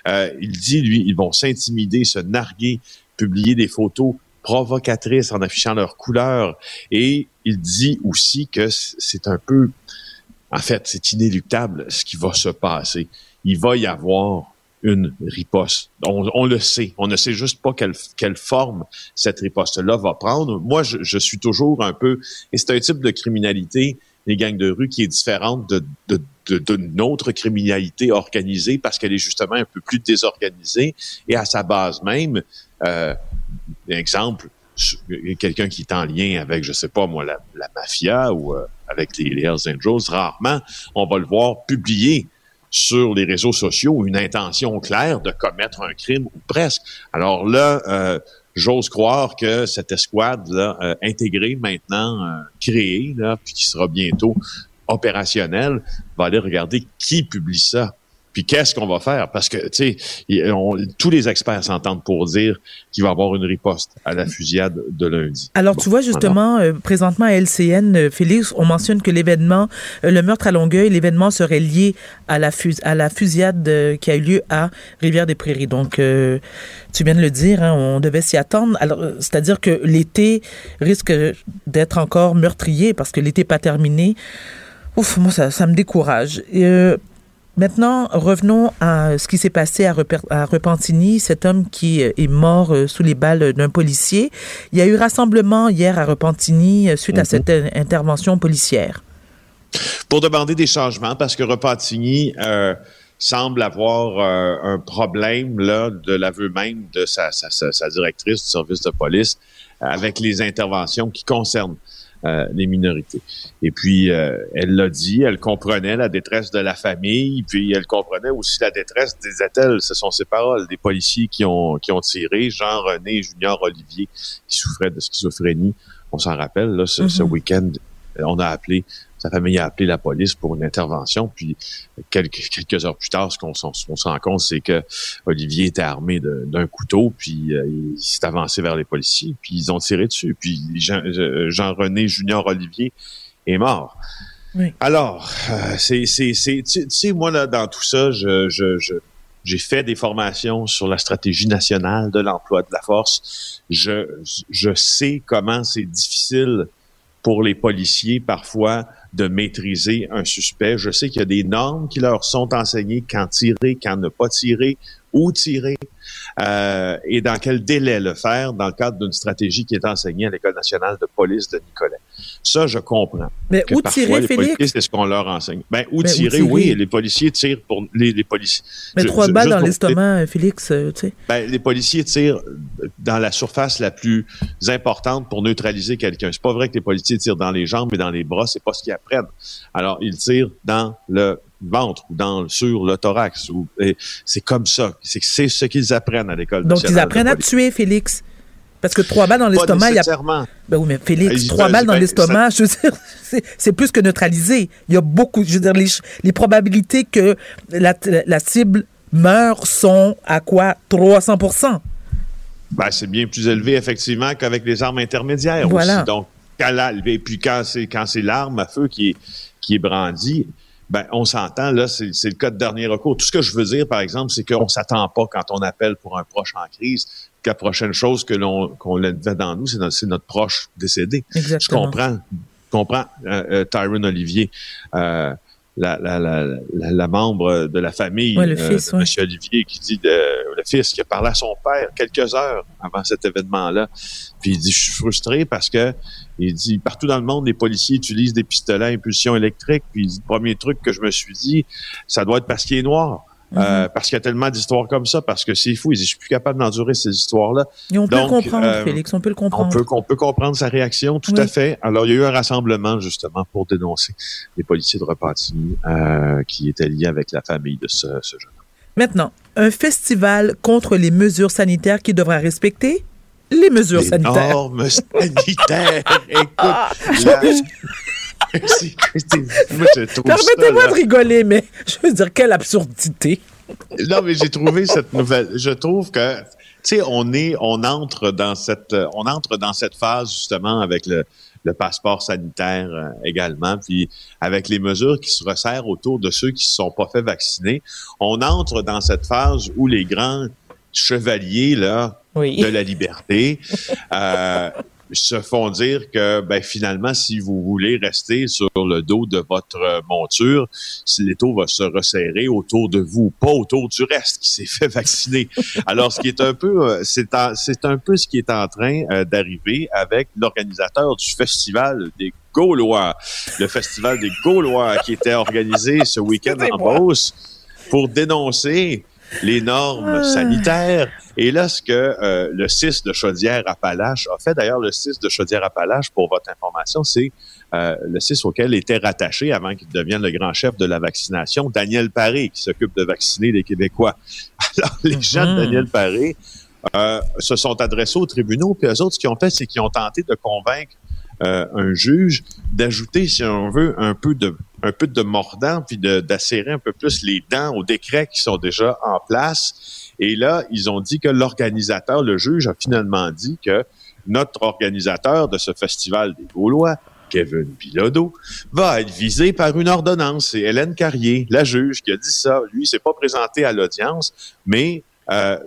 Euh, il dit, lui, ils vont s'intimider, se narguer, publier des photos provocatrices en affichant leurs couleurs. Et il dit aussi que c'est un peu, en fait, c'est inéluctable ce qui va se passer. Il va y avoir une riposte. On, le sait. On ne sait juste pas quelle, quelle forme cette riposte-là va prendre. Moi, je, suis toujours un peu... Et c'est un type de criminalité, les gangs de rue, qui est différente de, notre criminalité organisée parce qu'elle est justement un peu plus désorganisée et à sa base même, euh, exemple, quelqu'un qui est en lien avec, je sais pas moi, la, mafia ou euh, avec les, les Hells Angels, rarement on va le voir publier sur les réseaux sociaux une intention claire de commettre un crime ou presque. Alors là, euh, j'ose croire que cette escouade là, euh, intégrée maintenant, créée, là, puis qui sera bientôt opérationnelle, va aller regarder qui publie ça. Puis qu'est-ce qu'on va faire? Parce que, tu sais, tous les experts s'entendent pour dire qu'il va y avoir une riposte à la fusillade de lundi. Alors, bon, tu vois, justement, euh, présentement à LCN, euh, Félix, on mentionne que l'événement, euh, le meurtre à Longueuil, l'événement serait lié à la, fus à la fusillade qui a eu lieu à Rivière-des-Prairies. Donc, tu viens de le dire, hein, on devait s'y attendre. Alors, c'est-à-dire que l'été risque d'être encore meurtrier parce que l'été n'est pas terminé. Ouf, moi, ça, ça me décourage. Et, Maintenant, revenons à ce qui s'est passé à, Repentigny, cet homme qui est mort sous les balles d'un policier. Il y a eu rassemblement hier à Repentigny suite mm -hmm. à cette intervention policière. Pour demander des changements, parce que Repentigny euh, semble avoir euh, un problème là, de l'aveu même de sa, sa, sa, directrice du service de police avec les interventions qui concernent euh, les minorités. Et puis, euh, elle l'a dit, elle comprenait la détresse de la famille, puis elle comprenait aussi la détresse, disait-elle, ce sont ses paroles, des policiers qui ont, qui ont tiré, Jean-René Junior Olivier, qui souffrait de schizophrénie. On s'en rappelle, là, ce, mm -hmm. ce week-end, on a appelé sa famille a appelé la police pour une intervention. Puis quelques, quelques heures plus tard, ce qu'on qu se rend compte, c'est que Olivier était armé d'un couteau, puis euh, il s'est avancé vers les policiers, puis ils ont tiré dessus. Puis Jean-René Jean Junior Olivier est mort. Oui. Alors, euh, c'est, c'est, tu sais, moi là, dans tout ça, je, je, je j'ai fait des formations sur la stratégie nationale de l'emploi de la force. Je, je sais comment c'est difficile pour les policiers parfois de maîtriser un suspect. Je sais qu'il y a des normes qui leur sont enseignées quand tirer, quand ne pas tirer, où tirer euh, et dans quel délai le faire dans le cadre d'une stratégie qui est enseignée à l'École nationale de police de Nicolet. Ça, je comprends. Mais où tirer, les Félix? C'est ce qu'on leur enseigne. Ben, où, tirer, où tirer, oui, les policiers tirent pour les, les policiers. Mais je, trois balles dans l'estomac, Félix, euh, tu sais. Ben, les policiers tirent dans la surface la plus importante pour neutraliser quelqu'un. C'est pas vrai que les policiers tirent dans les jambes et dans les bras, c'est pas ce qu'ils apprennent. Alors, ils tirent dans le ventre ou dans, sur le thorax. C'est comme ça. C'est ce qu'ils apprennent à l'école. Donc, ils apprennent à tuer, Félix. Parce que trois balles dans l'estomac, il y a. Ben oui, mais Félix, trois balles dans l'estomac, je veux dire, c'est plus que neutralisé. Il y a beaucoup, je veux dire, les, les probabilités que la, la, cible meure sont à quoi? 300% ben, c'est bien plus élevé, effectivement, qu'avec les armes intermédiaires voilà. aussi. Donc, quand la, et puis quand c'est quand c'est l'arme à feu qui est, qui est brandie, ben, on s'entend, là, c'est le cas de dernier recours. Tout ce que je veux dire, par exemple, c'est qu'on s'attend pas quand on appelle pour un proche en crise que la prochaine chose que l'on qu'on dans nous, c'est notre, notre, proche décédé. Exactement. Je comprends, comprends euh, euh, Tyron Olivier, euh, la, la, la, la, membre de la famille ouais, le fils, de ouais. M. Olivier, qui dit de, le fils qui a parlé à son père quelques heures avant cet événement-là. Puis il dit, je suis frustré parce que il dit, partout dans le monde, les policiers utilisent des pistolets à impulsion électrique. Puis il dit, le premier truc que je me suis dit, ça doit être parce qu'il est noir. Mm -hmm. euh, parce qu'il y a tellement d'histoires comme ça, parce que c'est fou. Je suis plus capable d'endurer ces histoires-là. Et on peut Donc, le comprendre, euh, Félix, on peut le comprendre. On peut, on peut comprendre sa réaction, tout oui. à fait. Alors, il y a eu un rassemblement, justement, pour dénoncer les policiers de Repentigny euh, qui étaient liés avec la famille de ce, ce jeune homme. Maintenant, un festival contre les mesures sanitaires qui devra respecter les mesures les sanitaires. normes sanitaires. Écoute, la... Permettez-moi de rigoler, mais je veux dire, quelle absurdité. non, mais j'ai trouvé cette nouvelle. Je trouve que, tu sais, on est, on entre dans cette, on entre dans cette phase justement avec le, le passeport sanitaire euh, également, puis avec les mesures qui se resserrent autour de ceux qui ne se sont pas fait vacciner, on entre dans cette phase où les grands chevaliers là oui. de la liberté euh, se font dire que ben, finalement, si vous voulez rester sur le dos de votre monture, si l'étau va se resserrer autour de vous, pas autour du reste qui s'est fait vacciner. Alors, ce qui est un peu, euh, c'est c'est un peu ce qui est en train euh, d'arriver avec l'organisateur du festival des Gaulois, le festival des Gaulois qui était organisé ce week-end en Beauce pour dénoncer les normes Ah. sanitaires. Et là, ce que euh, le 6 de Chaudière-Appalaches a fait, d'ailleurs, le 6 de Chaudière-Appalaches, pour votre information, c'est euh, le 6 auquel était rattaché, avant qu'il devienne le grand chef de la vaccination, Daniel Paré, qui s'occupe de vacciner les Québécois. Alors, les gens de Daniel Paré euh, se sont adressés aux tribunaux, puis eux autres, ce qu'ils ont fait, c'est qu'ils ont tenté de convaincre euh, un juge d'ajouter, si on veut, un peu de un peu de mordant, puis de- d'acérer un peu plus les dents aux décrets qui sont déjà en place. Et là, ils ont dit que l'organisateur, le juge, a finalement dit que notre organisateur de ce festival des Gaulois, Kevin Bilodeau, va être visé par une ordonnance. C'est Hélène Carrier, la juge, qui a dit ça. Lui, il s'est pas présenté à l'audience, mais euh,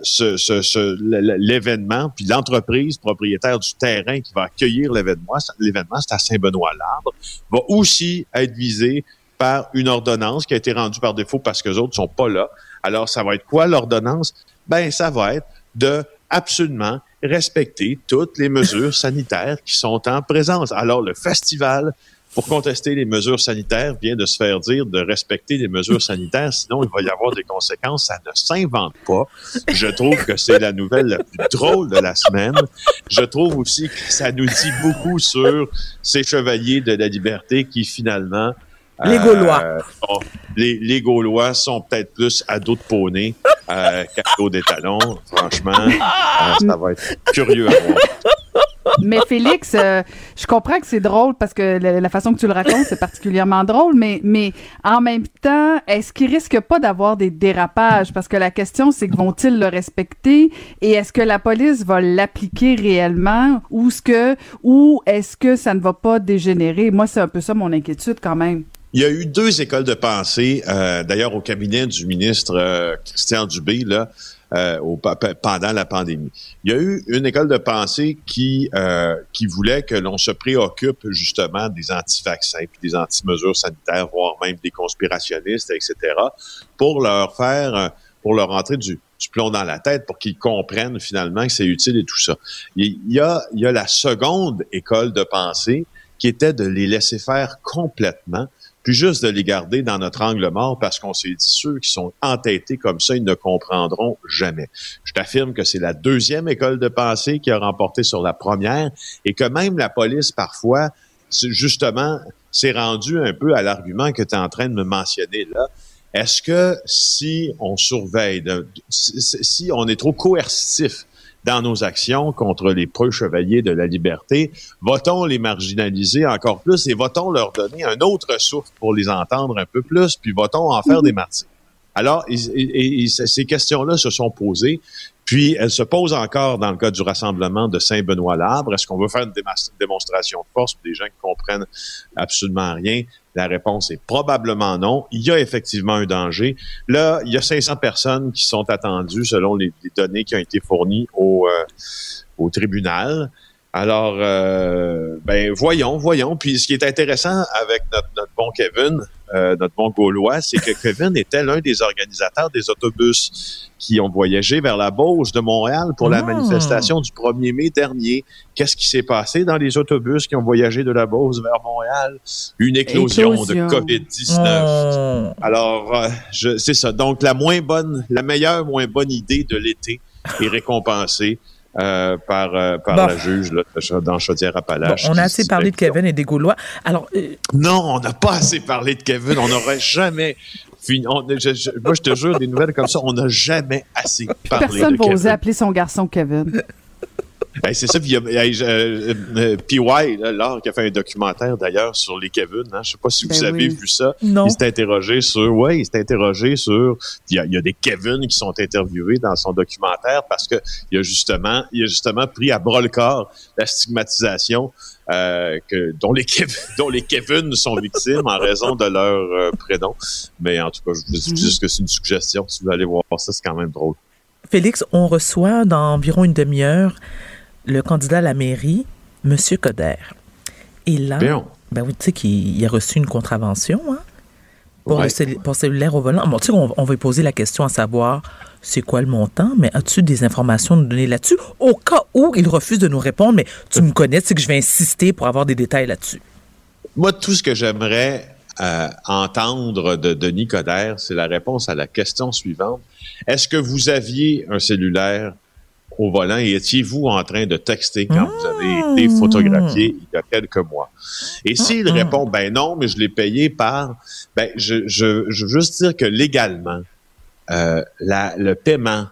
l'événement, puis l'entreprise propriétaire du terrain qui va accueillir l'événement, l'événement, c'est à Saint-Benoît-Labre, va aussi être visé par une ordonnance qui a été rendue par défaut parce que les autres sont pas là. Alors, ça va être quoi l'ordonnance? Ben, ça va être de absolument respecter toutes les mesures sanitaires qui sont en présence. Alors, le festival, pour contester les mesures sanitaires, vient de se faire dire de respecter les mesures sanitaires, sinon il va y avoir des conséquences. Ça ne s'invente pas. Je trouve que c'est la nouvelle la plus drôle de la semaine. Je trouve aussi que ça nous dit beaucoup sur ces chevaliers de la liberté qui finalement Les Gaulois. euh, sont- les, les Gaulois sont peut-être plus à dos de poney euh, qu'à dos des talons. Franchement, euh, ça va être curieux à voir. Mais Félix, euh, je comprends que c'est drôle parce que la, la façon que tu le racontes, c'est particulièrement drôle, mais, mais en même temps, est-ce qu'il risque pas d'avoir des dérapages? Parce que la question, c'est que vont-ils le respecter? Et est-ce que la police va l'appliquer réellement? Ou est-ce que, ou est-ce que ça ne va pas dégénérer? Moi, c'est un peu ça mon inquiétude quand même. Il y a eu deux écoles de pensée, euh, d'ailleurs au cabinet du ministre euh, Christian Dubé, là, euh, au, pendant la pandémie. Il y a eu une école de pensée qui, euh, qui voulait que l'on se préoccupe justement des anti-vaccins, puis des anti-mesures sanitaires, voire même des conspirationnistes, etc., pour leur faire, euh, pour leur entrer du, du plomb dans la tête, pour qu'ils comprennent finalement que c'est utile et tout ça. Il y a, il y a la seconde école de pensée qui était de les laisser faire complètement, puis juste de les garder dans notre angle mort parce qu'on s'est dit ceux qui sont entêtés comme ça, ils ne comprendront jamais. Je t'affirme que c'est la deuxième école de pensée qui a remporté sur la première et que même la police parfois, justement, s'est rendue un peu à l'argument que tu es en train de me mentionner là. Est-ce que si on surveille, si on est trop coercitif dans nos actions contre les preux chevaliers de la liberté, va-t-on les marginaliser encore plus et va-t-on leur donner un autre souffle pour les entendre un peu plus, puis va-t-on en faire des martyrs? Alors, et- et- et ces questions-là se sont posées, puis elles se posent encore dans le cas du rassemblement de Saint-Benoît-Labre. Est-ce qu'on veut faire une démonstration de force pour des gens qui comprennent absolument rien? La réponse est probablement non. Il y a effectivement un danger. Là, il y a 500 personnes qui sont attendues selon les, les données qui ont été fournies au, euh, au tribunal. Alors, euh, ben voyons, voyons. Puis ce qui est intéressant avec notre, notre bon Kevin, euh, notre bon Gaulois, c'est que Kevin était l'un des organisateurs des autobus qui ont voyagé vers la Beauce de Montréal pour la Ah. manifestation du 1er mai dernier. Qu'est-ce qui s'est passé dans les autobus qui ont voyagé de la Beauce vers Montréal? Une éclosion, Éclosion. de COVID-19. Oh. Alors, euh, je- c'est ça. Donc, la moins bonne, la meilleure, moins bonne idée de l'été est récompensée euh, par, euh, par Bon. la juge là, dans Bon, Chaudière-Appalaches. on qui a se assez dit, parlé de Kevin et des Gaulois. Alors, euh, Non, on n'a pas assez parlé de Kevin. On n'aurait jamais fini. on- je- je- moi, je te jure, des nouvelles comme ça, on n'a jamais assez parlé Personne de va oser appeler son garçon Kevin. Hey, c'est ça. Puis il y a hey, euh, euh, PY, là, Laure, qui a fait un documentaire d'ailleurs sur les Kevin. Hein, je sais pas si vous Ben avez oui. vu ça. non. Il s'est interrogé sur, ouais, il s'est interrogé sur, il y, a, il y a des Kevin qui sont interviewés dans son documentaire parce que il a justement, il a justement pris à bras le corps la stigmatisation euh, que dont les Kevin, dont les Kevin sont victimes en raison de leur euh, prénom. Mais en tout cas, je vous dis Mhm. juste que c'est une suggestion. Si vous allez voir ça, c'est quand même drôle. Félix, on reçoit dans environ une demi-heure le candidat à la mairie, Monsieur Coder. Et là, Bien. ben oui, tu sais qu'il il a reçu une contravention, hein? Pour, Ouais. le pour cellulaire au volant. Bon, tu sais, on, on va lui poser la question à savoir c'est quoi le montant, mais as-tu des informations à nous donner là-dessus? Au cas où il refuse de nous répondre, mais tu me connais, sais que je vais insister pour avoir des détails là-dessus. Moi, tout ce que j'aimerais euh, entendre de Denis Coderre, c'est la réponse à la question suivante. Est-ce que vous aviez un cellulaire au volant et étiez-vous en train de texter quand vous avez été photographié il y a quelques mois? Et s'il répond, ben non, mais je l'ai payé par, ben, je, je, je veux juste dire que légalement, euh, la, le paiement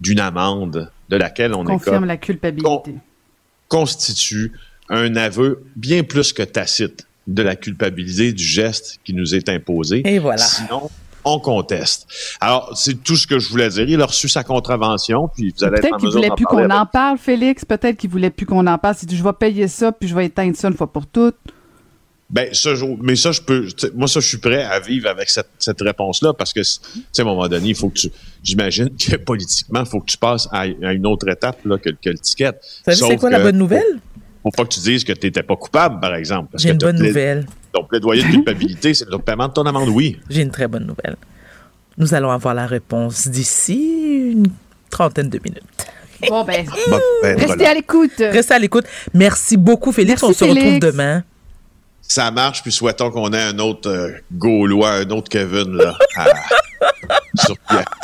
d'une amende de laquelle on Confirme écope la culpabilité. constitue un aveu bien plus que tacite de la culpabilité du geste qui nous est imposé. Et voilà. Sinon, on conteste. Alors, c'est tout ce que je voulais dire. Il a reçu sa contravention, puis vous allez être Peut-être qu'il voulait plus qu'on en parle, Félix. Peut-être qu'il voulait plus qu'on en parle. Il dit, je vais payer ça, puis je vais éteindre ça une fois pour toutes. Ben, ça, je- mais ça, je peux. Moi, ça, je suis prêt à vivre avec cette, cette réponse-là parce que, tu sais, à un moment donné, il faut que tu. J'imagine que politiquement, il faut que tu passes à, à une autre étape là, que, que le ticket. Vous savez, c'est quoi la bonne nouvelle? Faut pas que tu dises que tu n'étais pas coupable, par exemple. J'ai une bonne nouvelle. Ton plaidoyer de culpabilité, c'est le paiement de ton amende, oui. J'ai une très bonne nouvelle. Nous allons avoir la réponse d'ici une trentaine de minutes. Bon, ben, Bon, ben, restez voilà. à l'écoute. Restez à l'écoute. Merci beaucoup, Félix. Merci, On se retrouve demain. Ça marche, puis souhaitons qu'on ait un autre euh, Gaulois, un autre Kevin, là, à- sur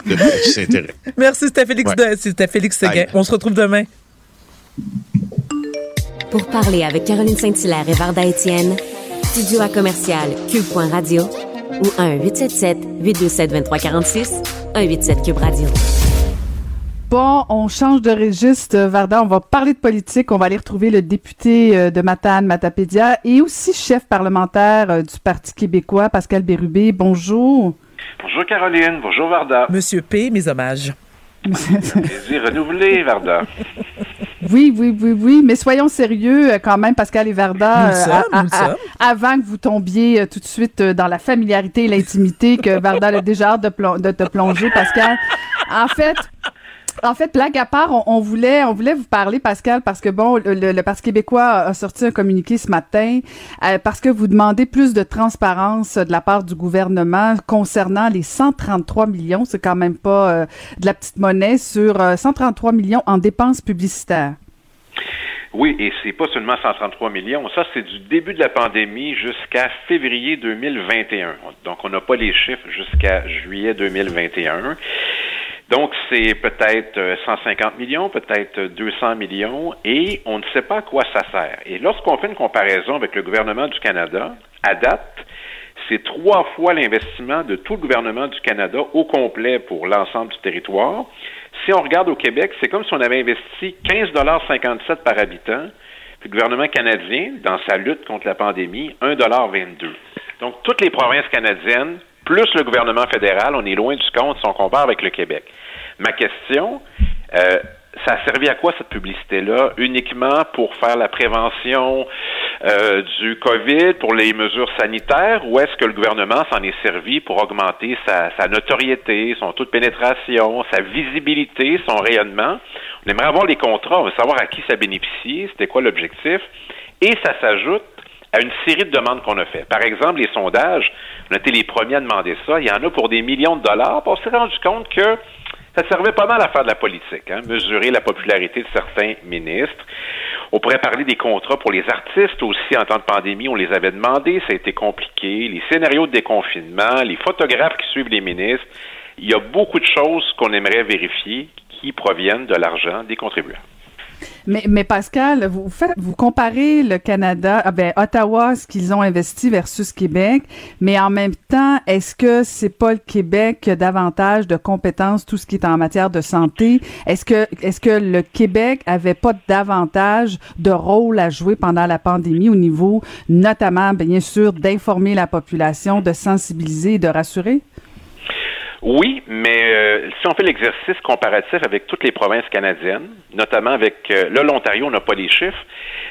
qui, s'intéresse. Merci, c'était Félix, Ouais. de- c'était Félix Seguin. On se retrouve demain. Pour parler avec Caroline Saint-Hilaire et Varda Étienne, studio à commercial cube.radio ou 1-877-827-2346, 187 Cube Radio. Bon, on change de registre, Varda. On va parler de politique. On va aller retrouver le député euh, de Matane, Matapédia, et aussi chef parlementaire euh, du Parti québécois, Pascal Bérubé. Bonjour. Bonjour Caroline, bonjour Varda. Monsieur P, mes hommages. Plaisir renouvelé, Varda. Oui, oui, oui, oui, mais soyons sérieux euh, quand même, Pascal et Varda, Nous euh, sommes, à- nous le à- sommes. avant que vous tombiez euh, tout de suite euh, dans la familiarité et l'intimité que Varda a déjà hâte de te plonger, Pascal. En fait, en fait, blague à part, on, voulait, vous parler, Pascal, parce que bon, le, Parti québécois a sorti un communiqué ce matin euh, parce que vous demandez plus de transparence de la part du gouvernement concernant les 133 millions, c'est quand même pas euh, de la petite monnaie, sur euh, 133 millions en dépenses publicitaires. Oui, et c'est pas seulement 133 millions. Ça, c'est du début de la pandémie jusqu'à février 2021. Donc, on n'a pas les chiffres jusqu'à juillet 2021. Donc, c'est peut-être euh, 150 millions, peut-être 200 millions, et on ne sait pas à quoi ça sert. Et lorsqu'on fait une comparaison avec le gouvernement du Canada, à date, c'est trois fois l'investissement de tout le gouvernement du Canada au complet pour l'ensemble du territoire. Si on regarde au Québec, c'est comme si on avait investi 15,57 par habitant, puis le gouvernement canadien, dans sa lutte contre la pandémie, 1,22 Donc, toutes les provinces canadiennes, plus le gouvernement fédéral, on est loin du compte si on compare avec le Québec. Ma question, euh, ça a servi à quoi cette publicité-là? Uniquement pour faire la prévention euh, du COVID, pour les mesures sanitaires, ou est-ce que le gouvernement s'en est servi pour augmenter sa, sa notoriété, son taux de pénétration, sa visibilité, son rayonnement? On aimerait avoir les contrats, on veut savoir à qui ça bénéficie, c'était quoi l'objectif, et ça s'ajoute à une série de demandes qu'on a fait. Par exemple, les sondages, on a été les premiers à demander ça. Il y en a pour des millions de dollars. On s'est rendu compte que ça servait pas mal à faire de la politique, hein, mesurer la popularité de certains ministres. On pourrait parler des contrats pour les artistes aussi en temps de pandémie. On les avait demandés, ça a été compliqué. Les scénarios de déconfinement, les photographes qui suivent les ministres. Il y a beaucoup de choses qu'on aimerait vérifier qui proviennent de l'argent des contribuables. Mais, Pascal, vous comparez le Canada, ah ben, Ottawa, ce qu'ils ont investi versus Québec, mais en même temps, est-ce que c'est pas le Québec qui a davantage de compétences, tout ce qui est en matière de santé? Est-ce que, est-ce que le Québec avait pas davantage de rôle à jouer pendant la pandémie au niveau, notamment, bien sûr, d'informer la population, de sensibiliser et de rassurer? Oui, mais euh, si on fait l'exercice comparatif avec toutes les provinces canadiennes, notamment avec euh, là l'Ontario, on n'a pas les chiffres,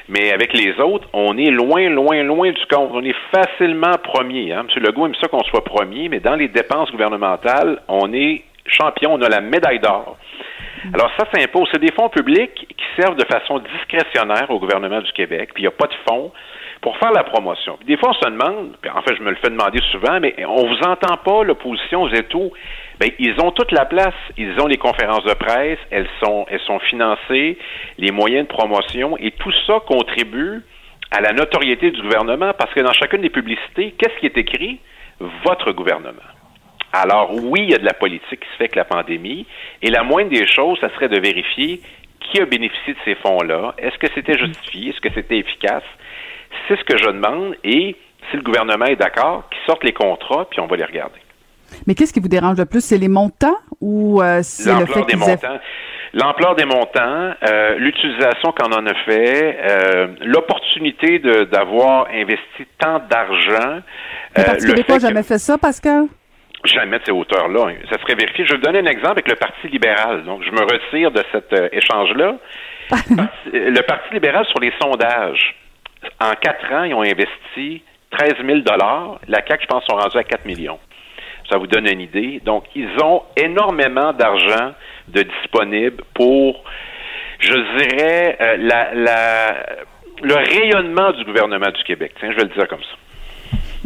mais avec les autres, on est loin, loin, loin du compte. On est facilement premier. Hein. M. Legault aime ça qu'on soit premier, mais dans les dépenses gouvernementales, on est champion, on a la médaille d'or. Alors ça s'impose. C'est des fonds publics qui servent de façon discrétionnaire au gouvernement du Québec, puis il n'y a pas de fonds pour faire la promotion. Des fois, on se demande, puis en fait, je me le fais demander souvent, mais on vous entend pas, l'opposition, vous êtes où? Ben, ils ont toute la place. Ils ont les conférences de presse, elles sont, elles sont financées, les moyens de promotion, et tout ça contribue à la notoriété du gouvernement, parce que dans chacune des publicités, qu'est-ce qui est écrit? Votre gouvernement. Alors oui, il y a de la politique qui se fait avec la pandémie, et la moindre des choses, ça serait de vérifier qui a bénéficié de ces fonds-là, est-ce que c'était justifié, est-ce que c'était efficace? C'est ce que je demande, et si le gouvernement est d'accord, qu'il sorte les contrats, puis on va les regarder. Mais qu'est-ce qui vous dérange le plus? C'est les montants ou euh, c'est le fait des qu'ils montants. L'ampleur des montants, euh, l'utilisation qu'on en a fait, euh, l'opportunité de- d'avoir investi tant d'argent. Le euh, Parti québécois n'a jamais fait ça, Pascal? jamais de ces hauteurs-là. Ça serait vérifié. Je vais vous donner un exemple avec le Parti libéral. Donc, je me retire de cet échange-là. Le Parti libéral, sur les sondages, en quatre ans, ils ont investi 13 000 La CAQ, je pense, sont rendus à 4 millions. Ça vous donne une idée. Donc, ils ont énormément d'argent de disponible pour, je dirais, euh, le rayonnement du gouvernement du Québec. Tiens, je vais le dire comme ça.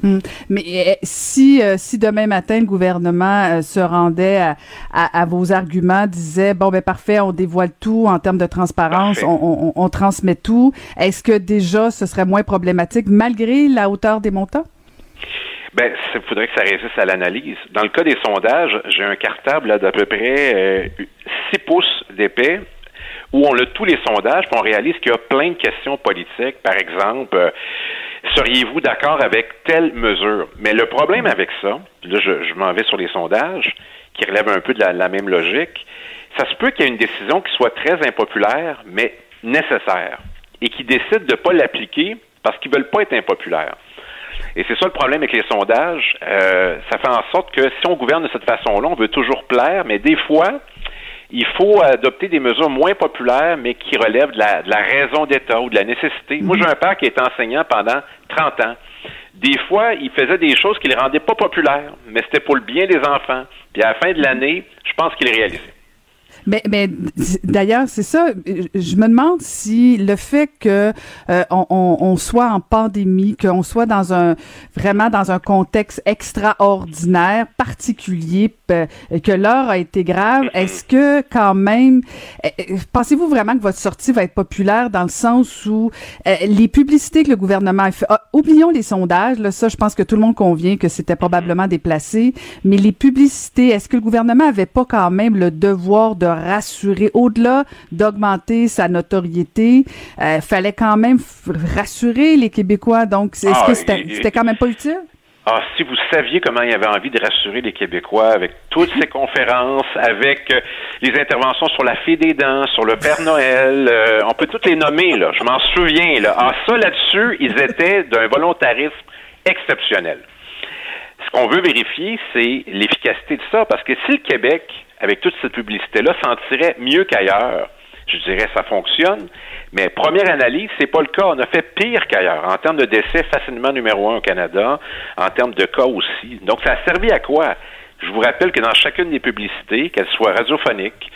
Hmm. Mais euh, si, euh, si demain matin le gouvernement euh, se rendait à, à- à vos arguments, disait bon ben parfait, on dévoile tout en termes de transparence, on, on- on transmet tout, est-ce que déjà ce serait moins problématique malgré la hauteur des montants? Ben, il faudrait que ça résiste à l'analyse. Dans le cas des sondages, j'ai un cartable d'à peu près euh, 6 pouces d'épais où on a tous les sondages, puis on réalise qu'il y a plein de questions politiques. Par exemple, euh, seriez-vous d'accord avec telle mesure? Mais le problème avec ça, là, je, m'en vais sur les sondages, qui relèvent un peu de la, même logique, ça se peut qu'il y ait une décision qui soit très impopulaire, mais nécessaire, et qui décide de ne pas l'appliquer parce qu'ils veulent pas être impopulaires. Et c'est ça le problème avec les sondages. Euh, ça fait en sorte que si on gouverne de cette façon-là, on veut toujours plaire, mais des fois, il faut adopter des mesures moins populaires, mais qui relèvent de la, de la raison d'État ou de la nécessité. Moi, j'ai un père qui était enseignant pendant 30 ans. Des fois, il faisait des choses qui ne les rendaient pas populaires, mais c'était pour le bien des enfants. Puis à la fin de l'année, je pense qu'il réalisait. Mais, mais d'ailleurs, c'est ça. Je me demande si le fait que euh, on, on- soit en pandémie, qu'on soit dans un vraiment dans un contexte extraordinaire, particulier, que l'heure a été grave, est-ce que quand même, euh, euh, pensez-vous vraiment que votre sortie va être populaire dans le sens où euh, les publicités que le gouvernement a fait, ah, oublions les sondages, là, ça, je pense que tout le monde convient que c'était probablement déplacé, mais les publicités, est-ce que le gouvernement avait pas quand même le devoir de rassurer, au-delà d'augmenter sa notoriété, euh, fallait quand même rassurer les Québécois. Donc, est-ce Ah, que c'était quand même pas utile? Ah, si vous saviez comment il avait envie de rassurer les Québécois avec toutes ces conférences, avec euh, les interventions sur la fée des dents, sur le Père Noël, euh, on peut toutes les nommer, là. Je m'en souviens, là. Ah, ça, là-dessus, ils étaient d'un volontarisme exceptionnel. Ce qu'on veut vérifier, c'est l'efficacité de ça, parce que si le Québec, avec toute cette publicité-là, s'en tirait mieux qu'ailleurs, je dirais ça fonctionne, mais première analyse, c'est pas le cas. On a fait pire qu'ailleurs. En termes de décès, facilement numéro un au Canada, en termes de cas aussi. Donc, ça a servi à quoi? Je vous rappelle que dans chacune des publicités, qu'elles soient radiophoniques,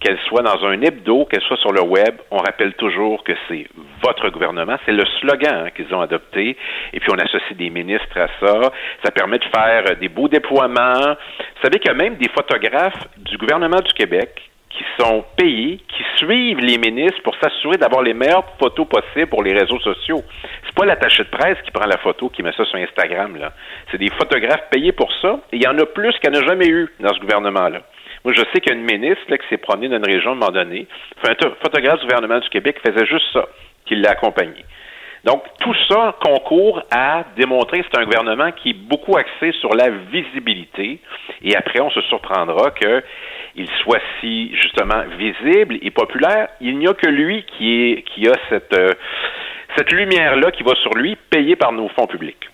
qu'elles soient dans un hebdo, qu'elles soient sur le web, on rappelle toujours que c'est votre gouvernement. C'est le slogan hein, qu'ils ont adopté. Et puis, on associe des ministres à ça. Ça permet de faire des beaux déploiements. Vous savez qu'il y a même des photographes du gouvernement du Québec qui sont payés, qui suivent les ministres pour s'assurer d'avoir les meilleures photos possibles pour les réseaux sociaux. C'est pas l'attaché de presse qui prend la photo, qui met ça sur Instagram, là. C'est des photographes payés pour ça. Et il y en a plus qu'il n'y en a jamais eu dans ce gouvernement-là. Moi, je sais qu'il ministre là, qui s'est promenée dans une région à un moment donné. Enfin, un photographe du gouvernement du Québec faisait juste ça, qui l'a accompagné. Donc, tout ça concourt à démontrer que c'est un gouvernement qui est beaucoup axé sur la visibilité. Et après, on se surprendra qu'il soit si, justement, visible et populaire. Il n'y a que lui qui, a cette, euh, cette lumière-là qui va sur lui, payée par nos fonds publics.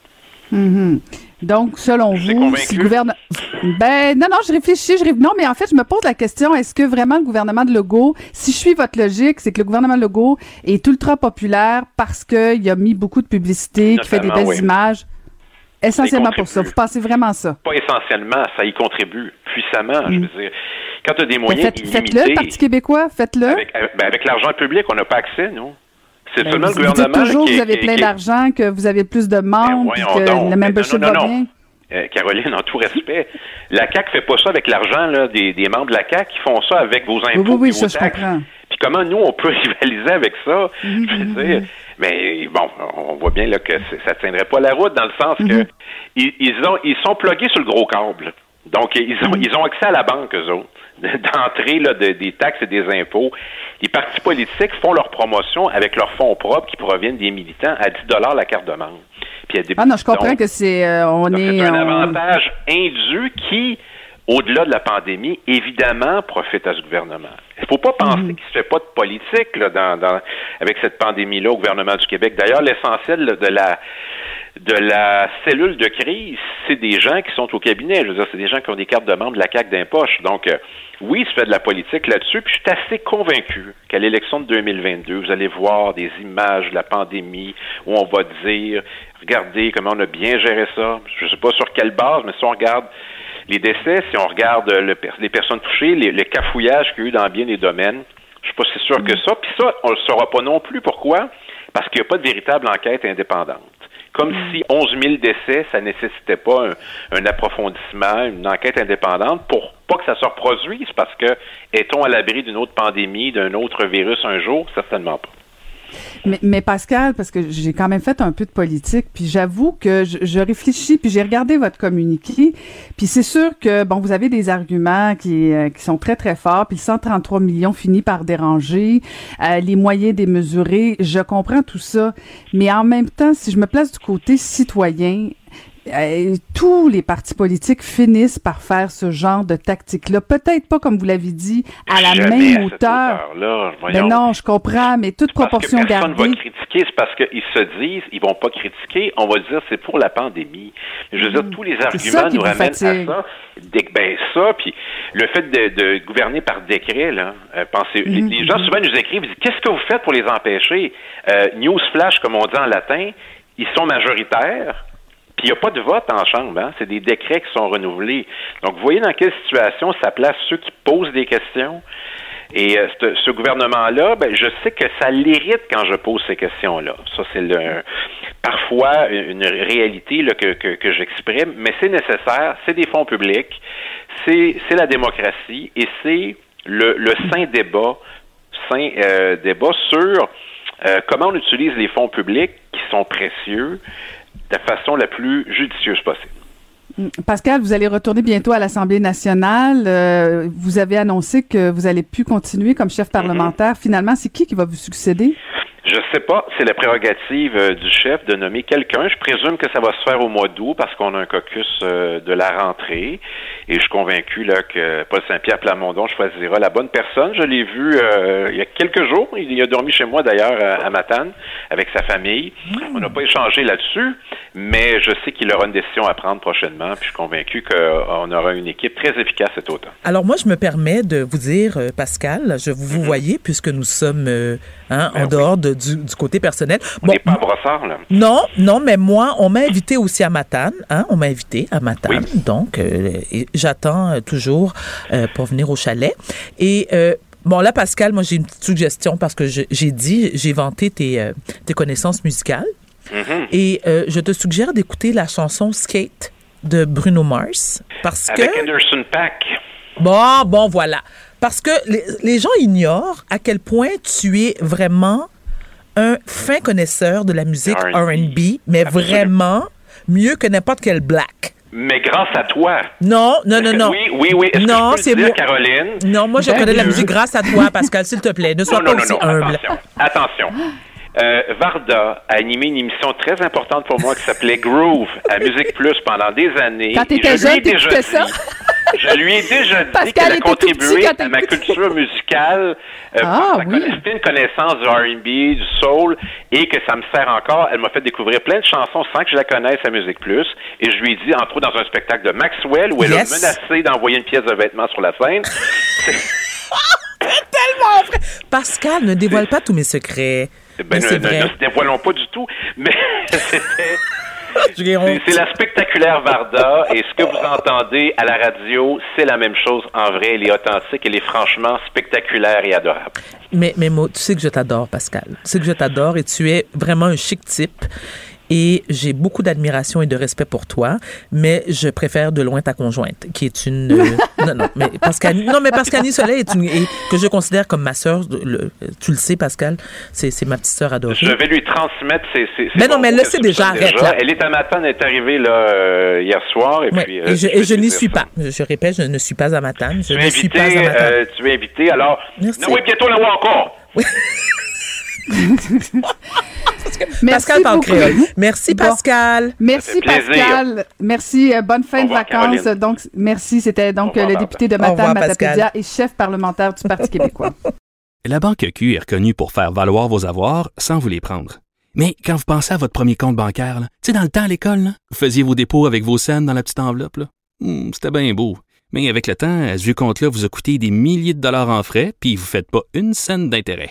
Mhm. Donc, selon Je vous, si le gouvernement... Ben, non, non, je réfléchis, je Non, mais en fait, je me pose la question, est-ce que vraiment le gouvernement de Legault, si je suis votre logique, c'est que le gouvernement de Legault est ultra populaire parce qu'il a mis beaucoup de publicité, qui fait des belles oui. images? Essentiellement pour ça. Vous pensez vraiment ça? Pas essentiellement, ça y contribue puissamment. Je veux dire, quand tu as des Ben, moyens faites- illimités, Faites-le, Parti québécois, faites-le. avec, avec- ben, avec l'argent public, on n'a pas accès, nous. C'est Ben, seulement vous, le vous dites gouvernement toujours qui que vous avez plein qui- d'argent, que vous avez plus de membres, voyons que donc. le Ben, membership non, non, va non. bien. Euh, Caroline, en tout respect, la CAQ fait pas ça avec l'argent là, des, des membres de la CAQ, qui font ça avec vos impôts Oui, oui, oui, et ça, vos je taxes. comprends. Puis comment nous, on peut rivaliser avec ça? Mhm, Je veux dire, mais bon, on voit bien là, que ça tiendrait pas la route dans le sens Mhm. que ils, ils ont, ils sont plugués sur le gros câble. Donc, ils ont, ils ont accès à la banque, eux autres, d'entrée là, de- des taxes et des impôts. Les partis politiques font leur promotion avec leurs fonds propres qui proviennent des militants à 10 la carte de membre. Puis il y a des- Ah non, je comprends donc, que c'est... euh, on donc, est... c'est un on- avantage indu qui, au-delà de la pandémie, évidemment, profite à ce gouvernement. Il ne faut pas penser Mhm. qu'il ne se fait pas de politique là, dans, dans- avec cette pandémie-là au gouvernement du Québec. D'ailleurs, l'essentiel de la de la cellule de crise, c'est des gens qui sont au cabinet. Je veux dire, c'est des gens qui ont des cartes de membres de la CAQ d'un poche. Donc, euh, oui, se fait de la politique là-dessus. Puis je suis assez convaincu qu'à l'élection de 2022, vous allez voir des images de la pandémie où on va dire, regardez comment on a bien géré ça. Je ne sais pas sur quelle base, mais si on regarde les décès, si on regarde les personnes touchées, le cafouillage qu'il y a eu dans bien des domaines, je suis pas si sûr que ça. Puis ça, on le saura pas non plus. Pourquoi? Parce qu'il n'y a pas de véritable enquête indépendante. Comme si 11 000 décès, ça nécessitait pas un, un approfondissement, une enquête indépendante pour pas que ça se reproduise, parce que est-on à l'abri d'une autre pandémie, d'un autre virus un jour? Certainement pas. Mais, Pascal, parce que j'ai quand même fait un peu de politique, puis j'avoue que je, réfléchis, puis j'ai regardé votre communiqué, puis c'est sûr que, bon, vous avez des arguments qui, euh, qui sont très, très forts, puis le 133 millions finit par déranger, euh, les moyens démesurés, je comprends tout ça, mais en même temps, si je me place du côté citoyen, tous les partis politiques finissent par faire ce genre de tactique-là. Peut-être pas, comme vous l'avez dit, à la Jamais même à hauteur. Mais voyons. non, je comprends, mais toute Parce que proportion personne gardée. va critiquer, c'est parce qu'ils se disent, ils vont pas critiquer, on va dire c'est pour la pandémie. Je veux dire, tous les arguments nous ramènent fatigue. à ça. Dès- Ben ça, puis le fait de, de gouverner par décret, là, euh, pensez, les, Mhm, les gens souvent nous écrivent, ils disent, qu'est-ce que vous faites pour les empêcher? Euh, news flash, comme on dit en latin, ils sont majoritaires. Puis il n'y a pas de vote en chambre, hein? c'est des décrets qui sont renouvelés. Donc, vous voyez dans quelle situation ça place ceux qui posent des questions. Et euh, ce, ce gouvernement-là, ben, je sais que ça l'irrite quand je pose ces questions-là. Ça, c'est parfois une réalité là, que, que, que j'exprime, mais c'est nécessaire, c'est des fonds publics, c'est c'est la démocratie et c'est le, le débat, sain euh, débat sur euh, comment on utilise les fonds publics qui sont précieux de la façon la plus judicieuse possible. Pascal, vous allez retourner bientôt à l'Assemblée nationale. Euh, vous avez annoncé que vous allez plus continuer comme chef parlementaire. Finalement, c'est qui qui va vous succéder? Je sais pas, c'est la prérogative euh, du chef de nommer quelqu'un. Je présume que ça va se faire au mois d'août parce qu'on a un caucus euh, de la rentrée. Et je suis convaincu là, que Paul Saint-Pierre Plamondon choisira la bonne personne. Je l'ai vu euh, il y a quelques jours. Il a dormi chez moi d'ailleurs à, à Matane avec sa famille. On n'a pas échangé là-dessus, mais je sais qu'il aura une décision à prendre prochainement. Puis je suis convaincu qu'on aura une équipe très efficace cet automne. Alors moi, je me permets de vous dire, euh, Pascal, je vous, vous voyez, puisque nous sommes hein, en dehors de, du, du côté personnel. On n'est pas brossard, là. Non, non, mais moi, on m'a invité aussi à Matane. Hein, on m'a invité à Matane. Donc, euh, j'attends euh, toujours euh, pour venir au chalet. Et bon, là, Pascal, moi, j'ai une petite suggestion parce que j'ai dit, j'ai vanté tes, euh, tes connaissances musicales. Mhm. Et euh, je te suggère d'écouter la chanson Skate de Bruno Mars. Parce que. Avec Anderson Pack. Bon, bon, voilà. Parce que les, les gens ignorent à quel point tu es vraiment un fin connaisseur de la musique R&B. Mais vraiment mieux que n'importe quel black. Mais grâce à toi. Non, non, non, non. Oui, oui, oui. Est-ce Non, c'est moi. Caroline? Non, moi, je Ben connais de la musique grâce à toi, Pascal, s'il te plaît. Ne sois non, pas non, aussi non, humble. Attention. attention. Euh, Varda a animé une émission très importante pour moi qui s'appelait Groove à Musique Plus pendant des années. Quand t'étais je lui ai jeune, t'écoutais dit- ça? Je lui ai déjà dit Pascal qu'elle a contribué à ma culture musicale euh, Ah, oui. une connaissance du R&B, du soul, et que ça me sert encore. Elle m'a fait découvrir plein de chansons sans que je la connaisse à Musique Plus. Et je lui ai dit, entre autres, dans un spectacle de Maxwell, où elle Yes. a menacé d'envoyer une pièce de vêtement sur la scène. Tellement vrai. Pascal, ne dévoile pas tous mes secrets. Ben, ne, ne- ne se dévoilons pas du tout, mais c'était. C'est la spectaculaire Varda et ce que vous entendez à la radio, c'est la même chose en vrai. Elle est authentique, elle est franchement spectaculaire et adorable. Mais, mais tu sais que je t'adore, Pascal. Tu sais que je t'adore et tu es vraiment un chic type. Et j'ai beaucoup d'admiration et de respect pour toi, mais je préfère de loin ta conjointe, qui est une. euh, non, non, mais Pascal, non, mais Pascali Soleil est une, et que je considère comme ma sœur. le- Tu le sais, Pascal, c'est ma petite sœur adorée. Je vais lui transmettre ses. ses- ses Mais non, mais là, qu'elle c'est déjà, arrête, là. Elle est à Matane, elle est arrivée là, euh, hier soir. Et, Ouais, puis, euh, et je, je n'y suis ça. pas. Je, je répète, je ne suis pas à Matane. Je Tu es ne suis pas à euh, tu es invité. Alors, Merci. non, oui, bientôt la voir encore. Merci Pascal parle beaucoup. créole. Merci, Bon. Pascal. Merci. Pascal. Merci. euh, bonne fin de vacances. Caroline. Donc merci. C'était donc euh, le député de Matane Matapédia et chef parlementaire du Parti québécois. La Banque Q est reconnue pour faire valoir vos avoirs sans vous les prendre. Mais quand vous pensez à votre premier compte bancaire, tu sais, dans le temps à l'école, là, vous faisiez vos dépôts avec vos scènes dans la petite enveloppe. là. Hmm, C'était bien beau. Mais avec le temps, ce vieux compte-là vous a coûté des milliers de dollars en frais, puis vous ne faites pas une scène d'intérêt.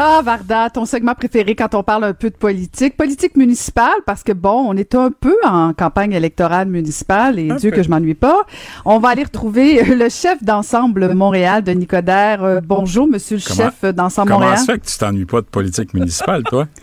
Ah, Varda, ton segment préféré quand on parle un peu de politique. Politique municipale, parce que bon, on est un peu en campagne électorale municipale et Dieu que je m'ennuie pas. On va aller retrouver le chef d'ensemble Montréal, Denis Coderre. Euh, bonjour, monsieur le Comment- chef d'ensemble Comment Montréal. ça fait que tu t'ennuies pas de politique municipale, toi?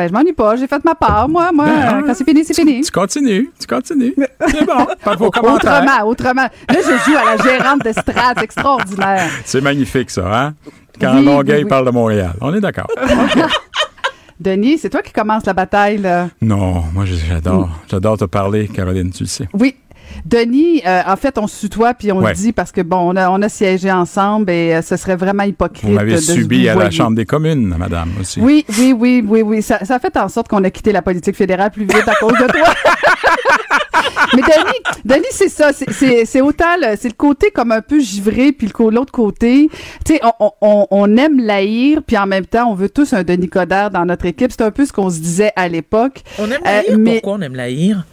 Ben, je m'ennuie pas. J'ai fait ma part. Moi, moi, Ben, quand c'est fini, c'est fini. Tu continues, tu continues. C'est bon. Pas vos commentaires. Autrement, autrement. Là, je joue à la gérante d'estrade. C'est extraordinaire. C'est magnifique, ça, hein? Quand Oui, Longueuil oui, oui. parle de Montréal. On est d'accord. Denis, c'est toi qui commence la bataille, là. non, moi, j'adore. J'adore te parler, Caroline, tu le sais. Oui. Denis, euh, en fait, on se tutoie puis on Ouais. le dit parce que bon, on a, on a siégé ensemble et euh, ce serait vraiment hypocrite. Vous m'avez subi à la. Chambre des communes, madame, aussi. Oui, oui, oui, oui, oui. Ça, ça a fait en sorte qu'on a quitté la politique fédérale plus vite à cause de toi. Mais Denis, Denis, c'est ça. c'est- autant le, c'est le côté comme un peu givré, puis l'autre côté. Tu sais, on, on, on aime l'haïr, puis en même temps, on veut tous un Denis Coderre dans notre équipe. C'est un peu ce qu'on se disait à l'époque. On aime Euh, la mais- Pourquoi on aime la haïr?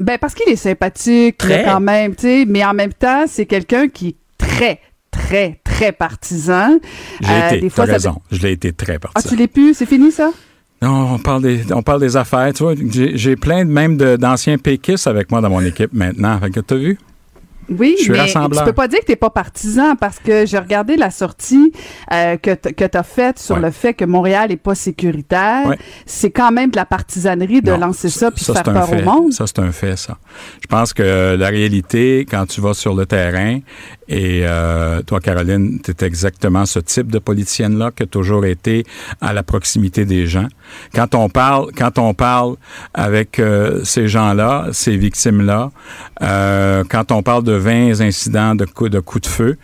Ben parce qu'il est sympathique Très. là, quand même, tu sais, mais en même temps, c'est quelqu'un qui est très très très partisan. J'ai Euh, été, des fois, ça- raison. Je l'ai été très Ah, partisan. tu l'es plus, c'est fini ça? Non, on parle des, on parle des affaires. Tu vois, j'ai plein de, même d'anciens péquistes avec moi dans mon équipe maintenant. Fait que t'as vu? Oui, Je suis mais rassembleur. tu peux pas dire que t'es pas partisan parce que j'ai regardé la sortie euh, que que t'as faite sur Ouais. le fait que Montréal est pas sécuritaire. Ouais. C'est quand même de la partisanerie de Non, lancer ça puis de faire peur fait. au monde. Ça, c'est un fait, ça. Je pense que la réalité, quand tu vas sur le terrain, et euh, toi, Caroline, tu es exactement ce type de politicienne-là qui a toujours été à la proximité des gens. Quand on parle, quand on parle avec euh, ces gens-là, ces victimes-là, euh, quand on parle de 20 incidents de coups de, feu,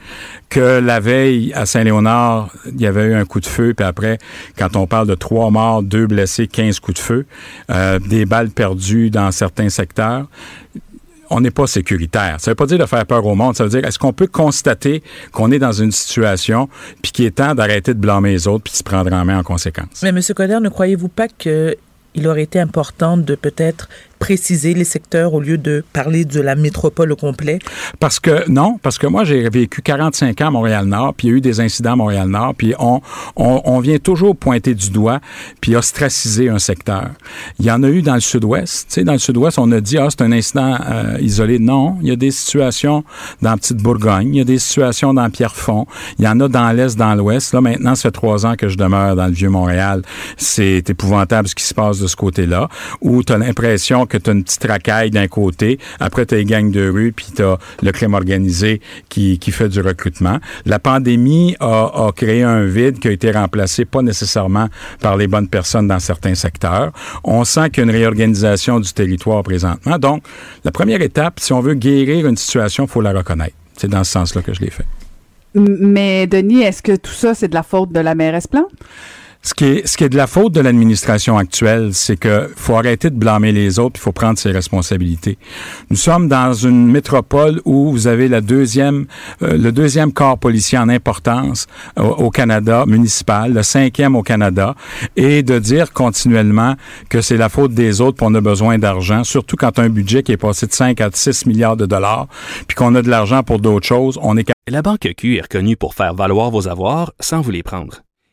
que la veille à Saint-Léonard, il y avait eu un coup de feu, puis après, quand on parle de trois morts, deux blessés, 15 coups de feu, euh, des balles perdues dans certains secteurs, on n'est pas sécuritaire. Ça veut pas dire de faire peur au monde. Ça veut dire, est-ce qu'on peut constater qu'on est dans une situation, puis qu'il est temps d'arrêter de blâmer les autres, puis de se prendre en main en conséquence? Mais M. Coder, ne croyez-vous pas qu'il aurait été important de peut-être préciser les secteurs au lieu de parler de la métropole au complet? Parce que, non, parce que moi, j'ai vécu 45 ans à Montréal-Nord, puis il y a eu des incidents à Montréal-Nord, puis on, on, vient toujours pointer du doigt, puis ostraciser un secteur. Il y en a eu dans le sud-ouest. Tu sais, dans le sud-ouest, on a dit, ah, c'est un incident euh, isolé. Non, il y a des situations dans la Petite Bourgogne, il y a des situations dans Pierrefonds, il y en a dans l'Est, dans l'Ouest. Là, maintenant, ça fait trois ans que je demeure dans le Vieux-Montréal. C'est épouvantable ce qui se passe de ce côté-là, où tu as l'impression que tu as une petite racaille d'un côté, après tu as les gangs de rue, puis tu as le crime organisé qui, qui fait du recrutement. La pandémie a, a créé un vide qui a été remplacé pas nécessairement par les bonnes personnes dans certains secteurs. On sent qu'il y a une réorganisation du territoire présentement. Donc, la première étape, si on veut guérir une situation, il faut la reconnaître. C'est dans ce sens-là que je l'ai fait. Mais Denis, est-ce que tout ça, c'est de la faute de la mairesse Plante? Ce qui, est, de la faute de l'administration actuelle, c'est que faut arrêter de blâmer les autres, il faut prendre ses responsabilités. Nous sommes dans une métropole où vous avez la deuxième, euh, le deuxième corps policier en importance au, au, Canada municipal, le cinquième au Canada, et de dire continuellement que c'est la faute des autres qu'on a besoin d'argent, surtout quand un budget qui est passé de 5 à 6 milliards de dollars, puis qu'on a de l'argent pour d'autres choses, on est La Banque Q est reconnue pour faire valoir vos avoirs sans vous les prendre.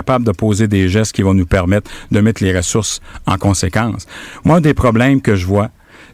capable de poser des gestes qui vont nous permettre de mettre les ressources en conséquence. Moi, un des problèmes que je vois,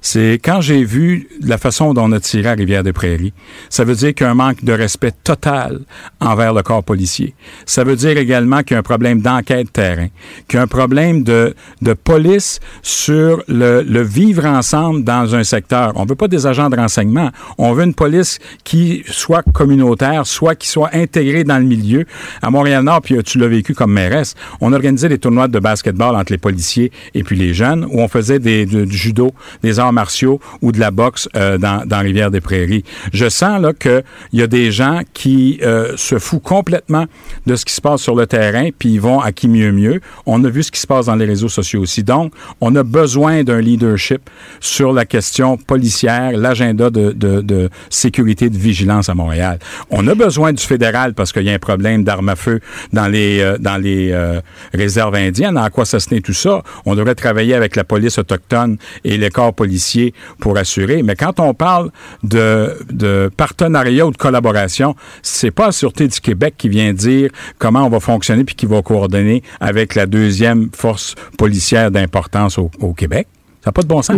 c'est quand j'ai vu la façon dont on a tiré à Rivière-des-Prairies, ça veut dire qu'il y a un manque de respect total envers le corps policier. Ça veut dire également qu'il y a un problème d'enquête terrain, qu'il y a un problème de, police sur le, vivre ensemble dans un secteur. On veut pas des agents de renseignement. On veut une police qui soit communautaire, soit qui soit intégrée dans le milieu. À Montréal-Nord, puis tu l'as vécu comme mairesse, on organisait des tournois de basketball entre les policiers et puis les jeunes, où on faisait des, du judo, des arts martiaux ou de la boxe euh, dans, dans Rivière-des-Prairies. Je sens là qu'il y a des gens qui euh, se foutent complètement de ce qui se passe sur le terrain, puis ils vont à qui mieux mieux. On a vu ce qui se passe dans les réseaux sociaux aussi. Donc, on a besoin d'un leadership sur la question policière, l'agenda de, de, de, sécurité, de vigilance à Montréal. On a besoin du fédéral parce qu'il y a un problème d'armes à feu dans les, euh, dans les réserves indiennes. À quoi ça se tenait tout ça? On devrait travailler avec la police autochtone et les corps policiers pour assurer. Mais quand on parle de, partenariat ou de collaboration, c'est pas la Sûreté du Québec qui vient dire comment on va fonctionner puis qui va coordonner avec la deuxième force policière d'importance au, Québec. Ça n'a pas de bon sens.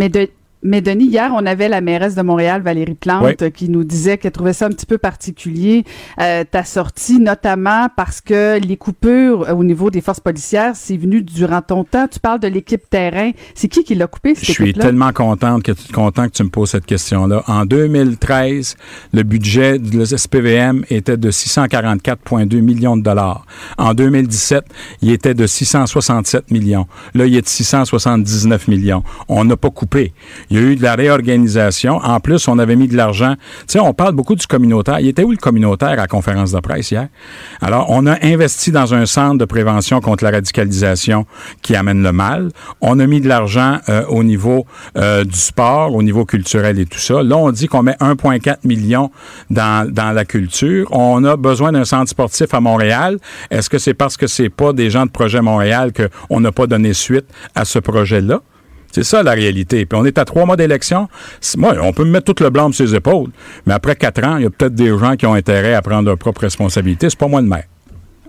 Mais Denis, hier, on avait la mairesse de Montréal, Valérie Plante, oui. qui nous disait qu'elle trouvait ça un petit peu particulier, euh, ta sortie, notamment parce que les coupures euh, au niveau des forces policières, c'est venu durant ton temps. Tu parles de l'équipe terrain. C'est qui qui l'a coupé, cette Je suis tellement contente que, content que tu me poses cette question-là. En 2013, le budget de SPVM était de 644,2 millions de dollars. En 2017, il était de 667 millions. Là, il est de 679 millions. On n'a pas coupé. Il y a eu de la réorganisation. En plus, on avait mis de l'argent. Tu sais, on parle beaucoup du communautaire. Il était où le communautaire à la conférence de presse hier? Alors, on a investi dans un centre de prévention contre la radicalisation qui amène le mal. On a mis de l'argent euh, au niveau euh, du sport, au niveau culturel et tout ça. Là, on dit qu'on met 1,4 million dans, dans la culture. On a besoin d'un centre sportif à Montréal. Est-ce que c'est parce que c'est pas des gens de Projet Montréal qu'on n'a pas donné suite à ce projet-là? C'est ça la réalité. Puis on est à trois mois d'élection. Moi, on peut me mettre tout le blanc sur ses épaules. Mais après quatre ans, il y a peut-être des gens qui ont intérêt à prendre leurs propres responsabilités. C'est pas moi le maire.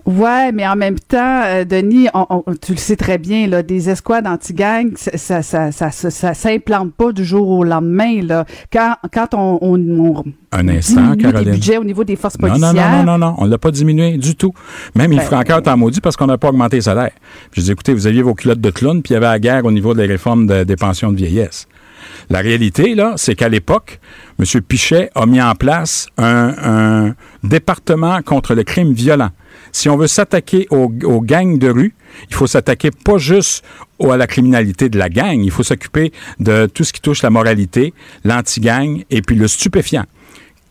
Ouais, mais en même temps, euh, Denis, on, on, tu le sais très bien, là, des escouades anti-gang, ça, ça, ça, ça, s'implante pas du jour au lendemain. Là. Quand, quand on, on, un instant, Caroline. budget au niveau des forces non, policières. Non, non, non, non, on l'a pas diminué du tout. Même, il ben, ferait encore tant maudit parce qu'on n'a pas augmenté les salaires. Je dis, écoutez, vous aviez vos culottes de clown, puis il y avait la guerre au niveau des réformes de, des pensions de vieillesse. La réalité, là, c'est qu'à l'époque, M. Pichet a mis en place un, un département contre le crime violent si on veut s'attaquer aux, gangs de rue, il faut s'attaquer pas juste à la criminalité de la gang, il faut s'occuper de tout ce qui touche la moralité, l'anti-gang et puis le stupéfiant.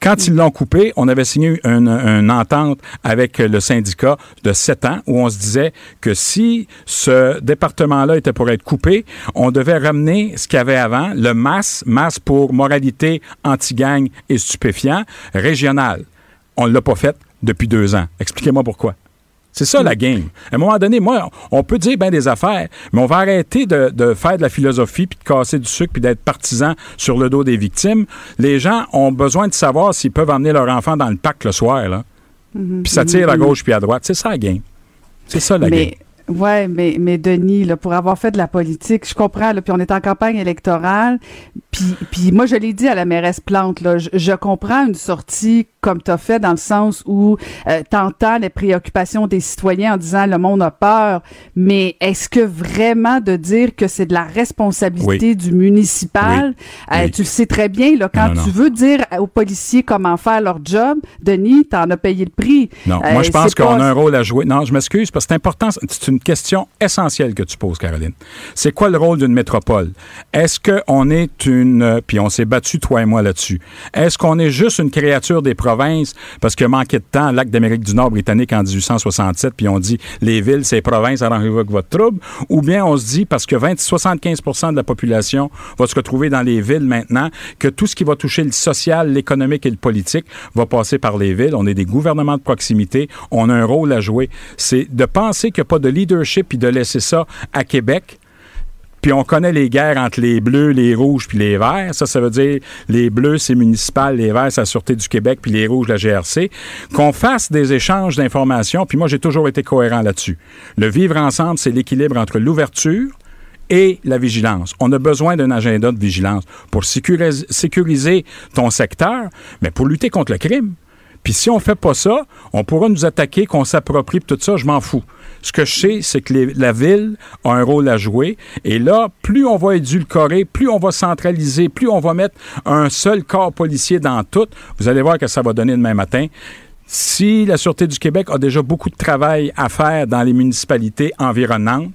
Quand ils l'ont coupé, on avait signé une, une, entente avec le syndicat de sept ans où on se disait que si ce département-là était pour être coupé, on devait ramener ce qu'il y avait avant, le MAS, MAS pour moralité, anti-gang et stupéfiant, régional. On ne l'a pas fait depuis deux ans. Expliquez-moi pourquoi. C'est ça la game. À un moment donné, moi, on peut dire bien des affaires, mais on va arrêter de, de faire de la philosophie puis de casser du sucre puis d'être partisan sur le dos des victimes. Les gens ont besoin de savoir s'ils peuvent emmener leur enfant dans le parc le soir, là. Mhm. Puis ça tire à Mhm. gauche puis à droite. C'est ça la game. C'est ça la game. Ouais, mais, mais Denis, là, pour avoir fait de la politique, je comprends, là, puis on est en campagne électorale, puis, puis moi, je l'ai dit à la mairesse Plante, là, je, je comprends une sortie comme tu as fait dans le sens où euh, t'entends les préoccupations des citoyens en disant le monde a peur, mais est-ce que vraiment de dire que c'est de la responsabilité Oui. du municipal, Oui. euh, Oui. tu le sais très bien, là, quand Non, non, tu veux dire aux policiers comment faire leur job, Denis, t'en as payé le prix. Non, Euh, moi je pense qu'on pas- a un rôle à jouer. Non, je m'excuse parce que c'est important. C'est question essentielle que tu poses, Caroline. C'est quoi le rôle d'une métropole? Est-ce qu'on est une euh, puis on s'est battu toi et moi là-dessus. Est-ce qu'on est juste une créature des provinces? Parce a manqué de temps l'acte d'Amérique du Nord britannique en 1867 puis on dit les villes c'est provinces arrangez-vous votre trouble ou bien on se dit parce que 20 75% de la population va se retrouver dans les villes maintenant que tout ce qui va toucher le social, l'économique et le politique va passer par les villes. On est des gouvernements de proximité. On a un rôle à jouer. C'est de penser qu'il n'y a pas de leadership puis de laisser ça à Québec. Puis on connaît les guerres entre les bleus, les rouges puis les verts. Ça, ça veut dire les bleus, c'est municipal, les verts, c'est la Sûreté du Québec, puis les rouges, la GRC. Qu'on fasse des échanges d'informations. Puis moi, j'ai toujours été cohérent là-dessus. Le vivre ensemble, c'est l'équilibre entre l'ouverture et la vigilance. On a besoin d'un agenda de vigilance pour sécuriser ton secteur, mais pour lutter contre le crime. Puis si on fait pas ça, on pourra nous attaquer, qu'on s'approprie, tout ça, je m'en fous. Ce que je sais, c'est que la ville a un rôle à jouer. Et là, plus on va édulcorer, plus on va centraliser, plus on va mettre un seul corps policier dans tout, vous allez voir que ça va donner demain matin. Si la Sûreté du Québec a déjà beaucoup de travail à faire dans les municipalités environnantes,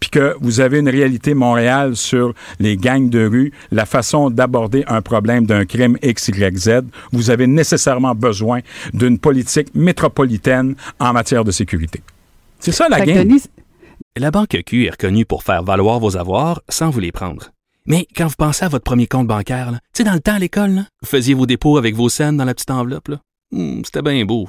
puis que vous avez une réalité Montréal sur les gangs de rue, la façon d'aborder un problème d'un crime X, Y, Z, vous avez nécessairement besoin d'une politique métropolitaine en matière de sécurité. C'est ça la game. Denis, La Banque Q est reconnue pour faire valoir vos avoirs sans vous les prendre. Mais quand vous pensez à votre premier compte bancaire, tu sais, dans le temps à l'école, vous faisiez vos dépôts avec vos scènes dans la petite enveloppe. Hmm, C'était bien beau.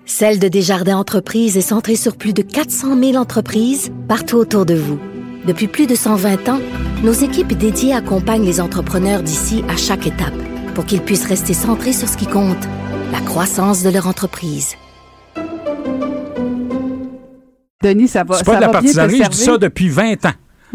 Celle de Desjardins Entreprises est centrée sur plus de 400 000 entreprises partout autour de vous. Depuis plus de 120 ans, nos équipes dédiées accompagnent les entrepreneurs d'ici à chaque étape pour qu'ils puissent rester centrés sur ce qui compte, la croissance de leur entreprise. Denis, ça va, C'est pas ça de la partisanerie, je dis ça depuis 20 ans.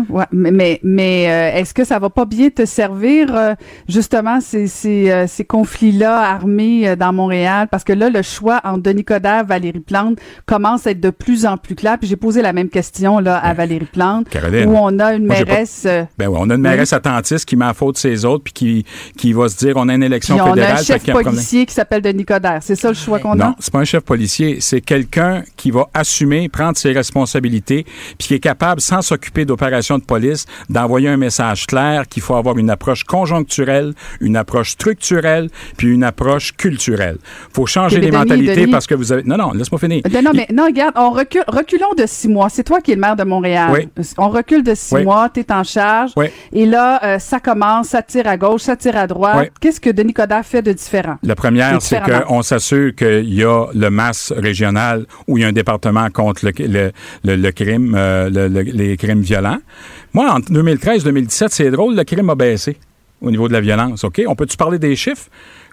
Ouais, mais mais, mais, euh, est-ce que ça va pas bien te servir euh, justement ces ces, euh, ces conflits-là armés euh, dans Montréal? Parce que là le choix entre Denis Coderre, Valérie Plante commence à être de plus en plus clair. Puis j'ai posé la même question là à Valérie Plante Caroline, où on a une moi, j'ai pas- mairesse Ben oui, on a une mairesse attentiste qui met à faute ses autres puis qui, qui va se dire on a une élection puis on a fédérale. un chef un policier qui s'appelle Denis Coderre. C'est ça le choix qu'on a? Non, c'est pas un chef policier, c'est quelqu'un qui va assumer, prendre ses responsabilités, puis qui est capable, sans s'occuper d'opérations de police, d'envoyer un message clair qu'il faut avoir une approche conjoncturelle, une approche structurelle, puis une approche culturelle. faut changer les mentalités Denis- parce que vous avez... Non, non, laisse-moi finir. Non, non, mais non, regarde, on recule, reculons de six mois. C'est toi qui es le maire de Montréal. Oui. On recule de six Oui. mois, tu es en charge. Oui. Et là, euh, ça commence, ça tire à gauche, ça tire à droite. Qu'est-ce que Denis Coderre fait de différent? La première, c'est qu'on s'assure qu'il y a le masse régional où il y a un département contre le, le, le- le crime, euh, le- le- les crimes violents. Moi, entre 2013-2017, c'est drôle, le crime a baissé au niveau de la violence, OK? On peut-tu parler des chiffres?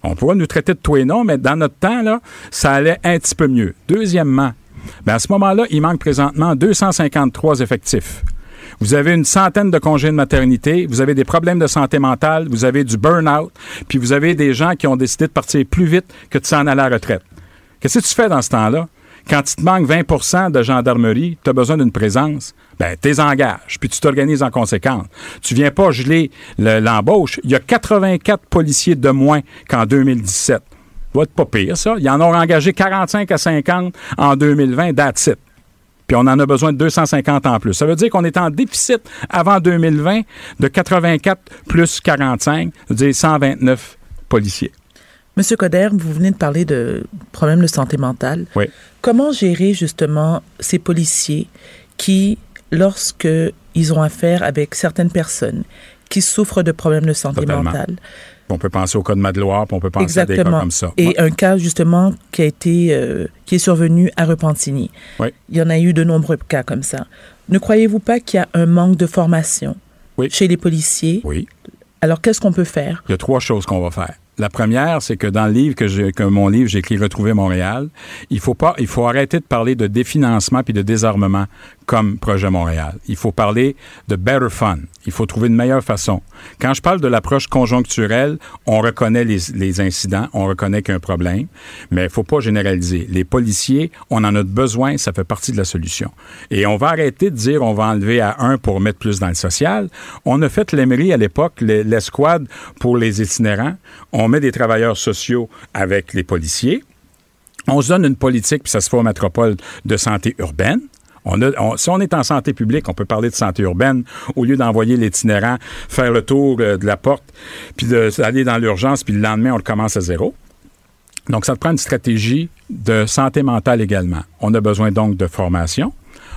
On pourra nous traiter de tout et non, mais dans notre temps, là, ça allait un petit peu mieux. Deuxièmement, ben à ce moment-là, il manque présentement 253 effectifs. Vous avez une centaine de congés de maternité, vous avez des problèmes de santé mentale, vous avez du burn-out, puis vous avez des gens qui ont décidé de partir plus vite que de s'en aller à la retraite. Qu'est-ce que tu fais dans ce temps-là? Quand il te manque 20% de gendarmerie, tu as besoin d'une présence, ben, t'es engages, puis tu t'organises en conséquence. Tu viens pas geler le- l'embauche. Il y a 84 policiers de moins qu'en 2017. Ça va être pas pire, ça. Ils en ont engagé 45 à 50 en 2020, that's it. Puis on en a besoin de 250 en plus. Ça veut dire qu'on est en déficit avant 2020 de 84 plus 45, c'est-à-dire 129 policiers. Monsieur Coder, vous venez de parler de problèmes de santé mentale. Oui. Comment gérer justement ces policiers qui, lorsque ils ont affaire avec certaines personnes qui souffrent de problèmes de santé Totalement. mentale, On peut penser au cas de Madeloire, on peut penser à des cas comme ça. et Ouais. un cas justement qui a été euh, qui est survenu à Repentigny. Oui. Il y en a eu de nombreux cas comme ça. Ne croyez-vous pas qu'il y a un manque de formation chez les policiers? Oui. Alors qu'est-ce qu'on peut faire? Il y a trois choses qu'on va faire. La première, c'est que dans le livre que, j'ai- que mon livre, j'ai écrit Retrouver Montréal, il faut pas, il faut arrêter de parler de définancement puis de désarmement comme projet Montréal. Il faut parler de better fun. Il faut trouver une meilleure façon. Quand je parle de l'approche conjoncturelle, on reconnaît les, incidents, on reconnaît qu'il y a un problème, mais il faut pas généraliser. Les policiers, on en a besoin, ça fait partie de la solution. Et on va arrêter de dire on va enlever à un pour mettre plus dans le social. On a fait l'Emery à l'époque, le- l'escouade pour les itinérants. On met des travailleurs sociaux avec les policiers. On se donne une politique, puis ça se fait aux métropoles, de santé urbaine. On si on est en santé publique, on peut parler de santé urbaine au lieu d'envoyer l'itinérant faire le tour euh, de la porte, puis d'aller dans l'urgence, puis le lendemain, on le commence à zéro. Donc, ça te prend une stratégie de santé mentale également. On a besoin donc de formation.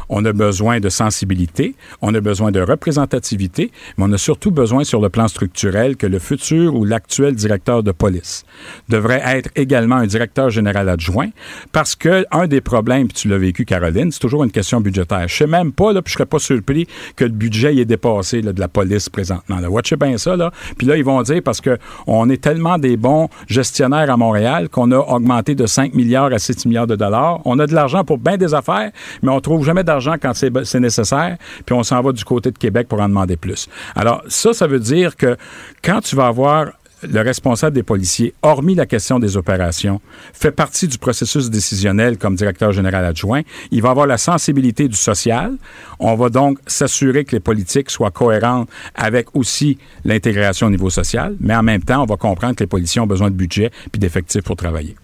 On a besoin de sensibilité, on a besoin de représentativité, mais on a surtout besoin sur le plan structurel que le futur ou l'actuel directeur de police devrait être également un directeur général adjoint parce que un des problèmes, puis tu l'as vécu Caroline, c'est toujours une question budgétaire. Je sais même pas, puis je serais pas surpris que le budget y est dépassé là, de la police présentement. Là. Watchez bien ça. Puis là, ils vont dire parce que on est tellement des bons gestionnaires à Montréal qu'on a augmenté de 5 milliards à 6 milliards de dollars. On a de l'argent pour bien des affaires, mais on trouve jamais d'argent quand c'est c'est nécessaire, puis on s'en va du côté de Québec pour en demander plus. Alors, ça, ça veut dire que quand tu vas avoir le responsable des policiers, hormis la question des opérations, fait partie du processus décisionnel comme directeur général adjoint. Il va avoir la sensibilité du social. On va donc s'assurer que les politiques soient cohérentes avec aussi l'intégration au niveau social, mais en même temps, on va comprendre que les policiers ont besoin de budget puis d'effectifs pour travailler.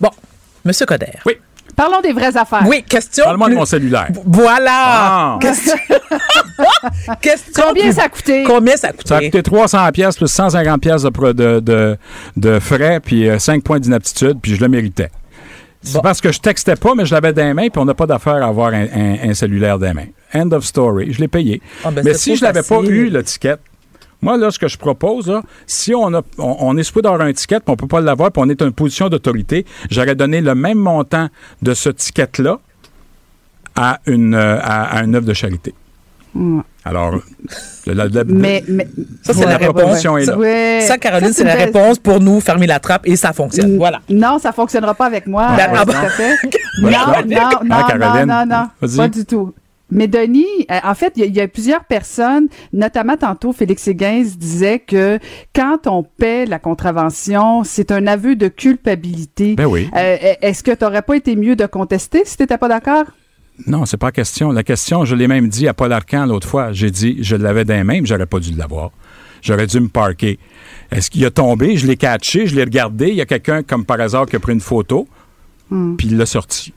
Bon, Monsieur Coder. Oui. Parlons des vraies affaires. Oui, question. Parle-moi de mon cellulaire. Voilà. Ah. Question. question Combien plus- ça a coûté? Combien ça a coûté? Ça a coûté? 300 pièces plus 150 pièces de, de, de, de frais puis 5 points d'inaptitude puis je le méritais. C'est parce que je textais pas, mais je l'avais dans les mains, puis on n'a pas d'affaire à avoir un, un- un cellulaire dans les mains. End of story. Je l'ai payé. Ah, ben, mais si je l'avais pas eu, le ticket, moi, là, ce que je propose, là, si on, a, on, on est supposé d'avoir un ticket, puis on peut pas l'avoir, puis on est en position d'autorité, j'aurais donné le même montant de ce ticket-là à une, euh, à, à une œuvre de charité. Alors, le- la- la- Mais, mais Ça, c'est la proposition est là. Ouais. Ça, Caroline, c'est la belle- réponse pour nous fermer la trappe et ça fonctionne. Voilà. Non, ça fonctionnera pas avec moi. Ben, euh, ah. Ben, non, ah, non, non, non, Caroline, non, non, pas du tout. Mais Denis, euh, en fait, il y, a- il y a plusieurs personnes, notamment tantôt Félix Séguin disait que quand on paie la contravention, c'est un aveu de culpabilité. Ben oui. Euh, Est-ce que tu n'aurais pas été mieux de contester si tu n'étais pas d'accord? Non, c'est pas la question. La question, je l'ai même dit à Paul Arcan l'autre fois. J'ai dit, je l'avais dans les mains, mais j'aurais pas dû l'avoir. J'aurais dû me parquer. Est-ce qu'il a tombé? Je l'ai catché, je l'ai regardé. Il y a quelqu'un, comme par hasard, qui a pris une photo, Hmm. puis il l'a sorti.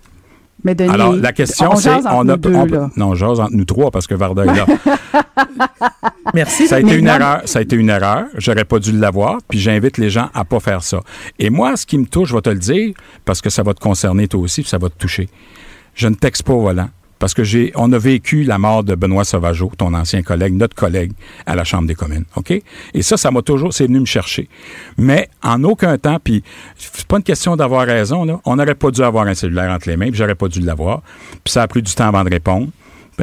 Mais Denis, Alors, la question, on c'est... on a, deux, on- là. non, j'ose entre nous trois, parce que Varda est là. Merci. Ça a été une non, erreur. Ça a été une erreur. J'aurais pas dû l'avoir. Puis j'invite les gens à pas faire ça. Et moi, ce qui me touche, je vais te le dire, parce que ça va te concerner toi aussi, puis ça va te toucher. Je ne texte pas au volant. Parce que j'ai, on a vécu la mort de Benoît Sauvageau, ton ancien collègue, notre collègue à la Chambre des communes, OK? Et ça, ça m'a toujours, c'est venu me chercher. Mais en aucun temps, puis c'est pas une question d'avoir raison, là. On n'aurait pas dû avoir un cellulaire entre les mains, puis j'aurais pas dû l'avoir. Puis ça a pris du temps avant de répondre.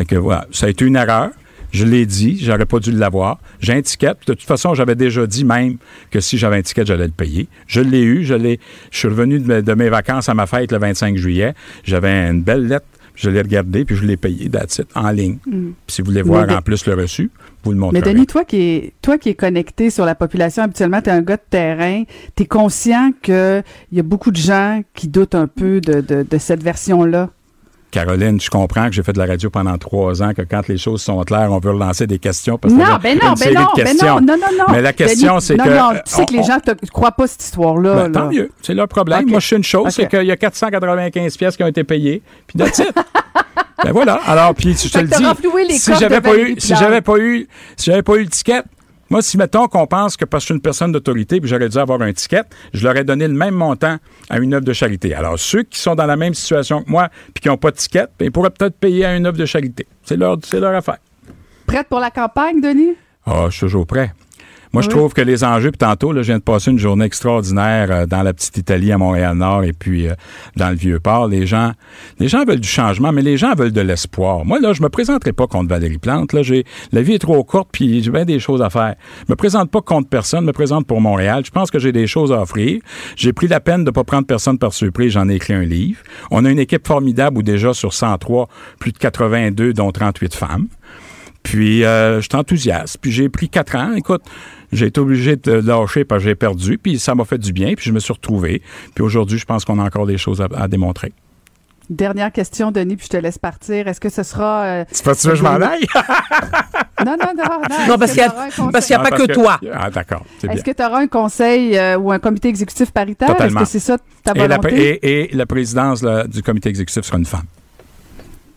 Que voilà, ça a été une erreur. Je l'ai dit, j'aurais pas dû l'avoir. J'ai un ticket. De toute façon, j'avais déjà dit même que si j'avais un ticket, j'allais le payer. Je l'ai eu. Je l'ai. Je suis revenu de mes vacances à ma fête le 25 juillet. J'avais une belle lettre Je l'ai regardé, puis je l'ai payé, that's it, en ligne. Mm. Puis si vous voulez voir Mais- en plus le reçu, vous le montrez. Mais Denis, toi qui es, toi qui es connecté sur la population, habituellement, tu es un gars de terrain, tu es conscient qu'il y a beaucoup de gens qui doutent un peu de, de, de cette version-là. Caroline, je comprends que j'ai fait de la radio pendant trois ans, que quand les choses sont claires, on veut relancer des questions parce que Non, ben a non, une ben série non, de ben non, non, non, non. Mais la question, c'est que... Non, tu sais que les gens ne croient pas cette histoire-là. Ben, tant mieux. C'est leur problème. Moi, je sais une chose, c'est qu'il y a 495 pièces qui ont été payées. Puis it. ben voilà. Alors, puis je te le dis, si j'avais pas eu, si j'avais pas eu, si j'avais pas eu le ticket, moi, si mettons qu'on pense que parce que je suis une personne d'autorité, puis j'aurais dû avoir un ticket, je leur ai donné le même montant à une œuvre de charité. Alors, ceux qui sont dans la même situation que moi, puis qui n'ont pas de ticket, ben, ils pourraient peut-être payer à une œuvre de charité. C'est leur, c'est leur affaire. Prête pour la campagne, Denis? Ah, je suis toujours prêt. Moi, je trouve que les enjeux, puis tantôt, là, je viens de passer une journée extraordinaire euh, dans la petite Italie à Montréal-Nord et puis euh, dans le Vieux-Port. Les gens, les gens veulent du changement, mais les gens veulent de l'espoir. Moi, là, je me présenterai pas contre Valérie Plante. Là, j'ai, la vie est trop courte, puis j'ai bien des choses à faire. Je me présente pas contre personne, je me présente pour Montréal. Je pense que j'ai des choses à offrir. J'ai pris la peine de pas prendre personne par surprise. J'en ai écrit un livre. On a une équipe formidable où déjà sur 103, plus de 82, dont 38 femmes. Puis, euh, je suis enthousiaste. Puis, j'ai pris quatre ans. Écoute, j'ai été obligé de lâcher parce que j'ai perdu. Puis, ça m'a fait du bien. Puis, je me suis retrouvé. Puis, aujourd'hui, je pense qu'on a encore des choses à, à démontrer. Dernière question, Denis, puis je te laisse partir. Est-ce que ce sera... euh, C'est pas sûr que je m'en aille? non, non, non. non, Non, parce qu'il y a- pas Ah, que toi. Ah, d'accord. Est-ce que tu auras un conseil euh, ou un comité exécutif paritaire? Est-ce Totalement. que c'est ça ta Et la, volonté? et, et la présidence là, du comité exécutif sera une femme.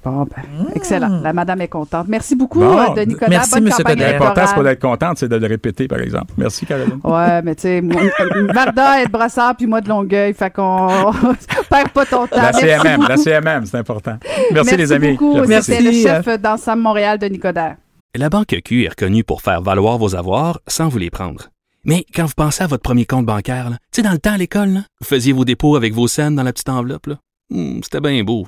Bon, ben, excellent. La madame est contente. Merci beaucoup, Bon, euh, Denis Coderre. merci, Bonne Monsieur campagne. L'important, c'est pas d'être contente, c'est de le répéter, par exemple. Merci, Caroline. Ouais, mais tu sais, moi, Varda est de Brassard, puis moi de Longueuil, fait qu'on perd pas ton temps. La Merci CMM, beaucoup. la CMM, c'est important. Merci, les amis. beaucoup. J'apprécie. C'était le Merci. chef d'Ensemble Montréal, Denis Coderre. La Banque Q est reconnue pour faire valoir vos avoirs sans vous les prendre. Mais quand vous pensez à votre premier compte bancaire, là, tu sais, dans le temps à l'école, là, vous faisiez vos dépôts avec vos scènes dans la petite enveloppe. là. Hmm, C'était bien beau.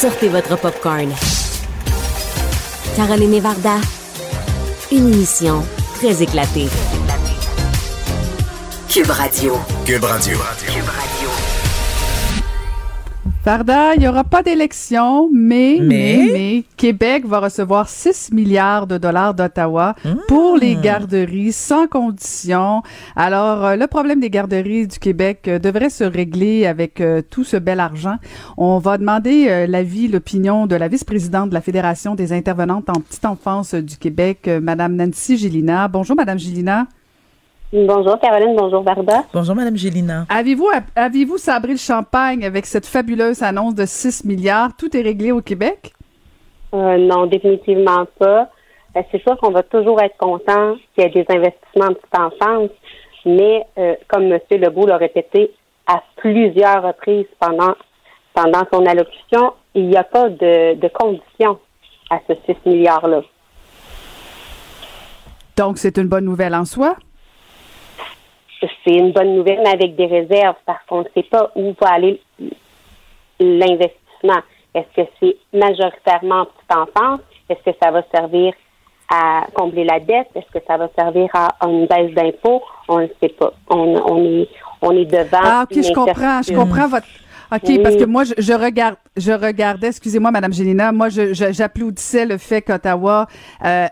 Sortez votre popcorn. Caroline Varda. Une émission très éclatée. Cube Radio. Cube Radio. Varda, il n'y aura pas d'élection, mais, mais, Québec va recevoir 6 milliards de dollars d'Ottawa pour les garderies sans condition. Alors, euh, le problème des garderies du Québec euh, devrait se régler avec euh, tout ce bel argent. On va demander euh, l'avis, l'opinion de la vice-présidente de la Fédération des intervenantes en petite enfance du Québec, euh, Madame Nancy Gélina. Bonjour, Madame Gélina. Bonjour Caroline, bonjour Varda. Bonjour, Madame Gélina. Avez-vous avez-vous sabré le champagne avec cette fabuleuse annonce de 6 milliards? Tout est réglé au Québec? Euh, non, définitivement pas. Euh, c'est sûr qu'on va toujours être content qu'il y ait des investissements en petite enfance, mais euh, comme M. Legault l'a répété à plusieurs reprises pendant pendant son allocution, il n'y a pas de, de conditions à ce 6 milliards-là. Donc, c'est une bonne nouvelle en soi? C'est une bonne nouvelle, mais avec des réserves, parce qu'on ne sait pas où va aller l'investissement. Est-ce que c'est majoritairement en petite enfance? Est-ce que ça va servir à combler la dette? Est-ce que ça va servir à, une baisse d'impôts? On ne sait pas. On, on est, on est devant. Ah, OK, je comprends. Je comprends votre. OK, parce que moi, je, je regarde, je regardais, excusez-moi, Madame Gélina, moi, je, je- j'applaudissais le fait qu'Ottawa euh,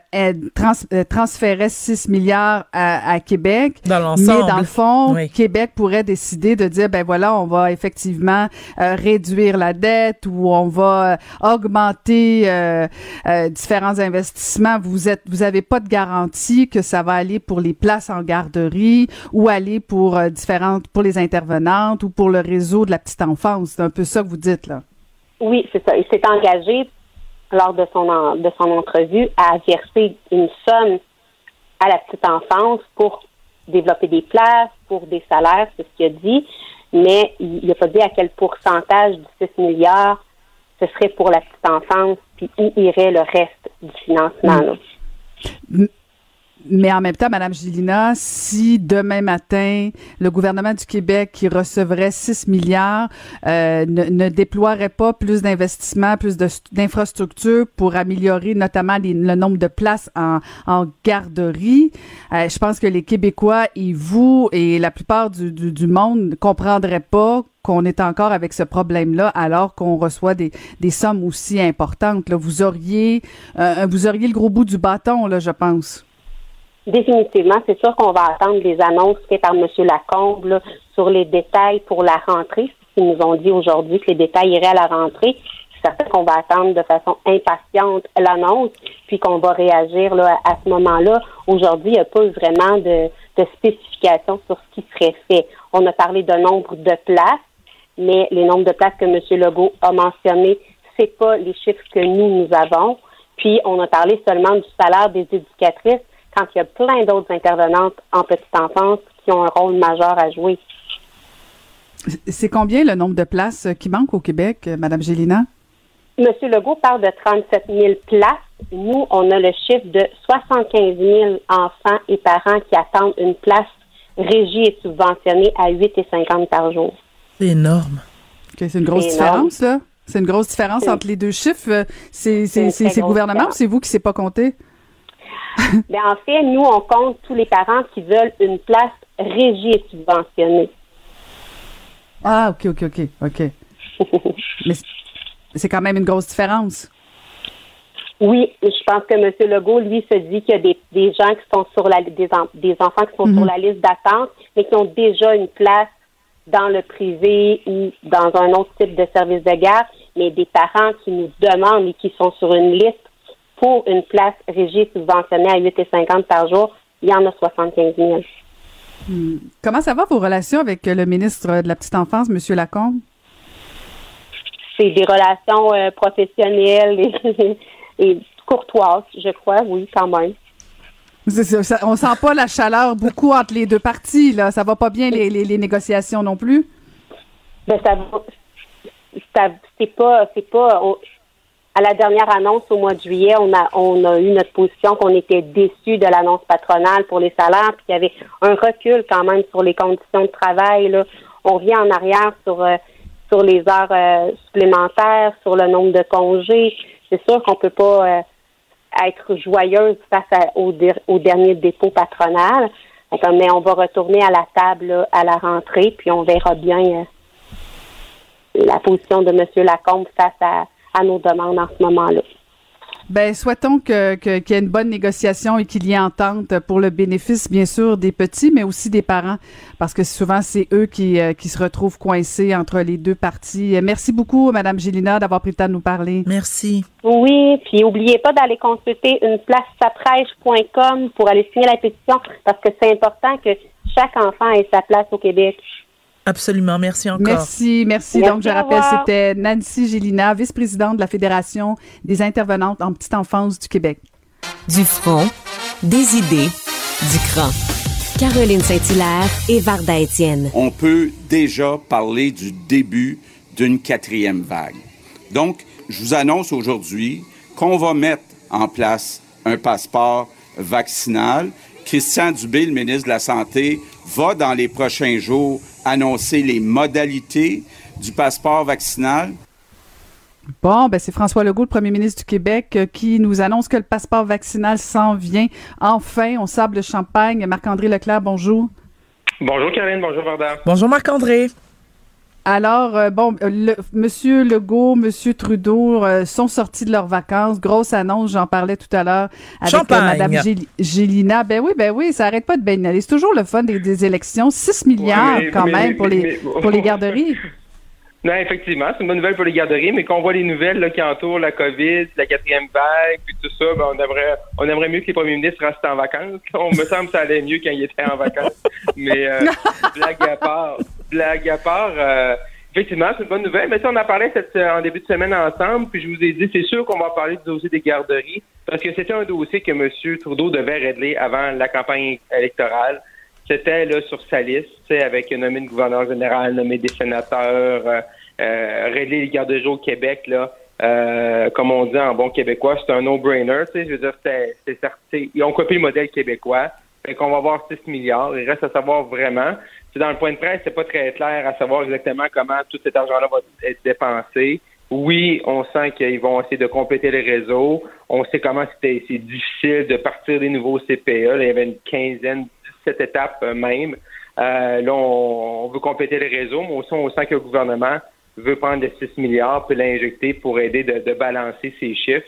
trans- euh, transférait 6 milliards à, à Québec. Dans l'ensemble. Mais dans le fond, Oui. Québec pourrait décider de dire, ben voilà, on va effectivement euh, réduire la dette ou on va euh, augmenter euh, euh, différents investissements. Vous êtes, vous avez pas de garantie que ça va aller pour les places en garderie ou aller pour euh, différentes, pour les intervenantes ou pour le réseau de la petite enfance. C'est un peu ça que vous dites là. Oui, c'est ça. Il s'est engagé lors de son en- de son entrevue à verser une somme à la petite enfance pour développer des places, pour des salaires, c'est ce qu'il a dit, mais il n'a pas dit à quel pourcentage du 6 milliards ce serait pour la petite enfance, puis où irait le reste du financement. là. Mais en même temps, Madame Gilina, si demain matin, le gouvernement du Québec qui recevrait 6 milliards euh, ne, ne déploierait pas plus d'investissements, plus d'infrastructures pour améliorer notamment les- le nombre de places en, en garderie, euh, je pense que les Québécois et vous et la plupart du, du, du monde ne comprendraient pas qu'on est encore avec ce problème-là alors qu'on reçoit des, des sommes aussi importantes. Là. Vous auriez euh, vous auriez le gros bout du bâton, là, je pense. Définitivement, c'est sûr qu'on va attendre les annonces faites par M. Lacombe là, sur les détails pour la rentrée. Ils nous ont dit aujourd'hui que les détails iraient à la rentrée. C'est certain qu'on va attendre de façon impatiente l'annonce, puis qu'on va réagir là, à ce moment-là. Aujourd'hui, il n'y a pas vraiment de, de spécification sur ce qui serait fait. On a parlé de nombre de places, mais les nombres de places que M. Legault a mentionnés, c'est pas les chiffres que nous, nous avons. Puis, on a parlé seulement du salaire des éducatrices quand il y a plein d'autres intervenantes en petite enfance qui ont un rôle majeur à jouer. C'est combien le nombre de places qui manquent au Québec, euh, Madame Gélina? Monsieur Legault parle de 37 000 places. Nous, on a le chiffre de 75 000 enfants et parents qui attendent une place régie et subventionnée à 8,50 par jour. C'est énorme. Ok, c'est une grosse C'est énorme. différence, là. C'est une grosse différence entre les deux chiffres. Euh, C'est C'est c'est- c'est- gouvernement différence. c'est vous qui ne s'est pas compté? Mais en fait, nous, on compte tous les parents qui veulent une place régie et subventionnée. Ah, OK, OK, OK, OK. Mais c'est- quand même une grosse différence. Oui, je pense que M. Legault, lui, se dit qu'il y a des, des gens qui sont sur la des, des enfants qui sont Mhm. sur la liste d'attente, mais qui ont déjà une place dans le privé ou dans un autre type de service de garde, mais des parents qui nous demandent et qui sont sur une liste pour une place régie et subventionnée à 8,50 par jour, il y en a 75 000. Hmm. Comment ça va vos relations avec euh, le ministre de la Petite Enfance, M. Lacombe? C'est des relations euh, professionnelles et, et courtoises, je crois, oui, quand même. Ça, on sent pas la chaleur beaucoup entre les deux parties, là. Ça va pas bien les, les- les négociations non plus? Ben, ça, va- ça- c'est pas, c'est pas. À la dernière annonce au mois de juillet, on a, on a eu notre position qu'on était déçus de l'annonce patronale pour les salaires, puis qu'il y avait un recul quand même sur les conditions de travail. Là. On vient en arrière sur euh, sur les heures euh, supplémentaires, sur le nombre de congés. C'est sûr qu'on peut pas euh, être joyeuse face à- au, au dernier dépôt patronal. Mais on va retourner à la table là, à la rentrée, puis on verra bien euh, la position de M. Lacombe face à, à nos demandes en ce moment-là. Ben, souhaitons que, que- qu'il y ait une bonne négociation et qu'il y ait entente pour le bénéfice, bien sûr, des petits, mais aussi des parents, parce que souvent, c'est eux qui, euh, qui se retrouvent coincés entre les deux parties. Euh, Merci beaucoup, Madame Gélina, d'avoir pris le temps de nous parler. Merci. Oui, puis n'oubliez pas d'aller consulter une pour aller signer la pétition parce que c'est important que chaque enfant ait sa place au Québec. Absolument. Merci encore. Merci, merci. Merci, Donc, je rappelle, c'était Nancy Gélina, vice-présidente de la Fédération des intervenantes en petite enfance du Québec. Du front, des idées, du cran. Caroline Saint-Hilaire et Varda Étienne. on peut déjà parler du début d'une quatrième vague. Donc, je vous annonce aujourd'hui qu'on va mettre en place un passeport vaccinal. Christian Dubé, le ministre de la Santé, va dans les prochains jours annoncer les modalités du passeport vaccinal. Bon, ben c'est François Legault, le premier ministre du Québec, euh, qui nous annonce que le passeport vaccinal s'en vient. Enfin, on sable le champagne. Marc-André Leclerc, bonjour. Bonjour Karine, bonjour Varda. Bonjour Marc-André. Alors, euh, bon, euh, le, Monsieur Legault, Monsieur Trudeau euh, sont sortis de leurs vacances. Grosse annonce, j'en parlais tout à l'heure avec euh. Madame Géli- Gélina. Ben oui, ben oui, ça arrête pas de baigner. C'est toujours le fun des, des élections. 6 milliards mais- quand mais- même pour les pour les garderies. Non, effectivement, c'est une bonne nouvelle pour les garderies, mais qu'on voit les nouvelles là, qui entourent la COVID, la quatrième vague, puis tout ça, ben, on aimerait on aimerait mieux que les premiers ministres restent en vacances. On me semble que ça allait mieux quand ils étaient en vacances. mais euh, blague à part, blague à part, euh, effectivement, c'est une bonne nouvelle. Mais ça, on en parlait cette, en début de semaine ensemble, puis je vous ai dit, c'est sûr qu'on va parler du dossier des garderies, parce que c'était un dossier que M. Trudeau devait régler avant la campagne électorale. C'était là sur sa liste, avec nommer le gouverneur général, nommer des sénateurs, euh, euh, régler les garderies au Québec, là. Euh, comme on dit en bon québécois, c'est un no-brainer, je veux dire, c'est. Ils ont copié le modèle québécois. Fait qu'on va avoir 6 milliards. Il reste à savoir vraiment. Dans le point de presse, c'est pas très clair à savoir exactement comment tout cet argent-là va être dépensé. Oui, on sent qu'ils vont essayer de compléter le réseau. On sait comment c'était difficile de partir des nouveaux CPE. Il y avait une quinzaine, 17 étapes euh, même. Euh, là, on, veut compléter le réseau, mais aussi on sent que le gouvernement veut prendre les 6 milliards puis l'injecter pour aider de, balancer ces chiffres.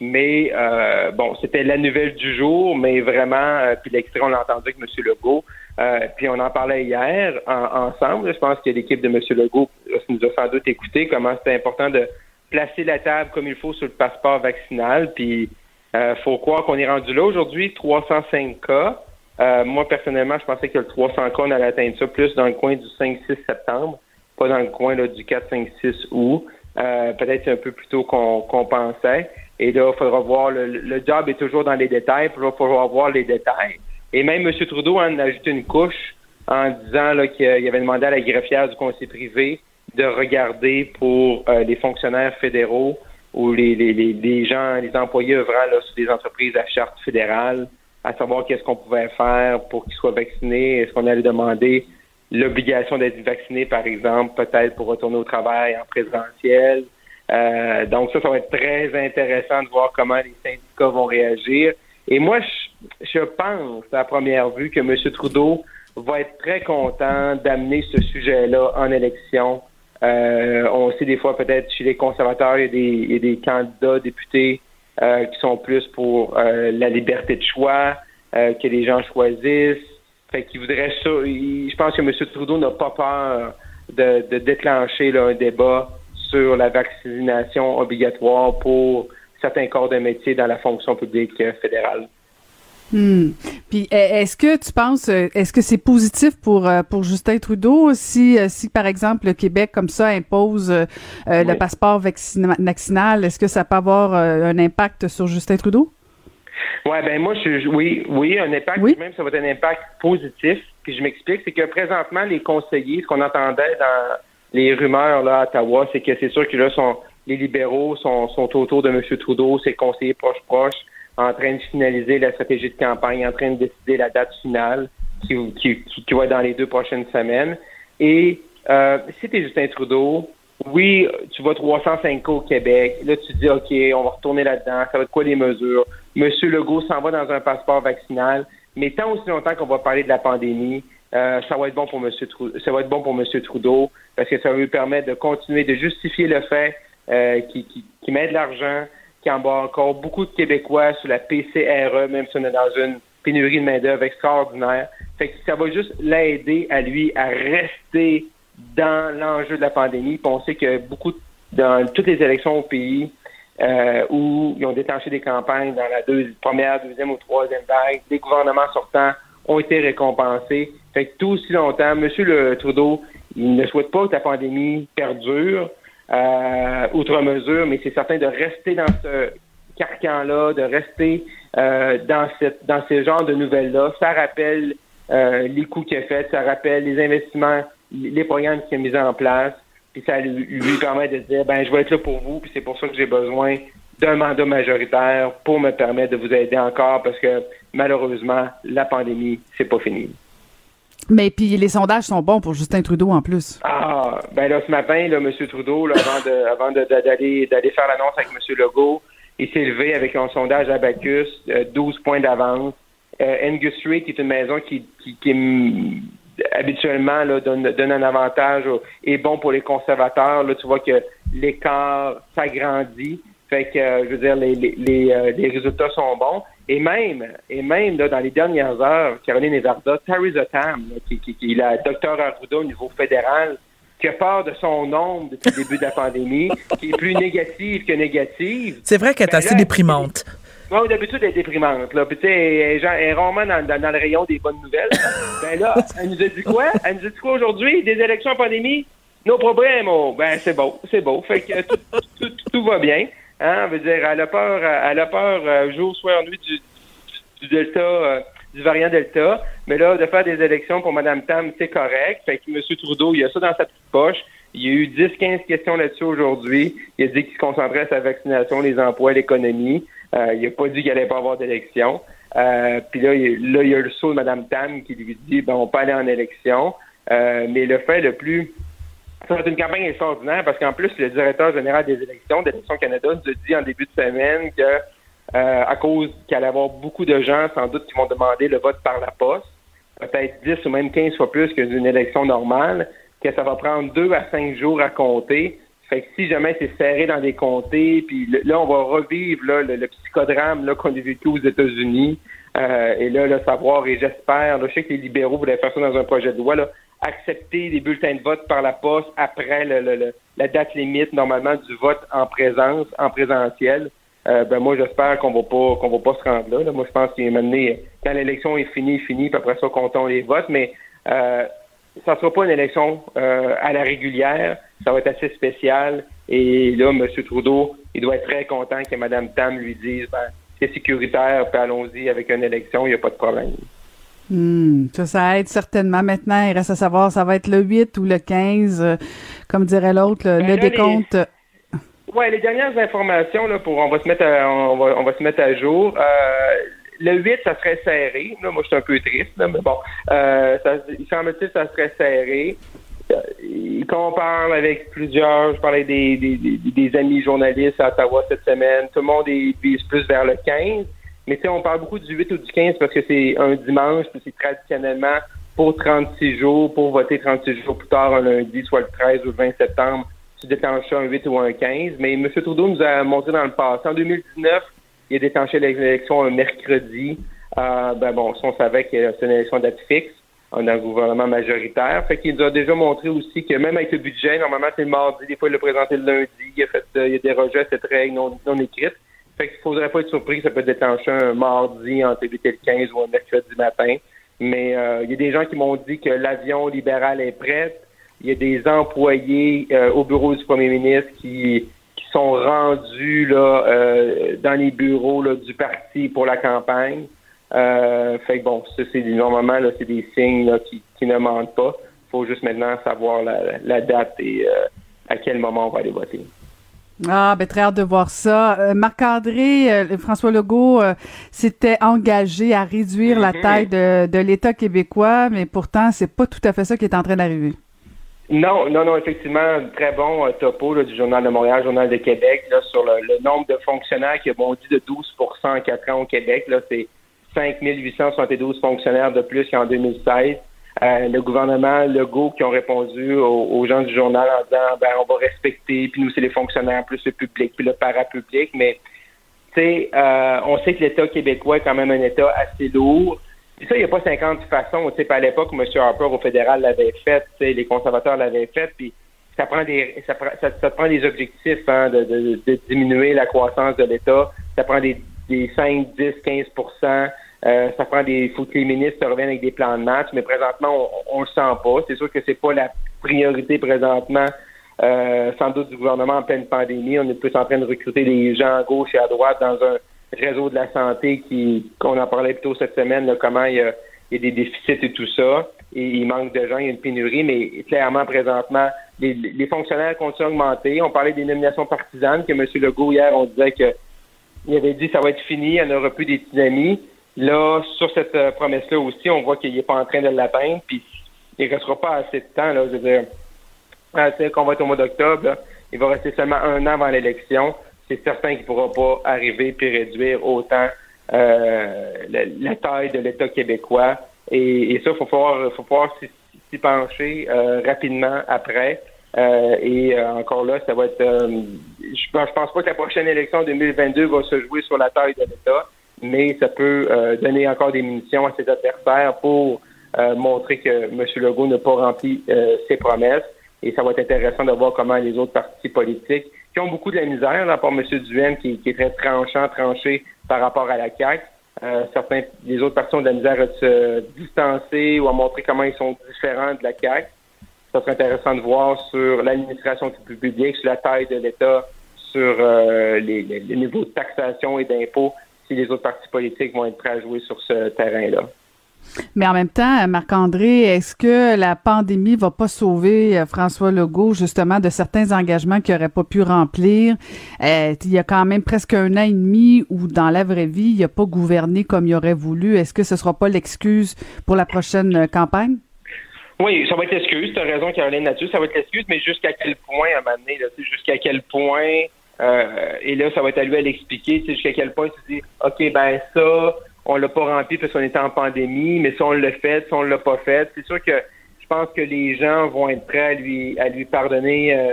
Mais euh, bon, c'était la nouvelle du jour, mais vraiment, puis l'extrait, on l'a entendu avec M. Legault. Euh, puis on en parlait hier en- ensemble. Je pense que l'équipe de M. Legault nous a sans doute écouté comment c'était important de placer la table comme il faut sur le passeport vaccinal. Puis euh, faut croire qu'on est rendu là aujourd'hui, 305 cas. Euh, moi, personnellement, je pensais que le 300 cas, on allait atteindre ça plus dans le coin du 5-6 septembre, pas dans le coin là, du 4-5-6 août. Euh, Peut-être un peu plus tôt qu'on pensait. Et là, il faudra voir, le, le job est toujours dans les détails, il faudra voir les détails. Et même M. Trudeau en a ajouté une couche en disant qu'il avait demandé à la greffière du conseil privé de regarder pour euh, les fonctionnaires fédéraux ou les, les, les, les gens, les employés œuvrant là, sur des entreprises à charte fédérale, à savoir qu'est-ce qu'on pouvait faire pour qu'ils soient vaccinés. Est-ce qu'on allait demander l'obligation d'être vacciné, par exemple, peut-être pour retourner au travail en présentiel? Euh, donc ça, ça va être très intéressant de voir comment les syndicats vont réagir. Et moi, je, je pense, à première vue, que M. Trudeau va être très content d'amener ce sujet-là en élection. Euh, on sait des fois peut-être chez les conservateurs, il y a des, candidats députés euh, qui sont plus pour euh, la liberté de choix, que les gens choisissent. Fait qu'il voudrait ça. il- je pense que M. Trudeau n'a pas peur de, déclencher un débat sur la vaccination obligatoire pour certains corps de métier dans la fonction publique fédérale. Hmm. Puis e- est-ce que tu penses, euh, est-ce que c'est positif pour euh, pour Justin Trudeau si euh, si par exemple le Québec comme ça impose euh, le Oui. passeport vaccina- vaccinal, est-ce que ça peut avoir euh, un impact sur Justin Trudeau? Ouais, ben moi, je, oui, oui, un impact, puis même ça va être un impact positif. Puis je m'explique, c'est que présentement, les conseillers, ce qu'on entendait dans les rumeurs là, à Ottawa, c'est que c'est sûr que là, sont, les libéraux sont, sont autour de M. Trudeau, ses conseillers proches-proches, en train de finaliser la stratégie de campagne, en train de décider la date finale qui, qui, qui, qui va être dans les deux prochaines semaines. Et euh, si tu es Justin Trudeau, oui, tu vas 305 cas au Québec. Là, tu dis, OK, on va retourner là-dedans. Ça va être quoi les mesures? Monsieur Legault s'en va dans un passeport vaccinal. Mais tant aussi longtemps qu'on va parler de la pandémie, euh, ça va être bon pour Monsieur Trou- ça va être bon pour Monsieur Trudeau parce que ça va lui permettre de continuer de justifier le fait euh, qu'il qu'il- qu'il met de l'argent, envoie encore beaucoup de Québécois sur la PCRE, même si on est dans une pénurie de main-d'œuvre extraordinaire. Fait que ça va juste l'aider à lui à rester dans l'enjeu de la pandémie. On sait que beaucoup, dans toutes les élections au pays, euh, où ils ont déclenché des campagnes dans la première, deuxième ou troisième vague, les gouvernements sortants ont été récompensés. Fait que tout aussi longtemps, M. Le Trudeau, il ne souhaite pas que la pandémie perdure, outre mesure, mais c'est certain de rester dans ce carcan-là, de rester euh, dans cette dans ce genre de nouvelles-là. Ça rappelle euh, les coûts qu'il a fait, ça rappelle les investissements, les programmes qu'il a mis en place, puis ça lui, lui permet de dire ben je vais être là pour vous, puis c'est pour ça que j'ai besoin d'un mandat majoritaire pour me permettre de vous aider encore parce que malheureusement la pandémie c'est pas fini. Mais puis les sondages sont bons pour Justin Trudeau en plus. Ah, ben là, ce matin, là, M. Trudeau, là, avant de, avant d'aller, d'aller faire l'annonce avec M. Legault, il s'est levé avec un sondage à Bacchus, euh, 12 points d'avance. Euh, Angus Street, qui est une maison qui, qui, habituellement là, donne, donne un avantage au- est bon pour les conservateurs. Là, tu vois que l'écart s'agrandit. Fait que, euh, je veux dire, les, les, les, euh, les résultats sont bons. Et même, et même là, dans les dernières heures, Caroline Evarda, Theresa Tam, là, qui, qui, qui est la docteur Arruda au niveau fédéral, qui a peur de son nombre depuis le début de la pandémie, qui est plus négative que négative. C'est vrai qu'elle est Ben assez là, déprimante. Bon, d'habitude, elle est déprimante. Là. Puis, tu sais, elle est genre- elle est rarement dans, dans- dans le rayon des bonnes nouvelles. ben là, elle nous a dit quoi? Elle nous a dit quoi aujourd'hui? Des élections en pandémie? Nos problèmes. oh. Ben, c'est beau, c'est beau. Fait que tout, tout, tout- tout va bien. Hein? veut dire, elle a peur, elle a peur euh, jour, soir, nuit du, du Delta, euh, du variant Delta. Mais là, de faire des élections pour Mme Tam, c'est correct. Fait que M. Trudeau, il a ça dans sa petite poche. Il y a eu 10-15 questions là-dessus aujourd'hui. Il a dit qu'il se concentrait sur la vaccination, les emplois, l'économie. Euh, il a pas dit qu'il allait pas avoir d'élection. Euh, Puis là, il, là, il y a le saut de Mme Tam qui lui dit ben, on peut aller en élection. Euh, mais le fait le plus ça va être une campagne extraordinaire parce qu'en plus, le directeur général des élections d'Élections Canada nous a dit en début de semaine que euh, à cause qu'il allait y avoir beaucoup de gens, sans doute, qui vont demander le vote par la poste, peut-être 10 ou même 15 fois plus que d'une élection normale, que ça va prendre deux à cinq jours à compter. Fait que si jamais c'est serré dans des comtés, puis là, on va revivre là, le, psychodrame qu'on a vécu aux États-Unis. Euh, et là, le savoir, et j'espère, je sais que les libéraux voulaient faire ça dans un projet de loi, là, accepter des bulletins de vote par la poste après le- le- le- la date limite, normalement, du vote en présence, en présentiel. Euh, ben moi, j'espère qu'on va pas qu'on va pas se rendre là. là. Moi, je pense qu'il est mené quand l'élection est finie, finie, puis après ça, comptons les votes. Mais euh, ça sera pas une élection euh, à la régulière. Ça va être assez spécial. Et là, M. Trudeau, il doit être très content que Mme Tam lui dise ben, c'est sécuritaire, allons-y avec une élection, il n'y a pas de problème. Hmm, ça, ça aide certainement. Maintenant, il reste à savoir, ça va être le 8 ou le 15, euh, comme dirait l'autre, le, Ben le là, les- décompte. Ouais, les dernières informations là pour on va se mettre à, on va, on va se mettre à jour. Euh, le 8, ça serait serré. Là, moi, je suis un peu triste, là, mais bon, euh, ça, il semble-t-il ça serait serré. Quand on parle avec plusieurs, je parlais des, des, des, des amis journalistes à Ottawa cette semaine, tout le monde est, plus vers le 15. Mais on parle beaucoup du 8 ou du 15 parce que c'est un dimanche, puis c'est traditionnellement pour 36 jours, pour voter 36 jours plus tard, un lundi, soit le 13 ou le 20 septembre, tu déclenches un 8 ou un 15. Mais M. Trudeau nous a montré dans le passé. En 2019, il a déclenché l'élection un mercredi. Euh, ben bon, on savait que c'est une élection date fixe. On a un gouvernement majoritaire. Fait qu'il nous a déjà montré aussi que même avec le budget, normalement, c'est le mardi. Des fois, il l'a présenté le lundi. Il a fait, il a dérogé à cette règle non, non écrite. Fait qu'il faudrait pas être surpris que ça peut déclencher un mardi entre le 8 et le 15 ou un mercredi matin. Mais euh, il y a des gens qui m'ont dit que l'avion libéral est prêt. Il y a des employés euh, au bureau du premier ministre qui, qui sont rendus là euh, dans les bureaux là, du parti pour la campagne. Euh, fait que bon, ça c'est normalement là, c'est des signes là, qui, qui ne mentent pas. Il faut juste maintenant savoir la, la date et euh, à quel moment on va aller voter. Ah, ben très hâte de voir ça. Euh, Marc-André, euh, François Legault euh, s'était engagé à réduire la Mhm. taille de, de l'État québécois, mais pourtant, c'est pas tout à fait ça qui est en train d'arriver. Non, non, non, effectivement, très bon topo là, du Journal de Montréal, Journal de Québec, là, sur le, le nombre de fonctionnaires qui a bondi de 12% en quatre ans au Québec. Là, c'est 5 872 fonctionnaires de plus qu'en 2016. Euh, le gouvernement Legault qui ont répondu aux, gens du journal en disant ben on va respecter, puis nous c'est les fonctionnaires plus le public, puis le parapublic, mais tu sais, euh, on sait que l'État québécois est quand même un État assez lourd. Puis ça, il n'y a pas 50 façons. Tu sais, à l'époque, M. Harper au fédéral l'avait fait, les conservateurs l'avaient fait, puis ça prend des ça, prend- ça, prend des objectifs hein, de, diminuer la croissance de l'État. Ça prend des 5, 10, 15 euh, ça prend des faut que les ministres reviennent avec des plans de match, mais présentement, on, on le sent pas. C'est sûr que c'est pas la priorité présentement, euh, sans doute du gouvernement en pleine pandémie. On est plus en train de recruter des gens à gauche et à droite dans un réseau de la santé qui, qu'on en parlait plus tôt cette semaine, là, comment il y, a, il y a des déficits et tout ça. Et il manque de gens, il y a une pénurie, mais clairement, présentement, les, les fonctionnaires continuent à augmenter. On parlait des nominations partisanes, que M. Legault, hier, on disait que il avait dit ça va être fini, il n'y en aura plus des petits amis. Là, sur cette euh, promesse-là aussi, on voit qu'il n'est pas en train de l'atteindre, puis il ne restera pas assez de temps, là, je veux dire, qu'on va être au mois d'octobre, il va rester seulement un an avant l'élection. C'est certain qu'il ne pourra pas arriver puis réduire autant euh, la, taille de l'État québécois. Et, ça, il faut voir, faut si, s'y pencher euh, rapidement après. Euh, et euh, encore là, ça va être. je, pense, je pense pas que la prochaine élection 2022 va se jouer sur la taille de l'État, mais ça peut donner encore des munitions à ses adversaires pour montrer que M. Legault n'a pas rempli ses promesses. Et ça va être intéressant de voir comment les autres partis politiques, qui ont beaucoup de la misère, là, par M. Duhaime, qui, est très tranchant, tranché par rapport à la CAQ, euh, certains, les autres partis ont de la misère à se distancer ou à montrer comment ils sont différents de la CAQ. Ça serait intéressant de voir sur l'administration public, sur la taille de l'État, sur euh, les, les, niveaux de taxation et d'impôts, si les autres partis politiques vont être prêts à jouer sur ce terrain-là. Mais en même temps, Marc-André, est-ce que la pandémie va pas sauver euh, François Legault justement de certains engagements qu'il n'aurait pas pu remplir? Euh, il y a quand même presque un an et demi où, dans la vraie vie, il n'a pas gouverné comme il aurait voulu. Est-ce que ce sera pas l'excuse pour la prochaine euh, campagne? Oui, ça va être l'excuse. Tu as raison, Caroline, là-dessus. Ça va être l'excuse, mais jusqu'à quel point, à un moment donné, jusqu'à quel point, et là, ça va être à lui à l'expliquer, jusqu'à quel point tu dis, OK, ben ça, on l'a pas rempli parce qu'on était en pandémie, mais si on l'a fait, si on l'a pas fait, c'est sûr que je pense que les gens vont être prêts à lui à lui pardonner euh,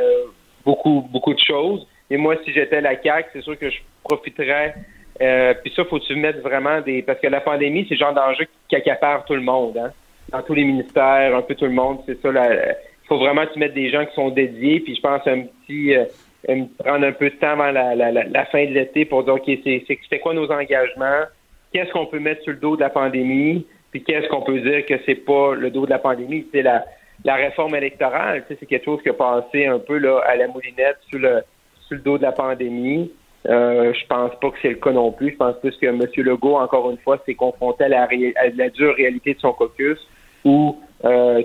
beaucoup beaucoup de choses. Et moi, si j'étais la CAC, c'est sûr que je profiterais. Euh, puis ça, faut tu mettre vraiment des parce que la pandémie, c'est le genre d'enjeu qui accapare tout le monde, hein? dans tous les ministères, un peu tout le monde. C'est ça. Il faut vraiment tu mettre des gens qui sont dédiés. Puis je pense un petit euh, prendre un peu de temps avant la, la, fin de l'été pour dire ok, c'est quoi nos engagements? Qu'est-ce qu'on peut mettre sur le dos de la pandémie, puis qu'est-ce qu'on peut dire que c'est pas le dos de la pandémie, c'est la, la réforme électorale, c'est quelque chose qui a passé un peu là, à la moulinette sur le, sur le dos de la pandémie. Euh, je pense pas que c'est le cas non plus. Je pense plus que M. Legault, encore une fois, s'est confronté à la, la, dure réalité de son caucus, où euh,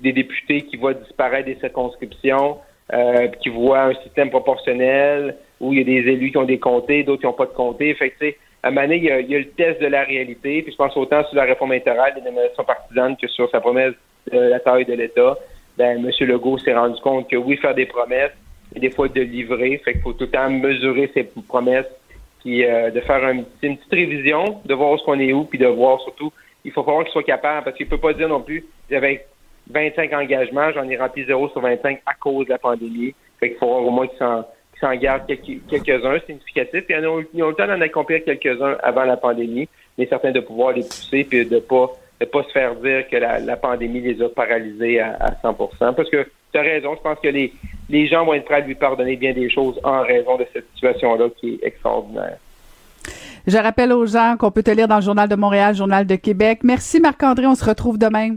des députés qui voient disparaître des circonscriptions, euh, qui voient un système proportionnel, où il y a des élus qui ont des comtés, d'autres qui n'ont pas de comtés. Fait que, à Mané, il y, a, il y, a, le test de la réalité, puis je pense autant sur la réforme intérieure des nominations partisanes que sur sa promesse de la taille de l'État. Ben, M. Legault s'est rendu compte que oui, faire des promesses, et des fois de livrer, fait qu'il faut tout le temps mesurer ses promesses, puis euh, de faire un, une petite révision, de voir où ce qu'on est où, puis de voir surtout, il faut voir qu'il soit capable, parce qu'il peut pas dire non plus, j'avais 25 engagements, j'en ai rempli 0 sur 25 à cause de la pandémie. Fait qu'il faut au moins qu'il s'en gardent quelques-uns significatifs. Puis ils ont, ils ont le temps d'en accomplir quelques-uns avant la pandémie, mais certains de pouvoir les pousser puis de pas de pas se faire dire que la, pandémie les a paralysés à, à 100 Parce que tu as raison, je pense que les, les gens vont être prêts à lui pardonner bien des choses en raison de cette situation-là qui est extraordinaire. Je rappelle aux gens qu'on peut te lire dans le Journal de Montréal, Journal de Québec. Merci Marc-André, on se retrouve demain.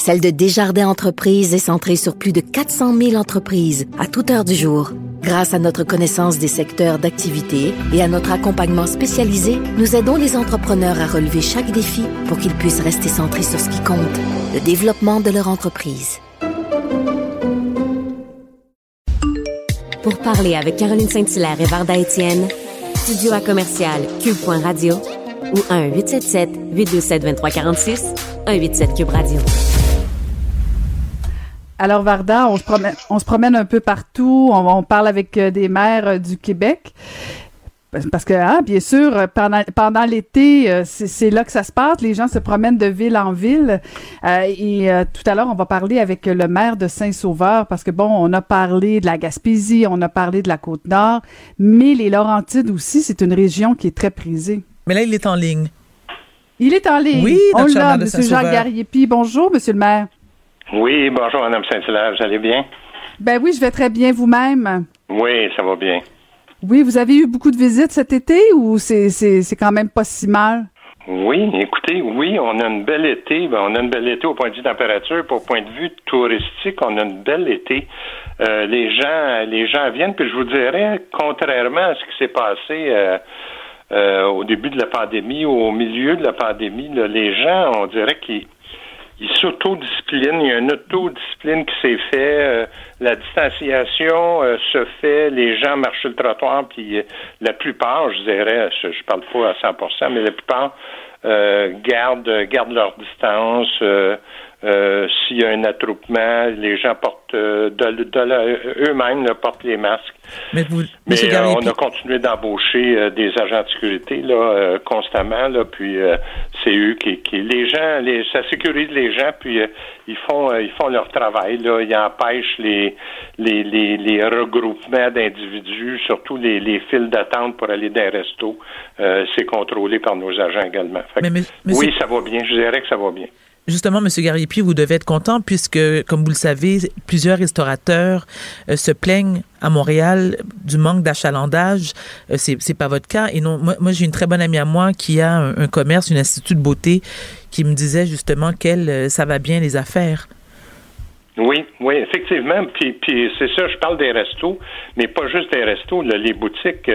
celle de Desjardins Entreprises est centrée sur plus de 400 000 entreprises à toute heure du jour. Grâce à notre connaissance des secteurs d'activité et à notre accompagnement spécialisé, nous aidons les entrepreneurs à relever chaque défi pour qu'ils puissent rester centrés sur ce qui compte, le développement de leur entreprise. Pour parler avec Caroline Saint-Hilaire et Varda Étienne, studio à commercial cube.radio ou 1-877-827-2346, 187 Cube Radio. Alors Varda, on se promène, on se promène un peu partout, on, on parle avec euh, des maires euh, du Québec. Parce que, hein, bien sûr, pendant, pendant l'été, euh, c'est là que ça se passe. Les gens se promènent de ville en ville. Euh, et euh, tout à l'heure, on va parler avec le maire de Saint-Sauveur parce que, bon, on a parlé de la Gaspésie, on a parlé de la Côte-Nord, mais les Laurentides aussi, c'est une région qui est très prisée. Mais là, il est en ligne. Il est en ligne. Oui, on l'a, M. Jacques Gariepi. Bonjour, Monsieur le maire. Oui, bonjour, Mme Saint-Hilaire. Vous allez bien? Ben oui, je vais très bien vous-même. Oui, ça va bien. Oui, vous avez eu beaucoup de visites cet été ou c'est, quand même pas si mal? Oui, écoutez, oui, on a une belle été. Ben, on a une belle été au point de vue température. Pour point de vue touristique, on a une belle été. Euh, les gens, les gens viennent. Puis je vous dirais, contrairement à ce qui s'est passé euh, euh, au début de la pandémie ou au milieu de la pandémie, là, les gens, on dirait qu'ils ils s'autodisciplinent. Il y a une autodiscipline qui s'est fait. Euh, la distanciation euh, se fait. Les gens marchent le trottoir. Puis euh, la plupart, je dirais, je, je parle pas à 100%, mais la plupart gardent, gardent leur distance. S'il y a un attroupement, les gens portent de, de eux-mêmes portent les masques. Mais, vous, Mais on a continué d'embaucher des agents de sécurité là constamment là, puis c'est eux qui, qui les gens, les, ça sécurise les gens, puis ils font ils font leur travail là, ils empêchent les les, les, les regroupements d'individus, surtout les, les files d'attente pour aller dans les restos. c'est contrôlé par nos agents également. Fait que, oui, ça va bien. Je dirais que ça va bien. Justement, M. Gariepi, vous devez être content puisque, comme vous le savez, plusieurs restaurateurs euh, se plaignent à Montréal du manque d'achalandage. Euh, c'est, pas votre cas. Et non, moi, j'ai une très bonne amie à moi qui a un, commerce, une institut de beauté, qui me disait justement qu'elle, euh, ça va bien les affaires. Oui, oui, effectivement. Puis, c'est ça, je parle des restos, mais pas juste des restos, les boutiques.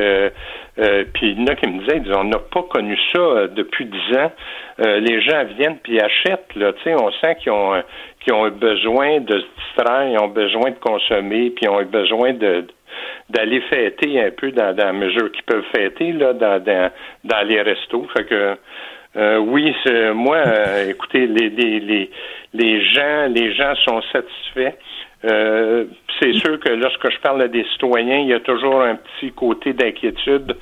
Euh, puis il y en a qui me disaient, on n'a pas connu ça euh, depuis dix ans. Euh, les gens viennent puis achètent. Là, on sent qu'ils ont qu'ils ont besoin de se distraire, ils ont besoin de consommer, puis ils ont besoin de d'aller fêter un peu dans, dans la mesure qu'ils peuvent fêter là, dans, dans, dans les restos. Fait que euh, oui, moi, euh, écoutez, les, les, les, les gens, les gens sont satisfaits. Euh, c'est sûr que lorsque je parle à des citoyens, il y a toujours un petit côté d'inquiétude.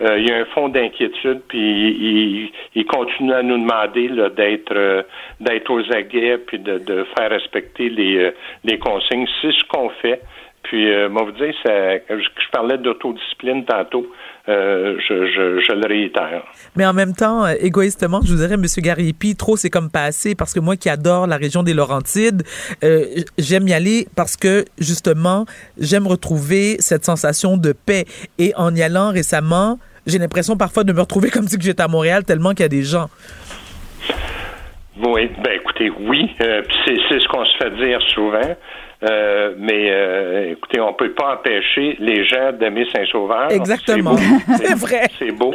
Euh, il y a un fond d'inquiétude, puis ils il, continuent à nous demander d'être d'être aux aguets, puis de, faire respecter les consignes. C'est ce qu'on fait. Puis, euh, moi, vous dire, ça, je, je parlais d'autodiscipline tantôt. Euh, je, je, je, le réitère. Mais en même temps, euh, égoïstement, je vous dirais, M. Gariepi, trop c'est comme pas assez, parce que moi qui adore la région des Laurentides, euh, j'aime y aller parce que, justement, j'aime retrouver cette sensation de paix. Et en y allant récemment, j'ai l'impression parfois de me retrouver comme si j'étais à Montréal, tellement qu'il y a des gens. Oui, ben écoutez, oui, euh, c'est ce qu'on se fait dire souvent. Euh, mais euh, écoutez, on peut pas empêcher les gens d'aimer Saint-Sauveur. Exactement. C'est vrai. C'est beau.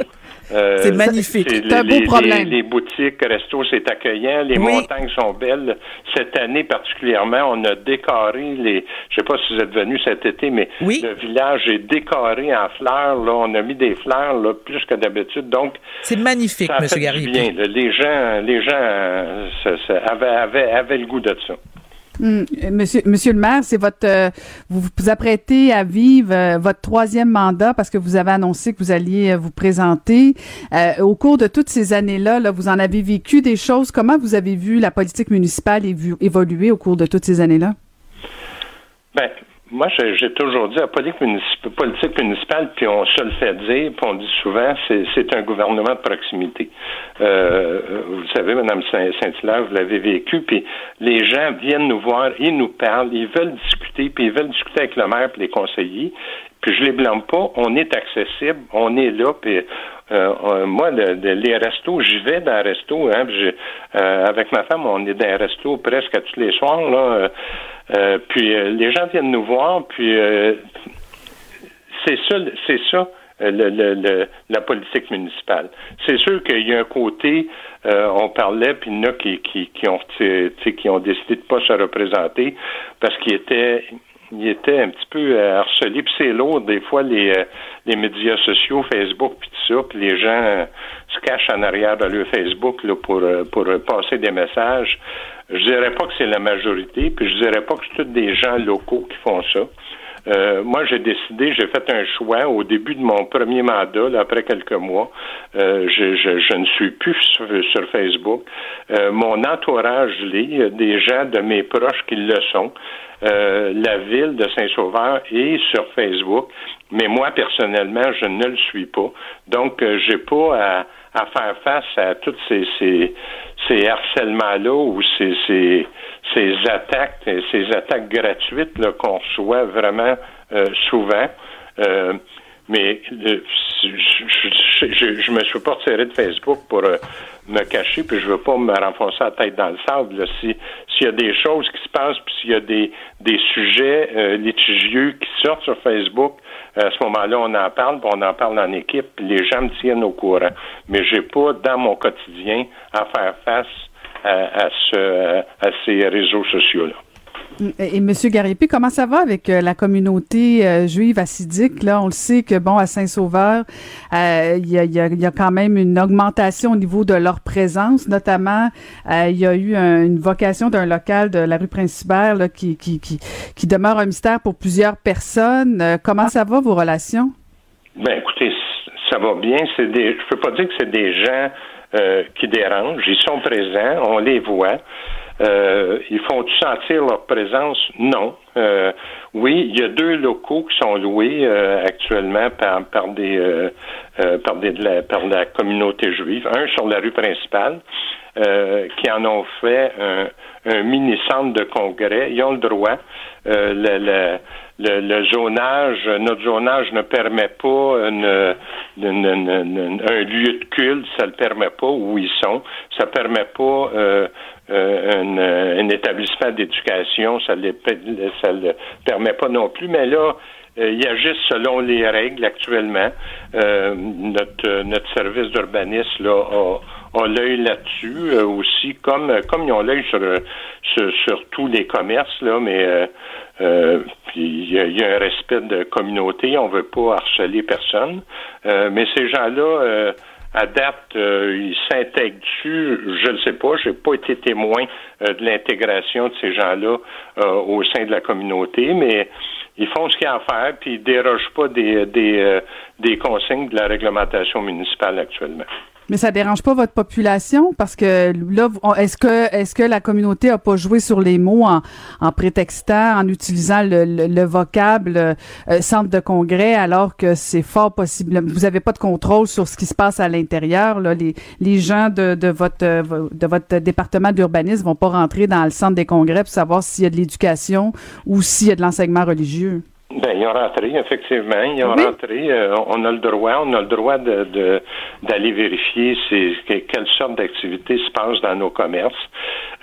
Euh, c'est magnifique. C'est un beau problème. Les, les boutiques, restos, c'est accueillant. Les oui. montagnes sont belles. Cette année particulièrement, on a décoré les. Je sais pas si vous êtes venus cet été, mais oui. le village est décoré en fleurs. Là, on a mis des fleurs là plus que d'habitude. Donc c'est magnifique, M. Bien. Les gens, les gens ça, ça, avaient, avaient, avaient le goût de ça. Mmh. Monsieur, Monsieur le maire, c'est votre euh, vous vous apprêtez à vivre euh, votre troisième mandat parce que vous avez annoncé que vous alliez euh, vous présenter. au cours de toutes ces années-là, là, vous en avez vécu des choses. Comment vous avez vu la politique municipale évoluer au cours de toutes ces années-là? Ben, moi, j'ai toujours dit, la politique municipale, politique municipale, puis on se le fait dire, puis on dit souvent, c'est un gouvernement de proximité. Euh, vous savez, Mme Saint-Hilaire, vous l'avez vécu, puis les gens viennent nous voir, ils nous parlent, ils veulent discuter, puis ils veulent discuter avec le maire et les conseillers. Puis je les blâme pas, on est accessible, on est là, puis euh, moi, le, le, les restos, j'y vais dans les restos. Hein, euh, avec ma femme, on est dans les restos presque tous les soirs. Là, euh, puis les gens viennent nous voir, puis c'est ça, c'est ça. Le, le, la politique municipale. C'est sûr qu'il y a un côté, on parlait, puis il y en a qui, qui, ont qui ont décidé de pas se représenter parce qu'ils étaient il était un petit peu harcelé. Puis c'est lourd, des fois, les, les médias sociaux, Facebook, puis tout ça, puis les gens se cachent en arrière de leur Facebook là, pour, pour passer des messages. Je dirais pas que c'est la majorité, puis je dirais pas que c'est tous des gens locaux qui font ça. Euh, moi, j'ai décidé, j'ai fait un choix au début de mon premier mandat, là, après quelques mois. Euh, je, je, je, ne suis plus sur, Facebook. Euh, mon entourage l'est, des gens de mes proches qui le sont. Euh, la ville de Saint-Sauveur est sur Facebook, mais moi personnellement, je ne le suis pas. Donc, euh, j'ai pas à, à, faire face à toutes ces, ces, ces harcèlements-là ou ces, ces, ces attaques, ces attaques gratuites qu'on reçoit vraiment euh, souvent. mais je, je, je, je me suis pas retiré de Facebook pour euh, me cacher, puis je veux pas me renfoncer la tête dans le sable. là. Si s'il y a des choses qui se passent, puis s'il y a des des sujets euh, litigieux qui sortent sur Facebook, à ce moment-là, on en parle, on en parle en équipe, puis les gens me tiennent au courant. Mais j'ai pas dans mon quotidien à faire face à, à ce à ces réseaux sociaux-là. Et, et Monsieur Garipi, comment ça va avec euh, la communauté euh, juive assidique? Là, on le sait que bon, à Saint-Sauveur, euh, il y, a, quand même une augmentation au niveau de leur présence. Notamment, il y a eu un- une vocation d'un local de la rue Principale là, qui, qui, qui, demeure un mystère pour plusieurs personnes. Comment ça va vos relations? Ben écoutez, ça va bien. C'est des, je peux pas dire que c'est des gens qui dérangent. Ils sont présents, on les voit. Euh, ils font sentir leur présence? Non. Euh, oui, il y a deux locaux qui sont loués euh, actuellement par, par des euh, euh, par des de la, par la communauté juive. Un sur la rue principale, euh, qui en ont fait un, un mini centre de congrès. Ils ont le droit. Le, le, le, le zonage, notre zonage ne permet pas une, une- une- un lieu de culte, ça le permet pas où ils sont. Ça permet pas euh, euh, un, un établissement d'éducation, ça ne ça le permet pas non plus. Mais là, euh, ils agissent selon les règles actuellement. Euh, notre, euh, notre service d'urbanisme là, a, a l'œil là-dessus euh, aussi, comme, comme ils ont l'œil sur, euh, sur, sur tous les commerces, là, mais euh, euh, il y, y a un respect de communauté, on veut pas harceler personne. Euh, mais ces gens-là, euh, à date, euh, ils s'intègrent dessus, je ne sais pas, j'ai pas été témoin euh, de l'intégration de ces gens-là euh, au sein de la communauté, mais ils font ce qu'il y a à faire, puis ils dérogent pas des, des, euh, des consignes de la réglementation municipale actuellement. Mais ça dérange pas votre population? Parce que là, est-ce que est-ce que la communauté a pas joué sur les mots en, en prétextant, en utilisant le, le- le vocable euh, centre de congrès, alors que c'est fort possible. Vous avez pas de contrôle sur ce qui se passe à l'intérieur. Là, les les gens de, de votre de votre département d'urbanisme vont pas rentrer dans le centre des congrès pour savoir s'il y a de l'éducation ou s'il y a de l'enseignement religieux. Ben, ils ont rentré, effectivement. Ils ont Oui. rentré. euh, on a le droit, on a le droit de de- d'aller vérifier c'est, que- quelle sorte d'activité se passe dans nos commerces.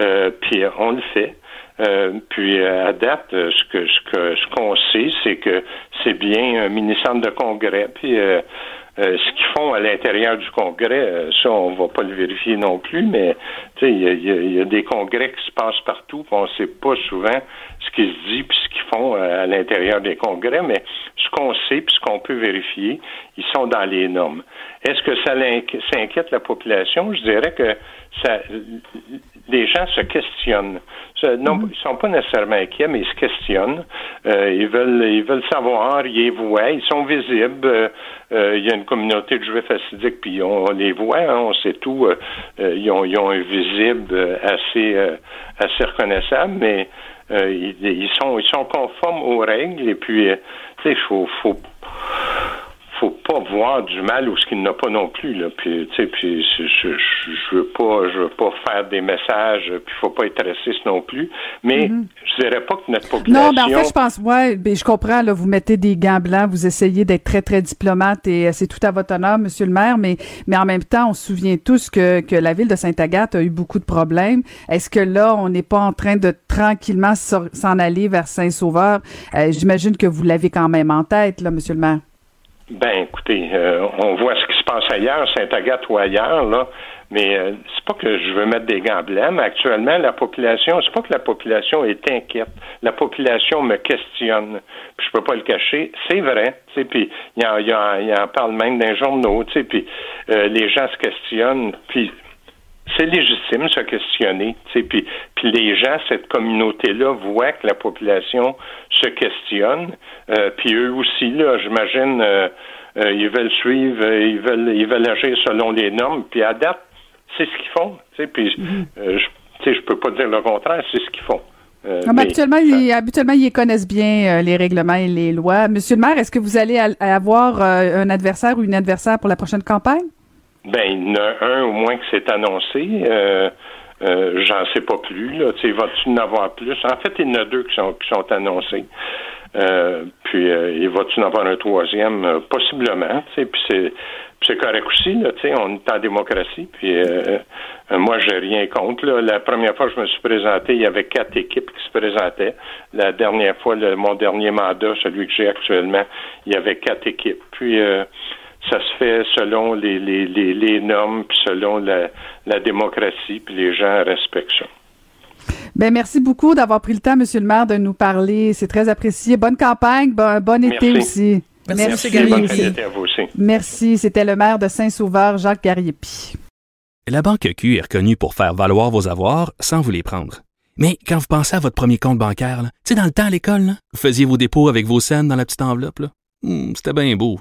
Euh, puis euh, on le fait. Euh, puis euh, à date, euh, ce que ce que ce qu'on sait, c'est que c'est bien un mini-centre de congrès. Puis euh, ce qu'ils font à l'intérieur du congrès, euh, ça, on va pas le vérifier non plus, mais il y a, y a- des congrès qui se passent partout, puis on sait pas souvent ce qui se dit puis ce qu'ils font euh, à l'intérieur des congrès, mais ce qu'on sait puis ce qu'on peut vérifier, ils sont dans les normes. Est-ce que ça, ça inquiète la population? Je dirais que ça, les gens se questionnent. Non, ils sont pas nécessairement inquiets, mais ils se questionnent. Euh, ils veulent, ils veulent savoir, ils les voient, ils sont visibles. Euh, euh, il y a une communauté de juifs assidiques, puis on, on les voit, hein, on sait tout. Ils, ont, ils ont un visible assez, assez reconnaissable, mais ils, ils sont, ils sont conformes aux règles. Et puis, tu sais, faut, faut faut pas voir du mal ou ce qu'il n'a pas non plus là puis tu sais puis je, je, je- veux pas je veux pas faire des messages puis faut pas être raciste non plus mais je dirais pas que notre population Non, mais en fait, je pense, ouais, ben, je comprends, là, vous mettez des gants blancs, vous essayez d'être très, très diplomate et euh, c'est tout à votre honneur, monsieur le maire, mais, mais en même temps, on se souvient tous que, que la ville de Sainte-Agathe a eu beaucoup de problèmes. Est-ce que là, on n'est pas en train de tranquillement s'en aller vers Saint-Sauveur? Euh, J'imagine que vous l'avez quand même en tête, là, monsieur le maire. Ben, écoutez, euh, on voit ce qui se passe ailleurs, Saint-Agathe ou ailleurs, là. Mais euh, c'est pas que je veux mettre des gants blancs, actuellement, la population, c'est pas que la population est inquiète. La population me questionne. Puis je peux pas le cacher. C'est vrai. Puis il en, il en, parle même dans les journaux. Puis euh, les gens se questionnent. Puis c'est légitime se questionner. tu sais, Puis, puis les gens, cette communauté-là, voient que la population se questionne. Euh, puis eux aussi, là, j'imagine, euh, euh, ils veulent suivre, euh, ils veulent, ils veulent agir selon les normes. Puis à date, c'est ce qu'ils font. tu sais, Puis euh, je, tu sais, je peux pas dire le contraire, c'est ce qu'ils font. Euh, mais habituellement, ils, habituellement, ils connaissent bien euh, les règlements et les lois. Monsieur le maire, est-ce que vous allez al- avoir euh, un adversaire ou une adversaire pour la prochaine campagne? Ben, il y en a un au moins qui s'est annoncé. Euh, euh, J'en sais pas plus. Là. Tu sais, va-tu en avoir plus? En fait, il y en a deux qui sont, qui sont annoncés. Euh, puis, euh, il va-tu en avoir un troisième? Euh, possiblement, tu puis c'est c'est correct aussi, là, tu on est en démocratie, puis euh, moi, j'ai rien contre. Là. La première fois que je me suis présenté, il y avait quatre équipes qui se présentaient. La dernière fois, le, mon dernier mandat, celui que j'ai actuellement, il y avait quatre équipes. Puis, euh, ça se fait selon les, les, les, les normes, puis selon la, la démocratie, puis les gens respectent ça. Ben merci beaucoup d'avoir pris le temps, Monsieur le maire, de nous parler. C'est très apprécié. Bonne campagne, bon, bon été Merci. aussi. Merci, Bonne à vous aussi. Merci. C'était le maire de Saint-Sauveur, Jacques Gariepi. La Banque Q est reconnue pour faire valoir vos avoirs sans vous les prendre. Mais quand vous pensez à votre premier compte bancaire, là, tu sais, dans le temps à l'école, là, vous faisiez vos dépôts avec vos scènes dans la petite enveloppe. là. Hmm, C'était bien beau.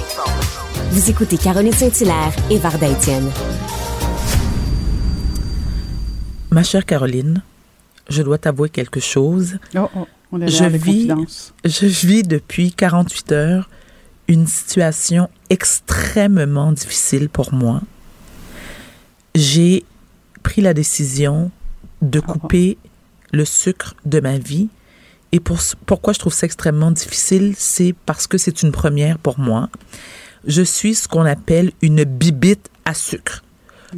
Vous écoutez Caroline Saint-Hilaire et Varda Étienne. Ma chère Caroline, je dois t'avouer quelque chose. Oh, oh, on est je vis, confidence. je vis depuis 48 heures une situation extrêmement difficile pour moi. J'ai pris la décision de couper le sucre de ma vie. Et pour, pourquoi je trouve ça extrêmement difficile, c'est parce que c'est une première pour moi. Je suis ce qu'on appelle une bibite à sucre.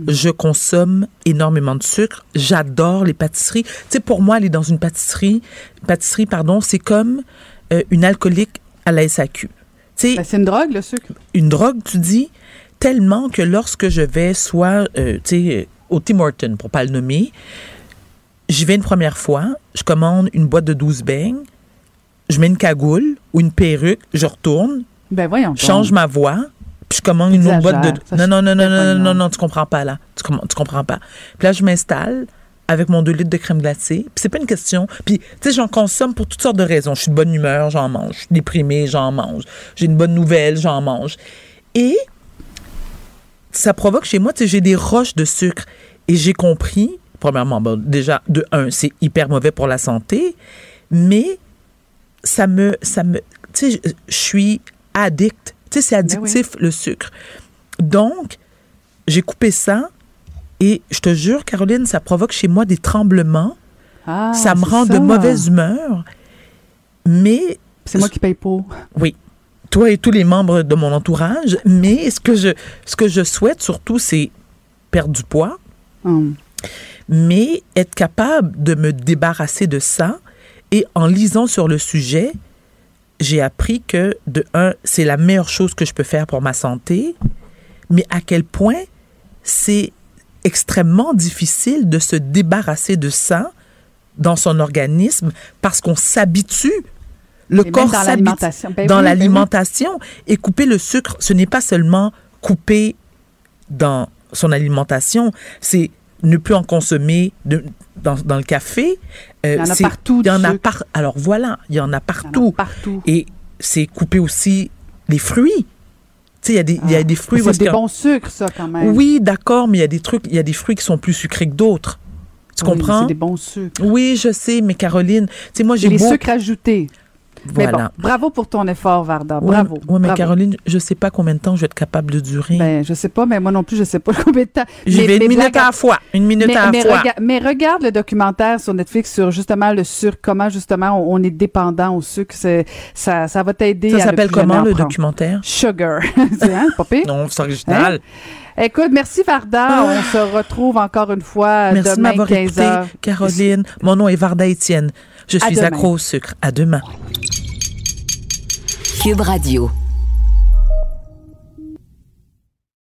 Je consomme énormément de sucre. J'adore les pâtisseries. Tu sais, pour moi, aller dans une pâtisserie, pâtisserie, pardon, c'est comme euh, une alcoolique à la SAQ. Sais, c'est une drogue, le sucre. Une drogue, tu dis, tellement que lorsque je vais soit, euh, tu sais, au Tim Hortons, pour pas le nommer, j'y vais une première fois, je commande une boîte de 12 beignes, je mets une cagoule ou une perruque, je retourne, Ben voyons. change ma voix, puis je commande une autre boîte de... Non, non, non, non, non, non, non, tu comprends pas là. Tu, com- tu comprends pas. Puis là, je m'installe avec mon 2 litres de crème glacée. Puis c'est pas une question. Puis, tu sais, j'en consomme pour toutes sortes de raisons. Je suis de bonne humeur, j'en mange. Je suis déprimée, j'en mange. J'ai une bonne nouvelle, j'en mange. Et ça provoque chez moi, tu sais, j'ai des roches de sucre. Et j'ai compris, premièrement, bon, déjà, de un, c'est hyper mauvais pour la santé, mais ça me, ça me, tu sais, je suis addict. Tu sais, c'est addictif, le sucre. Donc, j'ai coupé ça et je te jure, Caroline, ça provoque chez moi des tremblements. Ah, ça me rend ça. de mauvaise humeur. Mais. C'est moi qui paye pour. Oui. Toi et tous les membres de mon entourage. Mais ce que je, ce que je souhaite surtout, c'est perdre du poids. Hum. Mais être capable de me débarrasser de ça. Et en lisant sur le sujet, j'ai appris que, de un, c'est la meilleure chose que je peux faire pour ma santé, mais à quel point c'est extrêmement difficile de se débarrasser de ça dans son organisme parce qu'on s'habitue. Le corps dans s'habitue l'alimentation. Ben dans oui, ben oui. l'alimentation. Et couper le sucre, ce n'est pas seulement couper dans son alimentation, c'est ne plus en consommer de- dans, dans le café. Euh, Il y en a partout, Il y en a par, alors voilà, il y en a partout. partout. Et c'est couper aussi les fruits. Tu sais, il y a des, il y a des fruits. C'est des bons sucres, ça, quand même. Oui, d'accord, mais il y a des trucs, il y a des fruits qui sont plus sucrés que d'autres. Tu Oui, comprends? c'est des bons sucres. Oui, je sais, mais Caroline, tu sais, moi, j'ai les beau... sucres ajoutés. Mais Voilà. bon, bravo pour ton effort, Varda. Bravo. ouais, mais bravo. Caroline, je sais pas combien de temps je vais être capable de durer. Ben, je sais pas, mais moi non plus, je sais pas combien de temps. J'y Mais- vais une minute à la fois. Une minute mais, à la fois. rega- mais regarde le documentaire sur Netflix sur justement le sucre, comment justement on, on est dépendant au sucre. Ça, ça va t'aider. Ça ne s'appelle comment en le prendre. documentaire? Sugar. c'est hein? Non, c'est original. Hein? Écoute, merci Varda. On se retrouve encore une fois Merci de demain m'avoir 15 écouté. Caroline. Mon nom est Varda Étienne. Je À suis demain. accro au sucre. À demain. Cube Radio.